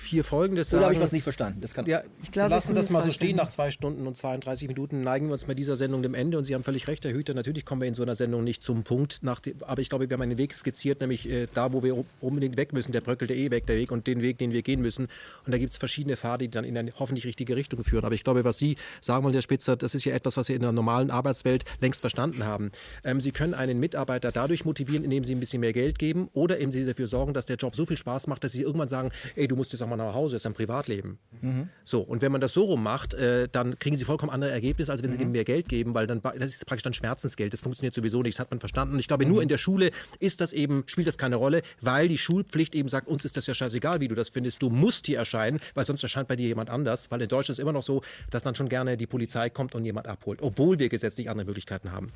hier Folgendes sagen. Oder habe ich was nicht verstanden? Das kann Ja, Ich glaube, lassen das mal so stehen. Nach zwei Stunden und 32 Minuten neigen wir uns bei dieser Sendung dem Ende. Und Sie haben völlig recht, Herr Hüter. Natürlich kommen wir in so einer Sendung nicht zum Punkt. Nach dem, aber ich glaube, wir haben einen Weg skizziert, nämlich äh, da, wo wir unbedingt weg müssen. Der bröckelte eh weg, der Weg und den Weg, den wir gehen müssen. Und da gibt es verschiedene Pfade, die dann in eine hoffentlich richtige Richtung führen. Aber ich glaube, was Sie sagen wollen, Herr Spitzer, das ist ja etwas, was wir in der normalen Arbeitswelt längst verstanden haben. Ähm, Sie können einen Mitarbeiter dadurch motivieren, indem Sie ein bisschen mehr Geld geben oder indem Sie dafür sorgen, dass der Job so viel Spaß macht, dass Sie irgendwann sagen, ey, du musst jetzt auch mal nach Hause, das ist ein Privatleben. So, und wenn man das so rum macht, äh, dann kriegen Sie vollkommen andere Ergebnisse, als wenn Sie dem mehr Geld geben, weil dann das ist praktisch dann Schmerzensgeld. Das funktioniert sowieso nicht, das hat man verstanden. Und ich glaube, nur in der Schule ist das eben, spielt das keine Rolle, weil die Schulpflicht eben sagt, uns ist das ja scheißegal, wie du das findest. Du musst hier erscheinen, weil sonst erscheint bei dir jemand anders. Weil in Deutschland ist es immer noch so, dass dann schon gerne die Polizei kommt und jemand abholt, obwohl wir gesetzlich andere Möglichkeiten haben.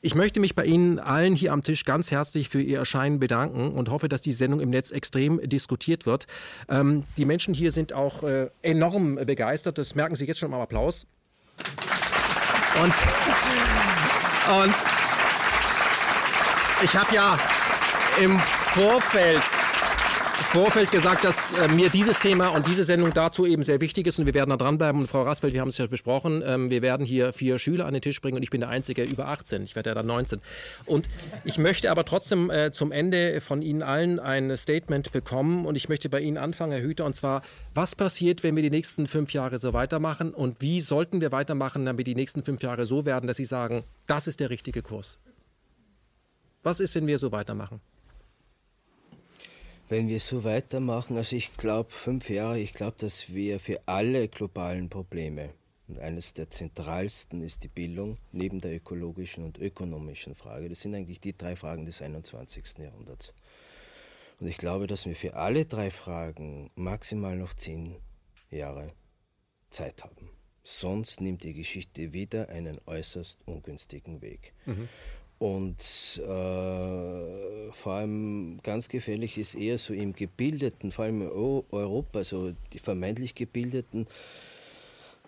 Ich möchte mich bei Ihnen allen hier am Tisch ganz herzlich für Ihr Erscheinen bedanken und hoffe, dass die Sendung im Netz extrem diskutiert wird. Ähm, die Menschen hier sind auch äh, enorm begeistert. Das merken Sie jetzt schon am Applaus. Und, und ich habe ja im Vorfeld Vorfeld gesagt, dass äh, mir dieses Thema und diese Sendung dazu eben sehr wichtig ist und wir werden da dranbleiben. Und Frau Rasfeld, wir haben es ja besprochen, ähm, wir werden hier vier Schüler an den Tisch bringen und ich bin der Einzige über 18. Ich werde ja dann 19. Und ich möchte aber trotzdem äh, zum Ende von Ihnen allen ein Statement bekommen und ich möchte bei Ihnen anfangen, Herr Hüter, und zwar, was passiert, wenn wir die nächsten fünf Jahre so weitermachen und wie sollten wir weitermachen, damit die nächsten fünf Jahre so werden, dass Sie sagen, das ist der richtige Kurs? Was ist, wenn wir so weitermachen? Wenn wir so weitermachen, also ich glaube, fünf Jahre, ich glaube, dass wir für alle globalen Probleme, und eines der zentralsten ist die Bildung, neben der ökologischen und ökonomischen Frage, das sind eigentlich die drei Fragen des 21. Jahrhunderts. Und ich glaube, dass wir für alle drei Fragen maximal noch zehn Jahre Zeit haben. Sonst nimmt die Geschichte wieder einen äußerst ungünstigen Weg. Und äh, vor allem ganz gefährlich ist eher so im gebildeten, vor allem in Eu- Europa, so die vermeintlich gebildeten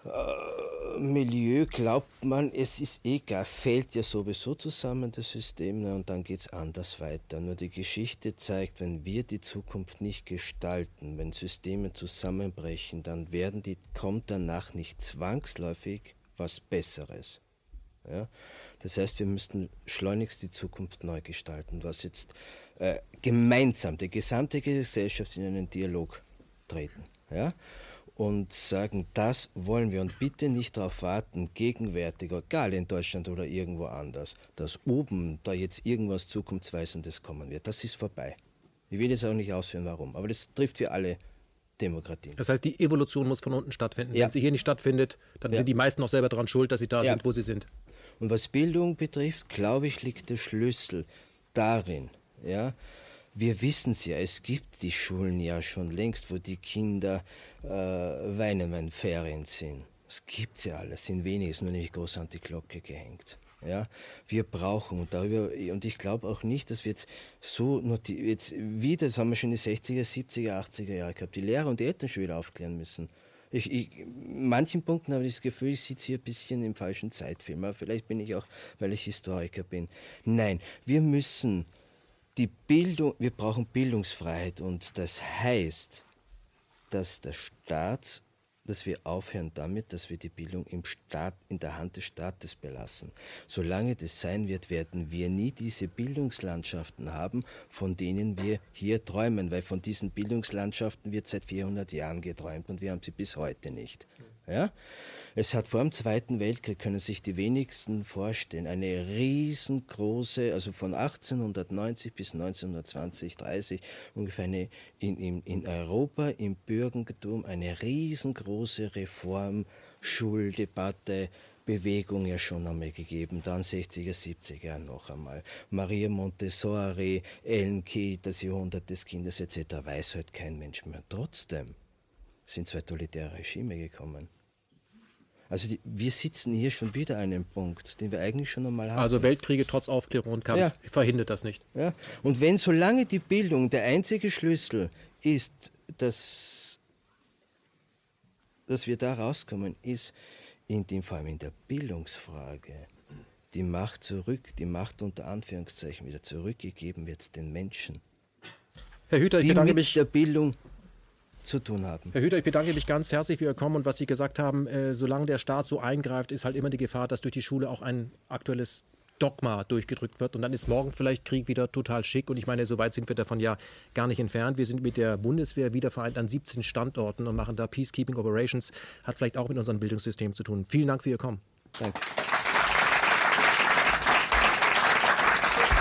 äh, Milieu glaubt man, es ist egal, fällt ja sowieso zusammen das System ne, und dann geht es anders weiter. Nur die Geschichte zeigt, wenn wir die Zukunft nicht gestalten, wenn Systeme zusammenbrechen, dann werden die, kommt danach nicht zwangsläufig was Besseres. Ja? Das heißt, wir müssten schleunigst die Zukunft neu gestalten, was jetzt äh, gemeinsam die gesamte Gesellschaft in einen Dialog treten. Ja? Und sagen, das wollen wir und bitte nicht darauf warten, gegenwärtig, egal in Deutschland oder irgendwo anders, dass oben da jetzt irgendwas Zukunftsweisendes kommen wird. Das ist vorbei. Ich will jetzt auch nicht ausführen, warum, aber das trifft für alle Demokratien. Das heißt, die Evolution muss von unten stattfinden. Ja. Wenn sie hier nicht stattfindet, dann Ja. sind die meisten auch selber daran schuld, dass sie da Ja. sind, wo sie sind. Und was Bildung betrifft, glaube ich, liegt der Schlüssel darin, ja, wir wissen es ja, es gibt die Schulen ja schon längst, wo die Kinder äh, weinen, wenn Ferien sind. Es gibt ja alles, sind wenig, ist nur nicht groß an die Glocke gehängt. Ja, wir brauchen und darüber und ich glaube auch nicht, dass wir jetzt so jetzt wieder, das haben wir schon in die 60er, 70er, 80er Jahre gehabt, die Lehrer und die Eltern schon wieder aufklären müssen. Ich, ich, in manchen Punkten habe ich das Gefühl, ich sitze hier ein bisschen im falschen Zeitfilm. Aber vielleicht bin ich auch, weil ich Historiker bin. Nein, wir müssen die Bildung, wir brauchen Bildungsfreiheit und das heißt, dass der Staat, dass wir aufhören damit, dass wir die Bildung im Staat, in der Hand des Staates belassen. Solange das sein wird, werden wir nie diese Bildungslandschaften haben, von denen wir hier träumen, weil von diesen Bildungslandschaften wird seit 400 Jahren geträumt und wir haben sie bis heute nicht. Ja? Es hat vor dem Zweiten Weltkrieg, können sich die wenigsten vorstellen, eine riesengroße, also von 1890 bis 1920, 30 ungefähr eine, in, in, in Europa im Bürgertum eine riesengroße Reform, Schuldebatte, Bewegung ja schon einmal gegeben, dann 60er, 70er noch einmal. Maria Montessori, Ellen Key, das Jahrhundert des Kindes etc. weiß halt kein Mensch mehr. Trotzdem sind zwei totalitäre Regime gekommen. Also die, wir sitzen hier schon wieder an einem Punkt, den wir eigentlich schon einmal haben. Also Weltkriege trotz Aufklärung und Kampf Ja. verhindert das nicht. Ja? Und wenn solange die Bildung der einzige Schlüssel ist, dass, dass wir da rauskommen, ist in dem, vor allem in der Bildungsfrage die Macht zurück, die Macht unter Anführungszeichen wieder zurückgegeben wird den Menschen, Herr Hüter, ich die bedanke mit mich. der Bildung zu tun haben. Herr Hüter, ich bedanke mich ganz herzlich für Ihr Kommen und was Sie gesagt haben. Äh, solange der Staat so eingreift, ist halt immer die Gefahr, dass durch die Schule auch ein aktuelles Dogma durchgedrückt wird. Und dann ist morgen vielleicht Krieg wieder total schick. Und ich meine, so weit sind wir davon ja gar nicht entfernt. Wir sind mit der Bundeswehr wieder vereint an 17 Standorten und machen da Peacekeeping Operations. Hat vielleicht auch mit unserem Bildungssystem zu tun. Vielen Dank für Ihr Kommen. Danke.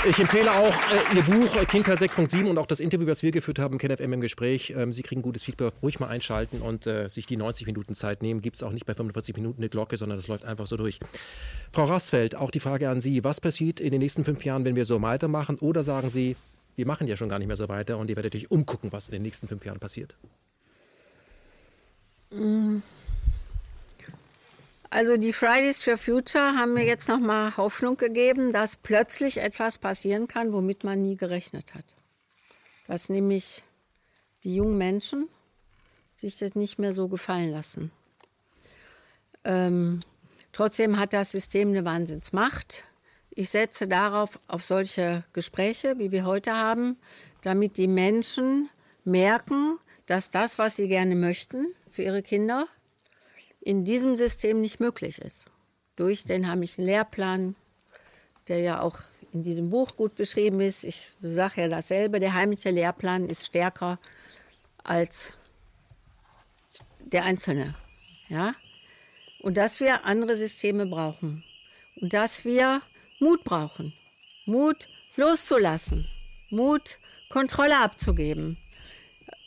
Ich empfehle auch äh, Ihr Buch äh, Kindheit 6.7 und auch das Interview, was wir geführt haben, KenFM im Gespräch. Ähm, Sie kriegen gutes Feedback, ruhig mal einschalten und äh, sich die 90 Minuten Zeit nehmen. Gibt es auch nicht bei 45 Minuten eine Glocke, sondern das läuft einfach so durch. Frau Rassfeld, auch die Frage an Sie. Was passiert in den nächsten fünf Jahren, wenn wir so weitermachen? Oder sagen Sie, wir machen ja schon gar nicht mehr so weiter und ihr werdet euch umgucken, was in den nächsten fünf Jahren passiert? Also die Fridays for Future haben mir jetzt noch mal Hoffnung gegeben, dass plötzlich etwas passieren kann, womit man nie gerechnet hat. Dass nämlich die jungen Menschen sich das nicht mehr so gefallen lassen. Ähm, trotzdem hat das System eine Wahnsinnsmacht. Ich setze darauf auf solche Gespräche, wie wir heute haben, damit die Menschen merken, dass das, was sie gerne möchten für ihre Kinder, in diesem System nicht möglich ist. Durch den heimlichen Lehrplan, der ja auch in diesem Buch gut beschrieben ist. Ich sage ja dasselbe, der heimliche Lehrplan ist stärker als der Einzelne. Ja? Und dass wir andere Systeme brauchen. Und dass wir Mut brauchen. Mut loszulassen. Mut, Kontrolle abzugeben.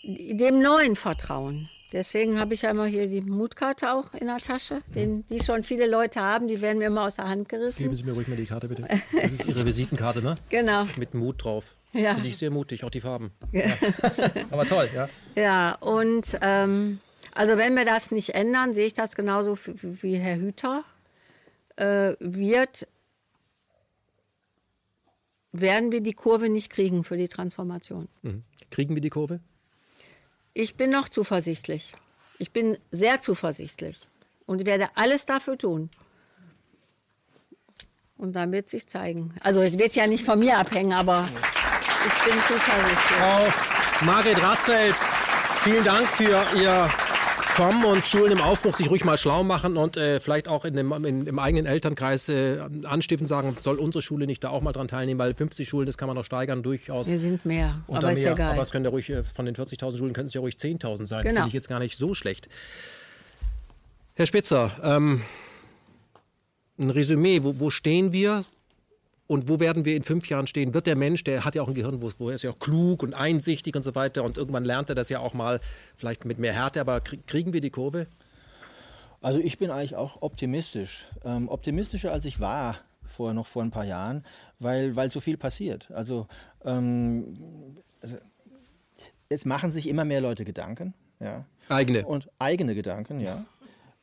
Dem Neuen vertrauen. Deswegen habe ich ja immer hier die Mutkarte auch in der Tasche, den, die schon viele Leute haben. Die werden mir immer aus der Hand gerissen. Geben Sie mir ruhig mal die Karte, bitte. Das ist Ihre Visitenkarte, ne? Genau. Mit Mut drauf. Ja. Finde ich sehr mutig, auch die Farben. Ja. Aber toll, ja. Ja, und ähm, also wenn wir das nicht ändern, sehe ich das genauso wie Herr Hüter, äh, wird, werden wir die Kurve nicht kriegen für die Transformation. Mhm. Kriegen wir die Kurve? Ich bin noch zuversichtlich. Ich bin sehr zuversichtlich und werde alles dafür tun. Und dann wird sich zeigen. Also es wird ja nicht von mir abhängen, aber ich bin zuversichtlich. Frau Margret Rassfeld, vielen Dank für Ihr Kommen und Schulen im Aufbruch sich ruhig mal schlau machen und äh, vielleicht auch in dem, in, im eigenen Elternkreis äh, anstiften, sagen, soll unsere Schule nicht da auch mal dran teilnehmen, weil 50 Schulen, das kann man noch steigern, durchaus. Wir sind mehr, aber ist mehr, ja egal. aber es können ja ruhig, äh, von den 40.000 Schulen können es ja ruhig 10.000 sein. Genau. Finde ich jetzt gar nicht so schlecht. Herr Spitzer, ähm, ein Resümee, wo, wo stehen wir und wo werden wir in fünf Jahren stehen? Wird der Mensch, der hat ja auch ein Gehirn, wo, wo er ist ja auch klug und einsichtig und so weiter und irgendwann lernt er das ja auch mal, vielleicht mit mehr Härte, aber krie- kriegen wir die Kurve? Also ich bin eigentlich auch optimistisch. Ähm, optimistischer als ich war vor noch vor ein paar Jahren, weil, weil so viel passiert. Also, ähm, also es machen sich immer mehr Leute Gedanken. Ja. Eigene. Und eigene Gedanken, ja.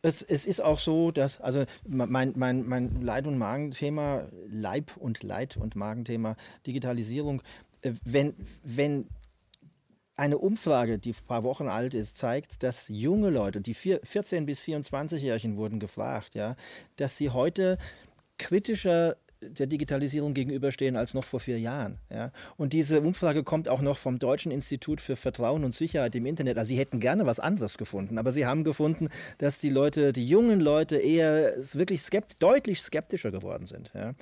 Es, es ist auch so, dass, also mein, mein, mein Leid- und Magenthema, Leib- und Leid- und Magenthema, Digitalisierung, äh, wenn, wenn eine Umfrage, die ein paar Wochen alt ist, zeigt, dass junge Leute, die vier- 14- bis 24-Jährigen wurden gefragt, ja, dass sie heute kritischer der Digitalisierung gegenüberstehen als noch vor vier Jahren. Ja? Und diese Umfrage kommt auch noch vom Deutschen Institut für Vertrauen und Sicherheit im Internet. Also sie hätten gerne was anderes gefunden, aber sie haben gefunden, dass die Leute, die jungen Leute eher wirklich skept deutlich skeptischer geworden sind. Ja?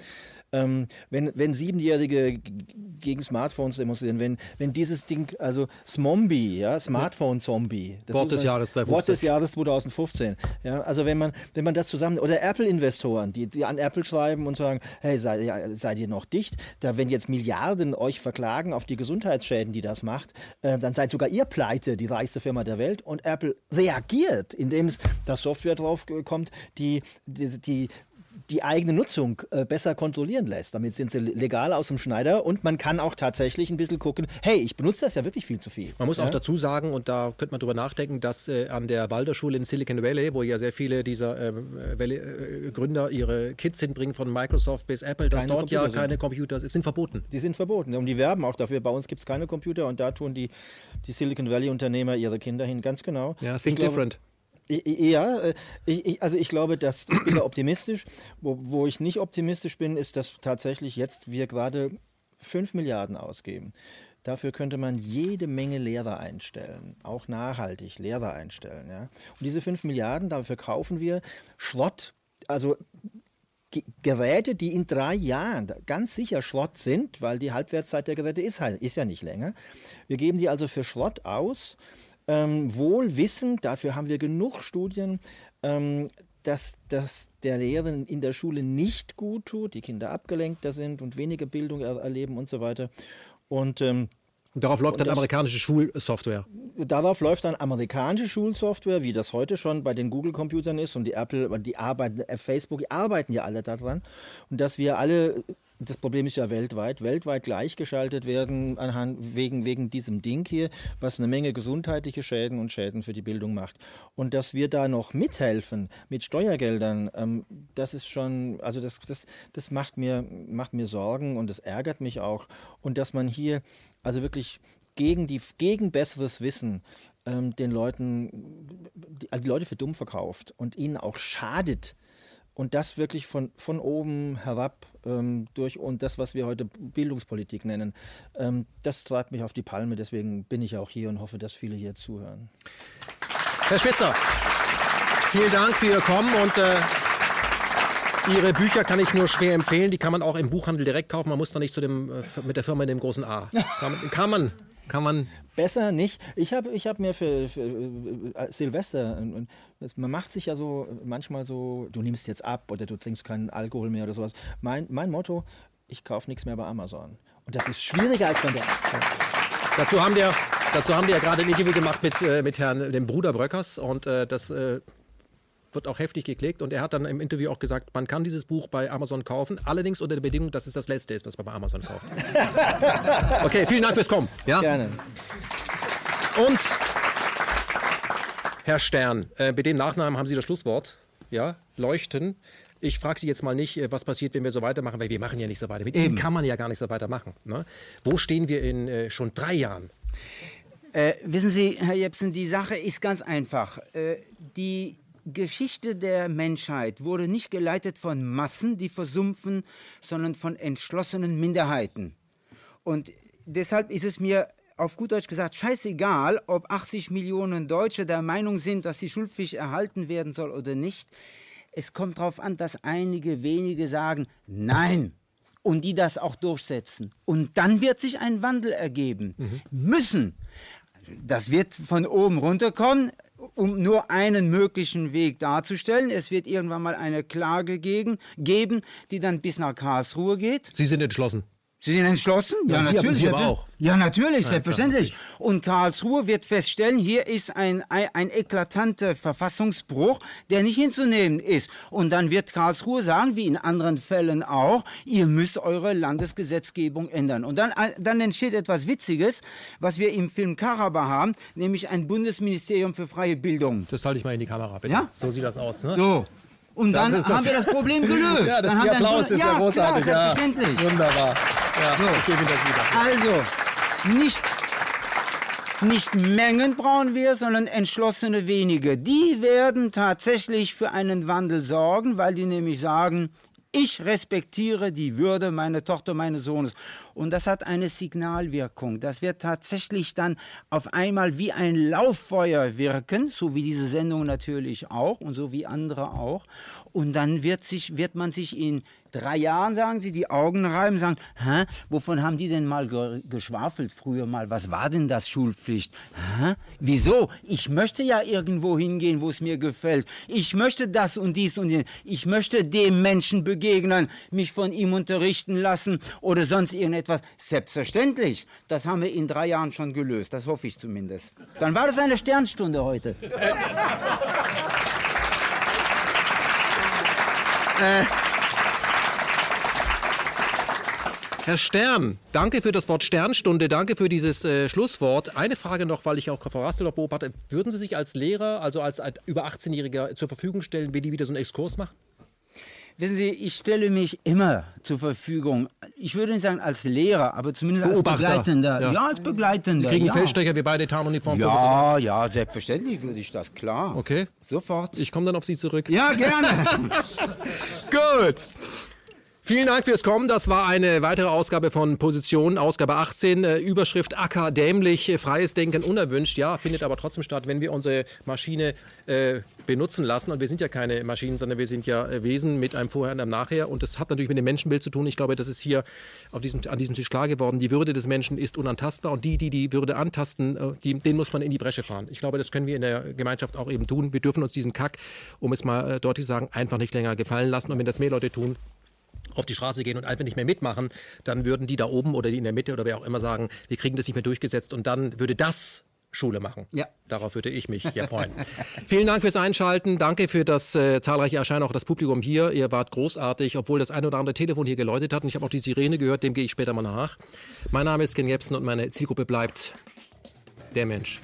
Ähm, wenn, wenn Siebenjährige gegen Smartphones demonstrieren, wenn, wenn dieses Ding, also Smombie, ja, Smartphone-Zombie. Wort des Jahres 2015. Wort des Jahres 2015. Ja, also wenn man, wenn man das zusammen, oder Apple-Investoren, die, die an Apple schreiben und sagen, hey, seid, ja, seid ihr noch dicht? Da, wenn jetzt Milliarden euch verklagen auf die Gesundheitsschäden, die das macht, äh, dann seid sogar ihr pleite, die reichste Firma der Welt. Und Apple reagiert, indem es da Software drauf kommt, die, die, die die eigene Nutzung äh, besser kontrollieren lässt. Damit sind sie legal aus dem Schneider und man kann auch tatsächlich ein bisschen gucken, hey, ich benutze das ja wirklich viel zu viel. Man muss ja? auch dazu sagen, und da könnte man drüber nachdenken, dass äh, an der Waldorfschule in Silicon Valley, wo ja sehr viele dieser ähm, äh, Gründer ihre Kids hinbringen, von Microsoft bis Apple, dass keine dort Computer ja keine sind. Computer sind verboten. Die sind verboten und die werben auch dafür. Bei uns gibt es keine Computer und da tun die, die Silicon Valley-Unternehmer ihre Kinder hin, ganz genau. Ja, think glaube, different. Ja, äh, ich, also ich glaube, dass ich bin da optimistisch. Wo, wo ich nicht optimistisch bin, ist, dass tatsächlich jetzt wir gerade 5 Milliarden ausgeben. Dafür könnte man jede Menge Lehrer einstellen, auch nachhaltig Lehrer einstellen. Ja? Und diese 5 Milliarden, dafür kaufen wir Schrott, also Geräte, die in drei Jahren ganz sicher Schrott sind, weil die Halbwertszeit der Geräte ist, halt, ist ja nicht länger. Wir geben die also für Schrott aus ähm, wohl wissend, dafür haben wir genug Studien, ähm, dass das der Lehren in der Schule nicht gut tut, die Kinder abgelenkter sind und weniger Bildung er erleben und so weiter. Und ähm, Darauf läuft dann amerikanische Schulsoftware. Darauf läuft dann amerikanische Schulsoftware, wie das heute schon bei den Google-Computern ist und die Apple, die arbeiten, äh, Facebook, die arbeiten ja alle daran. Und dass wir alle das Problem ist ja weltweit, weltweit gleichgeschaltet werden anhand, wegen, wegen diesem Ding hier, was eine Menge gesundheitliche Schäden und Schäden für die Bildung macht. Und dass wir da noch mithelfen mit Steuergeldern, ähm, das ist schon, also das, das, das macht, mir, macht mir Sorgen und das ärgert mich auch. Und dass man hier also wirklich gegen, die, gegen besseres Wissen ähm, den Leuten, die, also die Leute für dumm verkauft und ihnen auch schadet und das wirklich von, von oben herab ähm, durch und das, was wir heute Bildungspolitik nennen, ähm, das treibt mich auf die Palme. Deswegen bin ich auch hier und hoffe, dass viele hier zuhören. Herr Spitzer, vielen Dank für Ihr Kommen und äh, Ihre Bücher kann ich nur schwer empfehlen. Die kann man auch im Buchhandel direkt kaufen. Man muss da nicht zu dem, äh, mit der Firma in dem großen A. Kann kann man kann man. Besser nicht. Ich habe ich hab mir für, für äh, Silvester, man macht sich ja so manchmal so, du nimmst jetzt ab oder du trinkst keinen Alkohol mehr oder sowas. Mein, mein Motto, ich kaufe nichts mehr bei Amazon. Und das ist schwieriger als man denkt. Dazu haben wir, dazu haben wir ja gerade ein Interview gemacht mit, äh, mit Herrn, dem Bruder Bröckers und äh, das äh, wird auch heftig geklickt und er hat dann im Interview auch gesagt, man kann dieses Buch bei Amazon kaufen, allerdings unter der Bedingung, dass es das letzte ist, was man bei Amazon kauft. okay, vielen Dank fürs Kommen. Ja? Gerne. Und Herr Stern, äh, mit dem Nachnamen haben Sie das Schlusswort. Ja, leuchten. Ich frage Sie jetzt mal nicht, äh, was passiert, wenn wir so weitermachen, weil wir machen ja nicht so weiter. Mit Ihnen kann man ja gar nicht so weitermachen. Ne? Wo stehen wir in äh, schon drei Jahren? Äh, wissen Sie, Herr Jepsen, die Sache ist ganz einfach. Äh, die Geschichte der Menschheit wurde nicht geleitet von Massen, die versumpfen, sondern von entschlossenen Minderheiten. Und deshalb ist es mir auf gut Deutsch gesagt scheißegal, ob 80 Millionen Deutsche der Meinung sind, dass die Schulpflicht erhalten werden soll oder nicht. Es kommt darauf an, dass einige wenige sagen Nein und die das auch durchsetzen. Und dann wird sich ein Wandel ergeben. Mhm. Müssen. Das wird von oben runterkommen um nur einen möglichen Weg darzustellen. Es wird irgendwann mal eine Klage gegen, geben, die dann bis nach Karlsruhe geht. Sie sind entschlossen. Sie sind entschlossen? Ja, ja natürlich. Sie aber auch. Ja, natürlich, ja, selbstverständlich. Klar, und Karlsruhe wird feststellen, hier ist ein, ein, ein eklatanter Verfassungsbruch, der nicht hinzunehmen ist. Und dann wird Karlsruhe sagen, wie in anderen Fällen auch, ihr müsst eure Landesgesetzgebung ändern. Und dann, dann entsteht etwas Witziges, was wir im Film Karaba haben, nämlich ein Bundesministerium für freie Bildung. Das halte ich mal in die Kamera, bitte. Ja? So sieht das aus. Ne? So. Und das dann haben wir das Problem gelöst. ja, das dann Applaus ist ja, ja großartig. Klar, selbstverständlich. Ja, wunderbar. Ja, so. ich gebe das wieder. Also, nicht, nicht Mengen brauchen wir, sondern entschlossene wenige. Die werden tatsächlich für einen Wandel sorgen, weil die nämlich sagen, Ich respektiere die Würde meiner Tochter, meines Sohnes. Und das hat eine Signalwirkung. Das wird tatsächlich dann auf einmal wie ein Lauffeuer wirken, so wie diese Sendung natürlich auch und so wie andere auch. Und dann wird, sich, wird man sich in drei Jahren, sagen sie, die Augen reiben, sagen, Hä, wovon haben die denn mal ge geschwafelt früher mal? Was war denn das Schulpflicht? Hä? Wieso? Ich möchte ja irgendwo hingehen, wo es mir gefällt. Ich möchte das und dies und jenes. Ich möchte dem Menschen begegnen, mich von ihm unterrichten lassen oder sonst irgendetwas. Selbstverständlich. Das haben wir in drei Jahren schon gelöst. Das hoffe ich zumindest. Dann war das eine Sternstunde heute. äh. Herr Stern, danke für das Wort Sternstunde, danke für dieses äh, Schlusswort. Eine Frage noch, weil ich auch Frau Rassel noch beobachte. Würden Sie sich als Lehrer, also als, als über 18-Jähriger zur Verfügung stellen, wenn die wieder so einen Exkurs machen? Wissen Sie, ich stelle mich immer zur Verfügung. Ich würde nicht sagen als Lehrer, aber zumindest Beobachter. als Begleitender. Ja. ja, als Begleitender. Sie kriegen ja. Feldstecher, wir beide Tarnuniform. Ja, ja, selbstverständlich würde ich das, klar. Okay. Sofort. Ich komme dann auf Sie zurück. Ja, gerne. Gut. Vielen Dank fürs Kommen. Das war eine weitere Ausgabe von Position, Ausgabe 18. Äh, Überschrift akadämlich, äh, freies Denken unerwünscht. Ja, findet aber trotzdem statt, wenn wir unsere Maschine äh, benutzen lassen. Und wir sind ja keine Maschinen, sondern wir sind ja äh, Wesen mit einem Vorher und einem Nachher. Und das hat natürlich mit dem Menschenbild zu tun. Ich glaube, das ist hier auf diesem, an diesem Tisch klar geworden. Die Würde des Menschen ist unantastbar. Und die, die die Würde antasten, die, den muss man in die Bresche fahren. Ich glaube, das können wir in der Gemeinschaft auch eben tun. Wir dürfen uns diesen Kack, um es mal deutlich zu sagen, einfach nicht länger gefallen lassen. Und wenn das mehr Leute tun, auf die Straße gehen und einfach nicht mehr mitmachen, dann würden die da oben oder die in der Mitte oder wer auch immer sagen, wir kriegen das nicht mehr durchgesetzt und dann würde das Schule machen. Ja. Darauf würde ich mich ja freuen. Vielen Dank fürs Einschalten. Danke für das äh, zahlreiche Erscheinen, auch das Publikum hier. Ihr wart großartig, obwohl das ein oder andere Telefon hier geläutet hat. Und ich habe auch die Sirene gehört, dem gehe ich später mal nach. Mein Name ist Ken Jebsen und meine Zielgruppe bleibt der Mensch.